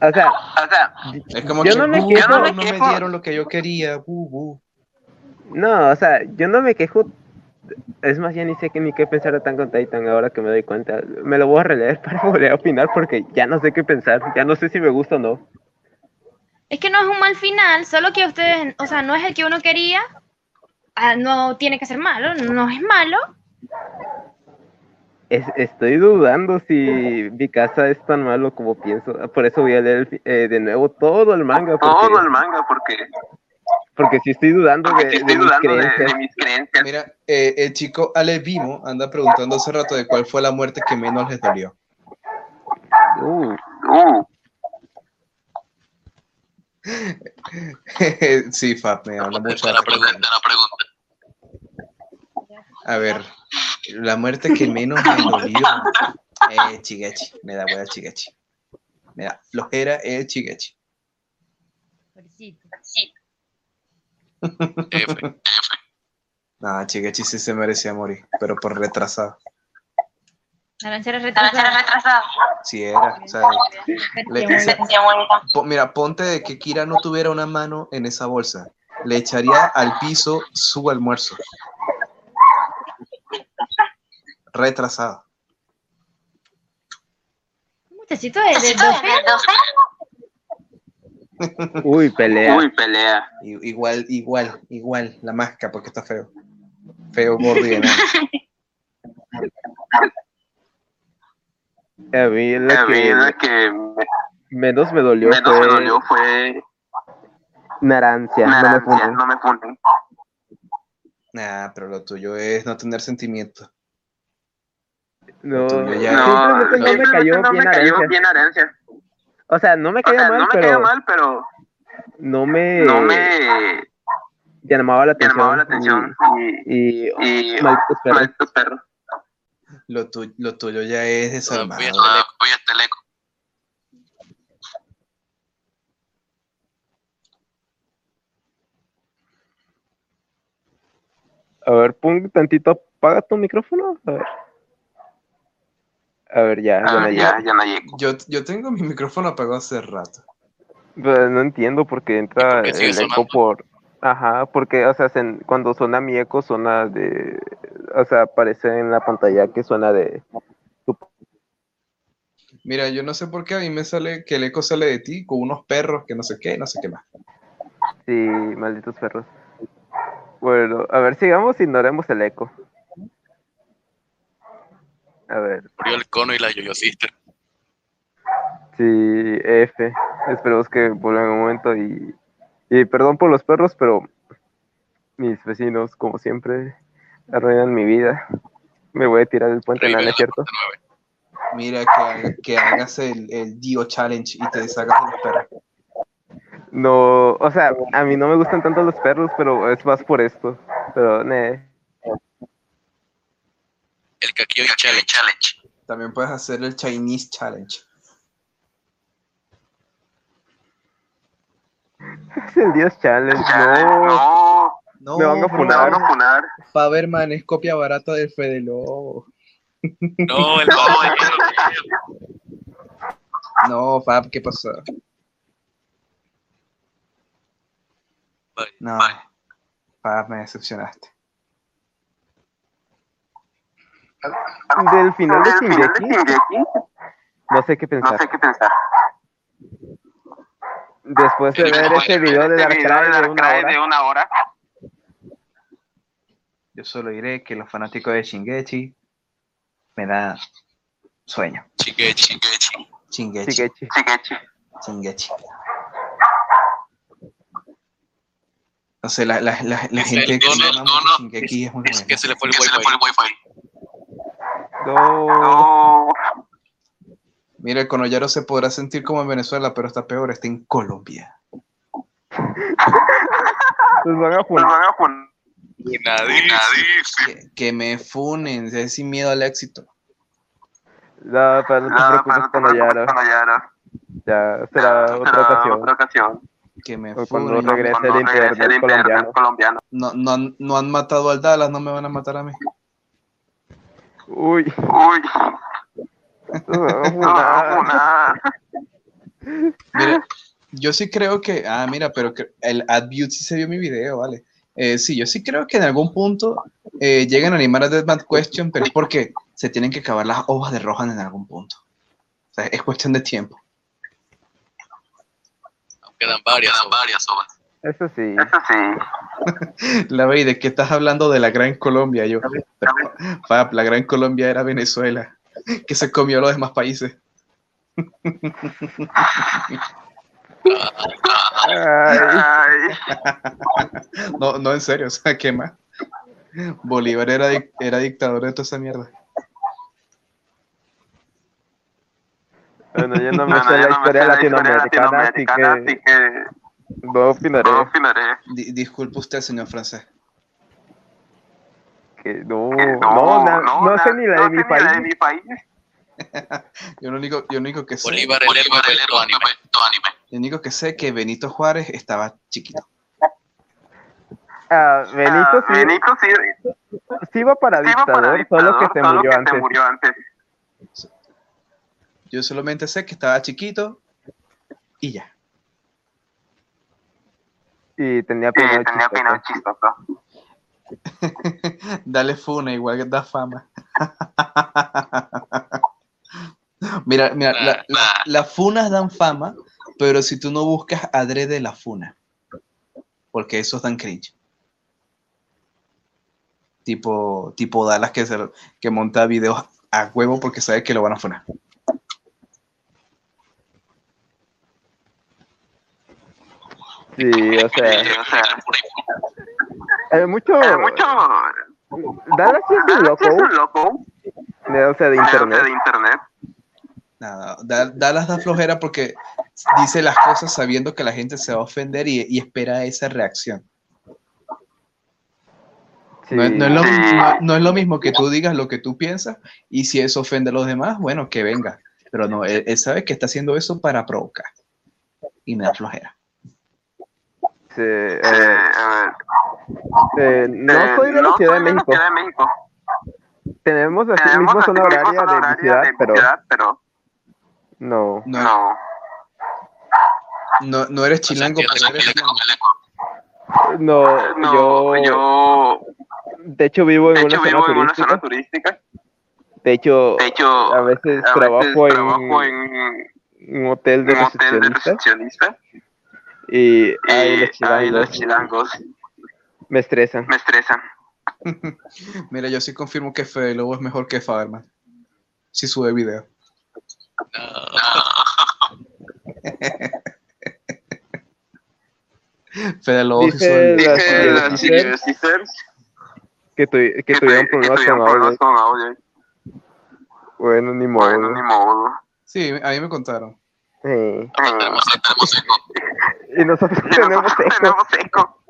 O sea, O sea, Es como Yo que no me "Uh, quejo". no, me dieron lo que yo quería. bu, bu". no, o sea, yo no me quejo. Es más, ya ni sé que ni qué pensar de on Titan ahora que me doy cuenta. Me lo voy a releer para volver a opinar porque ya no sé qué pensar. Ya no sé si me gusta o no. Es que no es un mal final, solo que ustedes, o sea, no es el que uno quería. Ah, no tiene que ser malo, no es malo. Es- estoy dudando si mi casa es tan malo como pienso. Por eso voy a leer eh, de nuevo todo el manga. Porque, todo el manga, porque, porque sí estoy dudando de, mis de, creencias. de mis creencias. Mira, eh, el chico Ale Vimo anda preguntando hace rato de cuál fue la muerte que menos les dolió. Uh, Uh, sí, Fab, me habla mucho. La pregunta, la pregunta. A ver, la muerte que menos me dolió. Eh, Chigechi, me da hueá Chigechi. Me da flojera el Chigechi. Pobrecito. F. No, Chigechi sí se merecía morir, pero por retrasado. La lanchera la lancha retrasada. retrasada. Sí era. O sea, le- po- mira, ponte de que Kira no tuviera una mano en esa bolsa. Le echaría al piso su almuerzo. Retrasado. Muchachito de, de Necesito 12 de 12. Uy, pelea. Uy, pelea. I- Igual, igual, igual. La máscara, porque está feo. Feo, gordo y enano. A mí la A mí que la que me- menos me dolió menos fue me dolió fue Narancia. No me Narancia, funden. no me funden. Nah, pero lo tuyo es no tener sentimientos. No, ya- simplemente no me cayó no bien me cayó bien Narancia. O sea, no me O sea, mal, no me pero mal, pero no me, no me llamaba la atención. llamaba la atención. Y, y, Y, malditos perros. malditos perros. Lo, tu- lo tuyo ya es desalmado. Voy a estar eco, voy a estar eco. A ver, pon tantito, apaga tu micrófono. A ver. A ver, ya, ya Ah, ya, no llego. Yo, yo tengo mi micrófono apagado hace rato. Pues, no entiendo por qué entra ¿Por qué sigue el eco por... Ajá, porque, o sea, se- cuando suena mi eco, suena de... O sea, aparece en la pantalla que suena de... Mira, yo no sé por qué a mí me sale que el eco sale de ti con unos perros que no sé qué, no sé qué más. Sí, malditos perros. Bueno, a ver, sigamos, ignoremos el eco. A ver, Murió el cono y la Yoyo Sister. sí, F. Esperemos que vuelvan en un momento y... Y perdón por los perros, pero mis vecinos, como siempre, arruinan mi vida. Me voy a tirar del puente, ¿no, es cierto? Mira que, que hagas el, el Dio Challenge y te deshagas de los perros. No, o sea, a mí no me gustan tanto los perros, pero es más por esto. Pero, ne. El Kakio Challenge. También puedes hacer el Chinese Challenge. Es el Dios Challenge, no. No, No, Me van a me van a funar. Faberman es copia barata del Fede Lobo. No, el No, Fab, ¿qué pasó? Bye. No, Fab, me decepcionaste. del final de Shingeki, no sé qué pensar. No sé qué pensar. Después de ver ese video de Dark Cry de una hora, yo solo diré que los fanáticos de Shingeki me da sueño. Shingeki. Shingeki. Shingeki. No sé, la, la, la, la gente que se llama Shingeki es muy buena. Es que se le fue el wifi. No. No. Mira, el Conoyaro se podrá sentir como en Venezuela, pero está peor, está en Colombia. Nos van a funar. van a. Que, que me funen, es sin miedo al éxito. No, pero no te No, preocupes, no preocupes, Panayara. Ya será Será otra ocasión. Otra ocasión. Que me O cuando funen. regrese Cuando el regrese internet el internet colombiano. colombiano. No, no, han- no han matado al Dallas, no me van a matar a mí. Uy, Uy, nos van a nos van a funar. funar. Mira, yo sí creo que. Ah, mira, pero el AdView sí se vio mi video, ¿vale? Eh, sí, yo sí creo que en algún punto eh, llegan a animar a Deadman Question, pero es porque se tienen que acabar las hojas de Rohan en algún punto. O sea, es cuestión de tiempo. Quedan varias. Quedan varias horas. Eso sí. Eso sí. La veis, ¿de qué estás hablando de la Gran Colombia? Yo, Fab, la Gran Colombia era Venezuela, que se comió a los demás países. Ay. No, no, en serio, o sea, ¿qué más? Bolívar era, era dictador de toda esa mierda. bueno, yo no me Bueno, sé la no historia sé la latinoamericana, así latinoamericana, así que que no opinaré. no opinaré. Di- disculpe usted, señor francés. Que no, Que no, na- no, sé na- ni la no de mi sé ni país. la de mi país. Yo lo único, yo lo único que sé, Bolívar Bolívar, el héroe anime. lo único que sé que Benito Juárez estaba chiquito. Ah, Benito Ah, sí, Benito sí, sí iba para sí iba dictador, para solo que dictador, se solo murió que antes. se murió antes. Yo solamente sé que estaba chiquito y ya. Y tenía Sí, tenía chistoso. chistoso. Dale funa, igual que da fama. mira, mira, la- la- las funas dan fama, pero si tú no buscas adrede la funa, porque esos dan cringe. Tipo, tipo Dallas que, se, que monta videos a huevo porque sabe que lo van a funar. Sí, o sea, Sí, o sea, hay mucho, mucho. Dallas es un loco, Sí, es un loco. de- o sea, de internet. de internet. Nada, Da- Dallas da flojera porque dice las cosas sabiendo que la gente se va a ofender y, y espera esa reacción. Sí. No, es- no es lo, no es lo mismo que tú digas lo que tú piensas y si eso ofende a los demás, bueno, que venga. Pero no, él, él sabe que está haciendo eso para provocar. Y me da flojera. Sí, eh, Eh, a ver, eh, no soy de la no Ciudad de la México. Ciudad de México. Tenemos mismo así zona horaria de mi ciudad, de pero ciudad, pero no. No, no. no, eres chilango, O sea, pero eres chilango, chilango. No, No, yo, yo, de hecho vivo en de una hecho, zona vivo en una turística. zona turística. De hecho, De hecho, a veces a trabajo, veces en, trabajo en un hotel de un hotel de recepcionista recepcionista. Y ay, los ay, los chilangos chilangos me estresan. me estresan. Mira, yo sí confirmo que Fede Lobo es mejor que Faberman. Si sube video. Fede Lobo sí sube video. Que, tu, que que tuvieron tuvi- que problemas tuvieron con problemas audio. con audio. Bueno, ni modo. Bueno, ni modo. Sí, a mí me contaron. Sí. Tenemos, tenemos eco. Y nosotros Y tenemos nosotros eco. tenemos eco.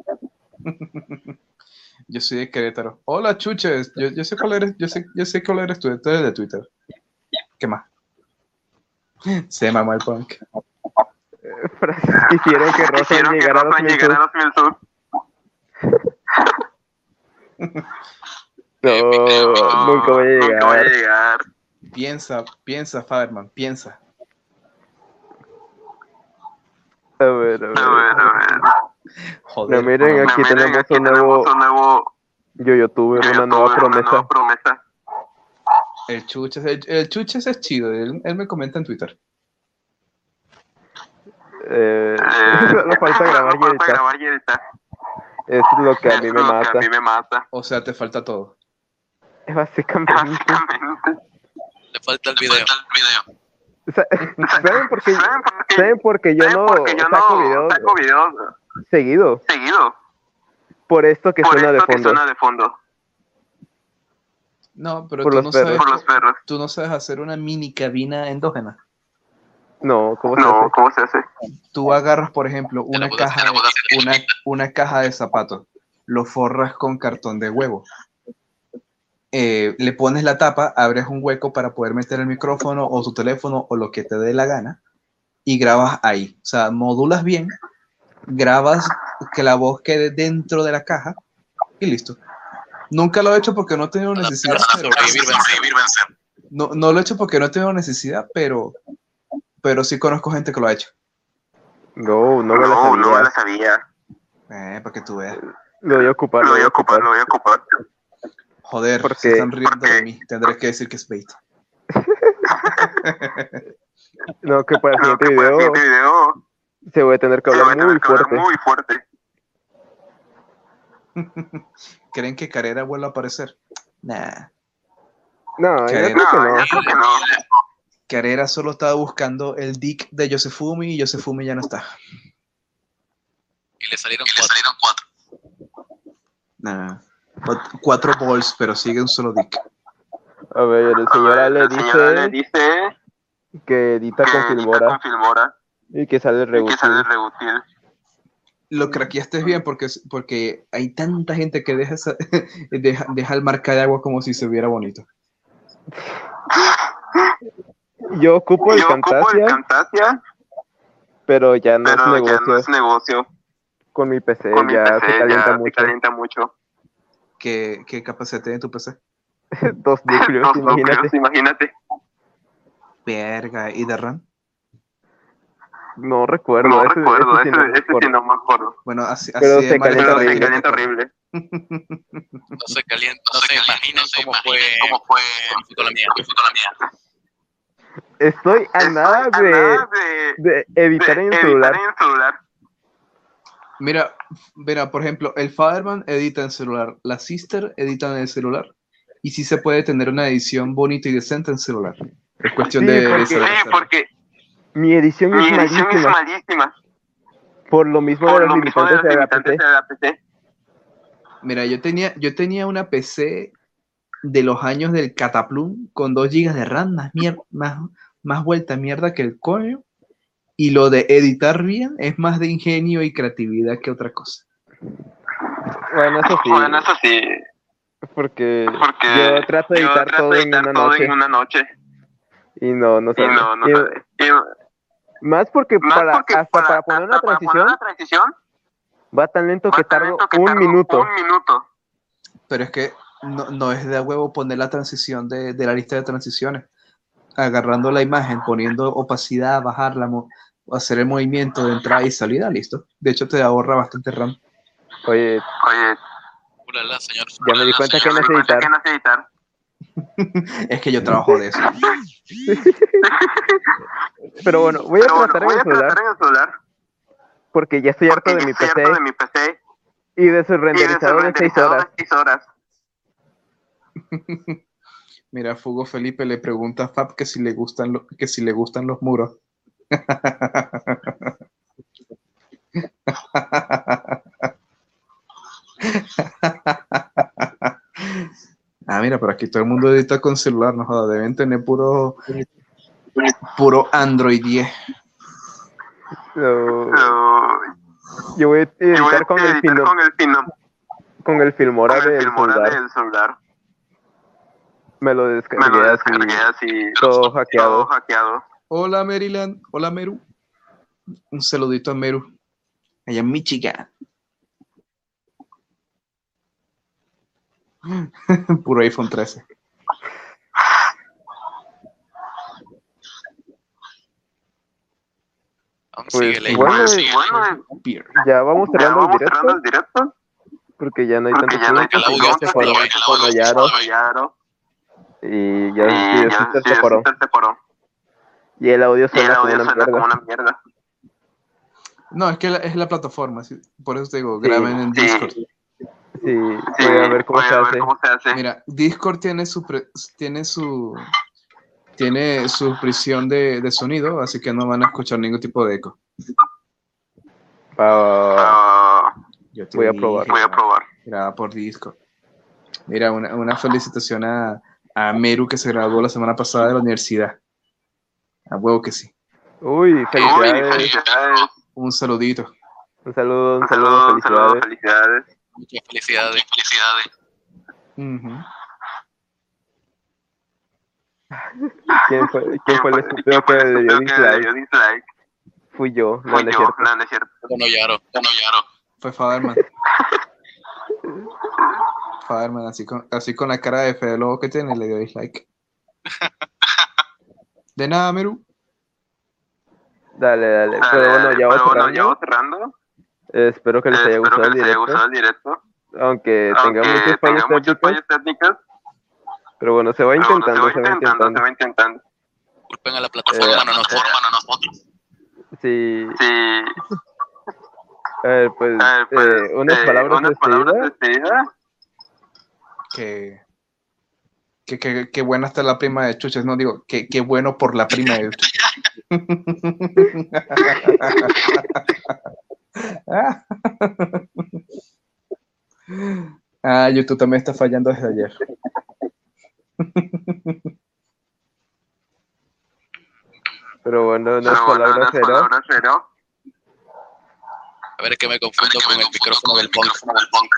Yo soy de Querétaro. Hola, chuches. Yo, yo sé cuál eres, yo sé, yo sé cuál eres tú, tú eres de Twitter. ¿Qué más? Se mamó el punk. Quisieron que Rosa llegara a los mil. No, nunca voy a Nunca voy a llegar. llegar. Piensa, piensa, Faberman, piensa. A ver, a A ver. ver, a ver. Joder. No, miren, no, aquí Miren, tenemos aquí un tenemos nuevo un nuevo yo youtuber, una nueva una promesa. nueva promesa. El chuches, el, el chuches es chido. Él, él me comenta en Twitter. Eh, Eh, falta grabar y editar. grabar y editar. Es lo que a mí Es me lo que mata. a mí me mata. O sea, te falta todo. Básicamente. Básicamente. Le falta el video. ¿Saben por qué? ¿Saben por qué yo ¿Saben no por qué yo saco no videos saco videos seguido? seguido? por esto que Por suena de que fondo. suena de fondo. No, pero Por tú los no, sabes, Por los perros. tú no sabes hacer una mini cabina endógena. No, ¿cómo se No, hace? ¿cómo se hace? Tú agarras, por ejemplo, una caja, de, una, una caja de zapatos, lo forras con cartón de huevo. Eh, le pones la tapa, abres un hueco para poder meter el micrófono o tu teléfono o lo que te dé la gana y grabas ahí. O sea, modulas bien, grabas que la voz quede dentro de la caja y listo. Nunca lo he hecho porque no he tenido necesidad. Pero- no, no lo he hecho porque no he tenido necesidad, pero, pero sí conozco gente que lo ha hecho. No, no me la No, sabía. no me la sabía. Eh, para que tú veas. Lo voy a ocupar, Lo voy a ocupar, lo voy a ocupar. Joder, ¿Por se qué? están riendo de mí. Tendré que decir que es bait. No, que para el siguiente video se voy a tener que se va a hablar tener muy que hablar fuerte. muy fuerte. ¿Creen que Carrera vuelva a aparecer? Nah. No, ¿Qué? yo creo que No, no. yo creo que no. Carrera solo estaba buscando el dick de Yosefumi y Yosefumi ya no está. Y le salieron cuatro. Nah. Ot- Cuatro balls, pero sigue un solo dick. A ver, el señor Ale La señora le dice dice que edita que con edita Filmora con Filmora y que sale rebutil. Lo craqueaste bien porque, porque hay tanta gente que deja, esa- deja, deja el marca de agua como si se viera bonito. Yo ocupo el Yo ocupo el Camtasia, pero ya no pero es ya negocio. no es negocio. Con mi PC Con mi ya PC se calienta ya se mucho. calienta mucho. ¿Qué, qué capacidad tiene tu PC? Dos núcleos, Dos imagínate. núcleos, imagínate. Verga, ¿y de RAM? No recuerdo. No ese, recuerdo, ese sí ese, no ese sí no me acuerdo. Bueno, así, Pero así se de mal calienta Pero está se calienta horrible. No se calienta, no se imaginan cómo fue, cómo fue la mía. cómo fue con la mía. Estoy a nada de, nada de, de editar de en el celular. en el celular. Mira, mira, por ejemplo, el Fireman edita en celular, la Sister edita en el celular, y sí se puede tener una edición bonita y decente en celular. Es cuestión Sí, de, porque- Sí, hacerlo. porque Mi edición mi es edición es malísima. malísima. Por lo mismo de Por los lo mismo de los de la limitantes PC. de la PC. Mira, yo tenía, yo tenía una PC de los años del Cataplum con 2 GB de RAM, más, mier- más, más vuelta mierda que el coño. Y lo de editar bien es más de ingenio y creatividad que otra cosa. Bueno, eso sí. Bueno, eso sí, Porque, porque yo trato de yo editar trato todo de en una todo noche. en una noche. Y no, no. Y Más porque, más para, porque hasta para, poner una hasta para transición poner una transición va tan lento va que tan tardo lento que un tardo minuto. Un minuto. Pero es que no, no es de a huevo poner la transición de, de la lista de transiciones. Agarrando la imagen, poniendo opacidad, bajarla, mo- hacer el movimiento de entrada y salida, listo. De hecho, te ahorra bastante RAM. Oye, Oye, señor. ya me di cuenta que señor. no sé editar. que no sé editar. Es que yo trabajo de eso. Pero bueno, voy a Pero bueno, tratar voy en a el celular tratar en el celular. porque ya estoy harto de ya mi estoy PC harto de mi PC y de su y de su renderizador de 6 renderizador horas. de seis horas. Mira, Fugo Felipe le pregunta a Fab que si le gustan, lo- que si le gustan los muros. Ah, mira, por aquí todo el mundo edita con celular, no joda, deben tener puro, puro Android 10. So, Pero yo voy a yo voy a editar con el, film, con el film, con el Filmora con el del Filmora celular. del celular. Me lo Me descargué lo así, descargué así, todo todo hackeado. hackeado. Hola Maryland, hola Meru. Un saludito a Meru. Allá en Michigan. Puro iPhone 13. Aún Pues, bueno, Bueno. Ya vamos cerrando el directo cerrando el directo. porque ya no hay Porque tanto ya no hay tiempo. Y ya Y sí, ya sí. Y el audio Y el suena como audio una suena como mierda. una mierda. No, es que la- es la plataforma, sí. por eso te digo, Sí, graben en. Discord. Sí, Sí, voy a ver cómo voy se a ver hace. cómo se hace. Mira, Discord tiene su pre- tiene su tiene su prisión de, de sonido, así que no van a escuchar ningún tipo de eco. Ah, Ah, Yo te Voy a probar. Voy a probar. Graba por disco. Mira, una, una felicitación a, a Meru que se graduó la semana pasada de la universidad. A huevo que sí. Uy, Uy, felicidades. Un saludito. Un saludo, un saludo, un saludo, felicidades. felicidades. Muchas felicidades. Felicidades. ¿Quién fue, quién fue el estúpido que le dio dislike? Fui yo, no, Fui no es yo. cierto. No, no es cierto. Bueno, Yaro. No, Yaro. Fue Faderman. Así con, así con la cara de Fede Lobo que tiene, le dio dislike. De nada, Meru. Dale, dale. Dale, Pero bueno, ya Pero voy bueno, ya cerrando. voy cerrando. Eh, espero que les haya Espero gustado que el les haya directo. gustado el directo. Aunque Aunque tenga muchos fallos técnicos. fallas técnicas. Pero bueno, se va pero intentando, se va se va intentando. se va intentando. Disculpen a la plataforma, Eh, no nosotros. Forman a nosotros. Sí. Sí. A ver, pues, A ver, pues, eh, unas eh, palabras de unas palabras de despedida. Que, que, que, que buena está la prima de Chuches. No digo, que, que bueno por la prima de Chuches. ah, YouTube también está fallando desde ayer. Pero bueno, unas Pero bueno, palabras unas cero. palabras cero. A ver, es que me confundo con el micrófono del punk. micrófono del punk.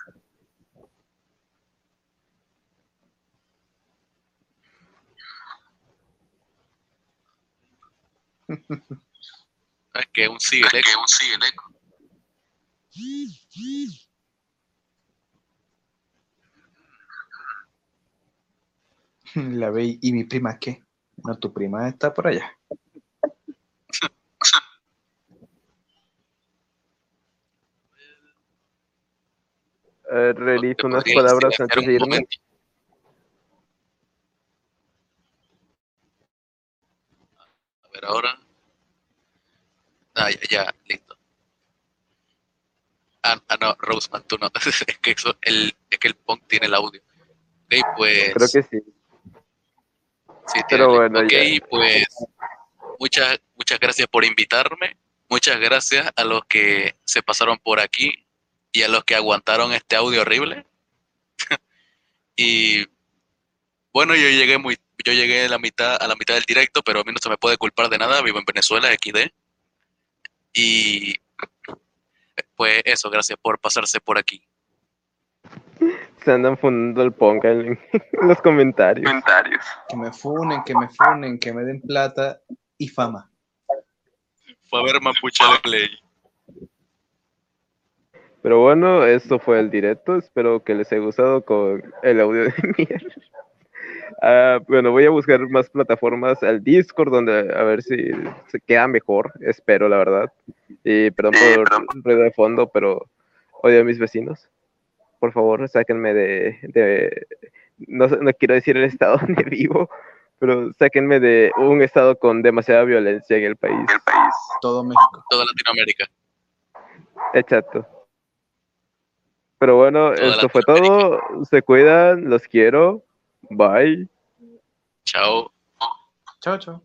Es que un sigue el Que un sigue el eco. La ve y mi prima, ¿qué? No, tu prima está por allá. Eh, realizo unas palabras antes de irme. momento. Ver, ahora. Ah, ya, ya, listo. Ah, ah, no, Roseman, tú no. es, que eso, el, es que el punk tiene el audio. Ok, pues. Creo que sí. Sí, Pero tiene- bueno, ok, ya. pues muchas, muchas gracias por invitarme. Muchas gracias a los que se pasaron por aquí y a los que aguantaron este audio horrible. y bueno, yo llegué muy, yo llegué a la mitad, a la mitad del directo, pero a mí no se me puede culpar de nada. Vivo en Venezuela, XD. Y pues eso, gracias por pasarse por aquí. Se andan fundando el punk en, los comentarios. Comentarios. Que me funen, que me funen, que me den plata y fama. Fue a ver Mapuche Ley. Pero bueno, esto fue el directo. Espero que les haya gustado con el audio de mierda. Ah, bueno, voy a buscar más plataformas al Discord donde a ver si se queda mejor. Espero, la verdad. Y perdón por el ruido de fondo, pero odio a mis vecinos. Por favor, sáquenme de. de no, quiero decir el estado donde vivo, pero sáquenme de un estado con demasiada violencia en el país. El país. Todo México. Toda Latinoamérica. Exacto. Pero bueno, Toda esto fue todo. Se cuidan, los quiero. Bye. Chao. Chao, chao.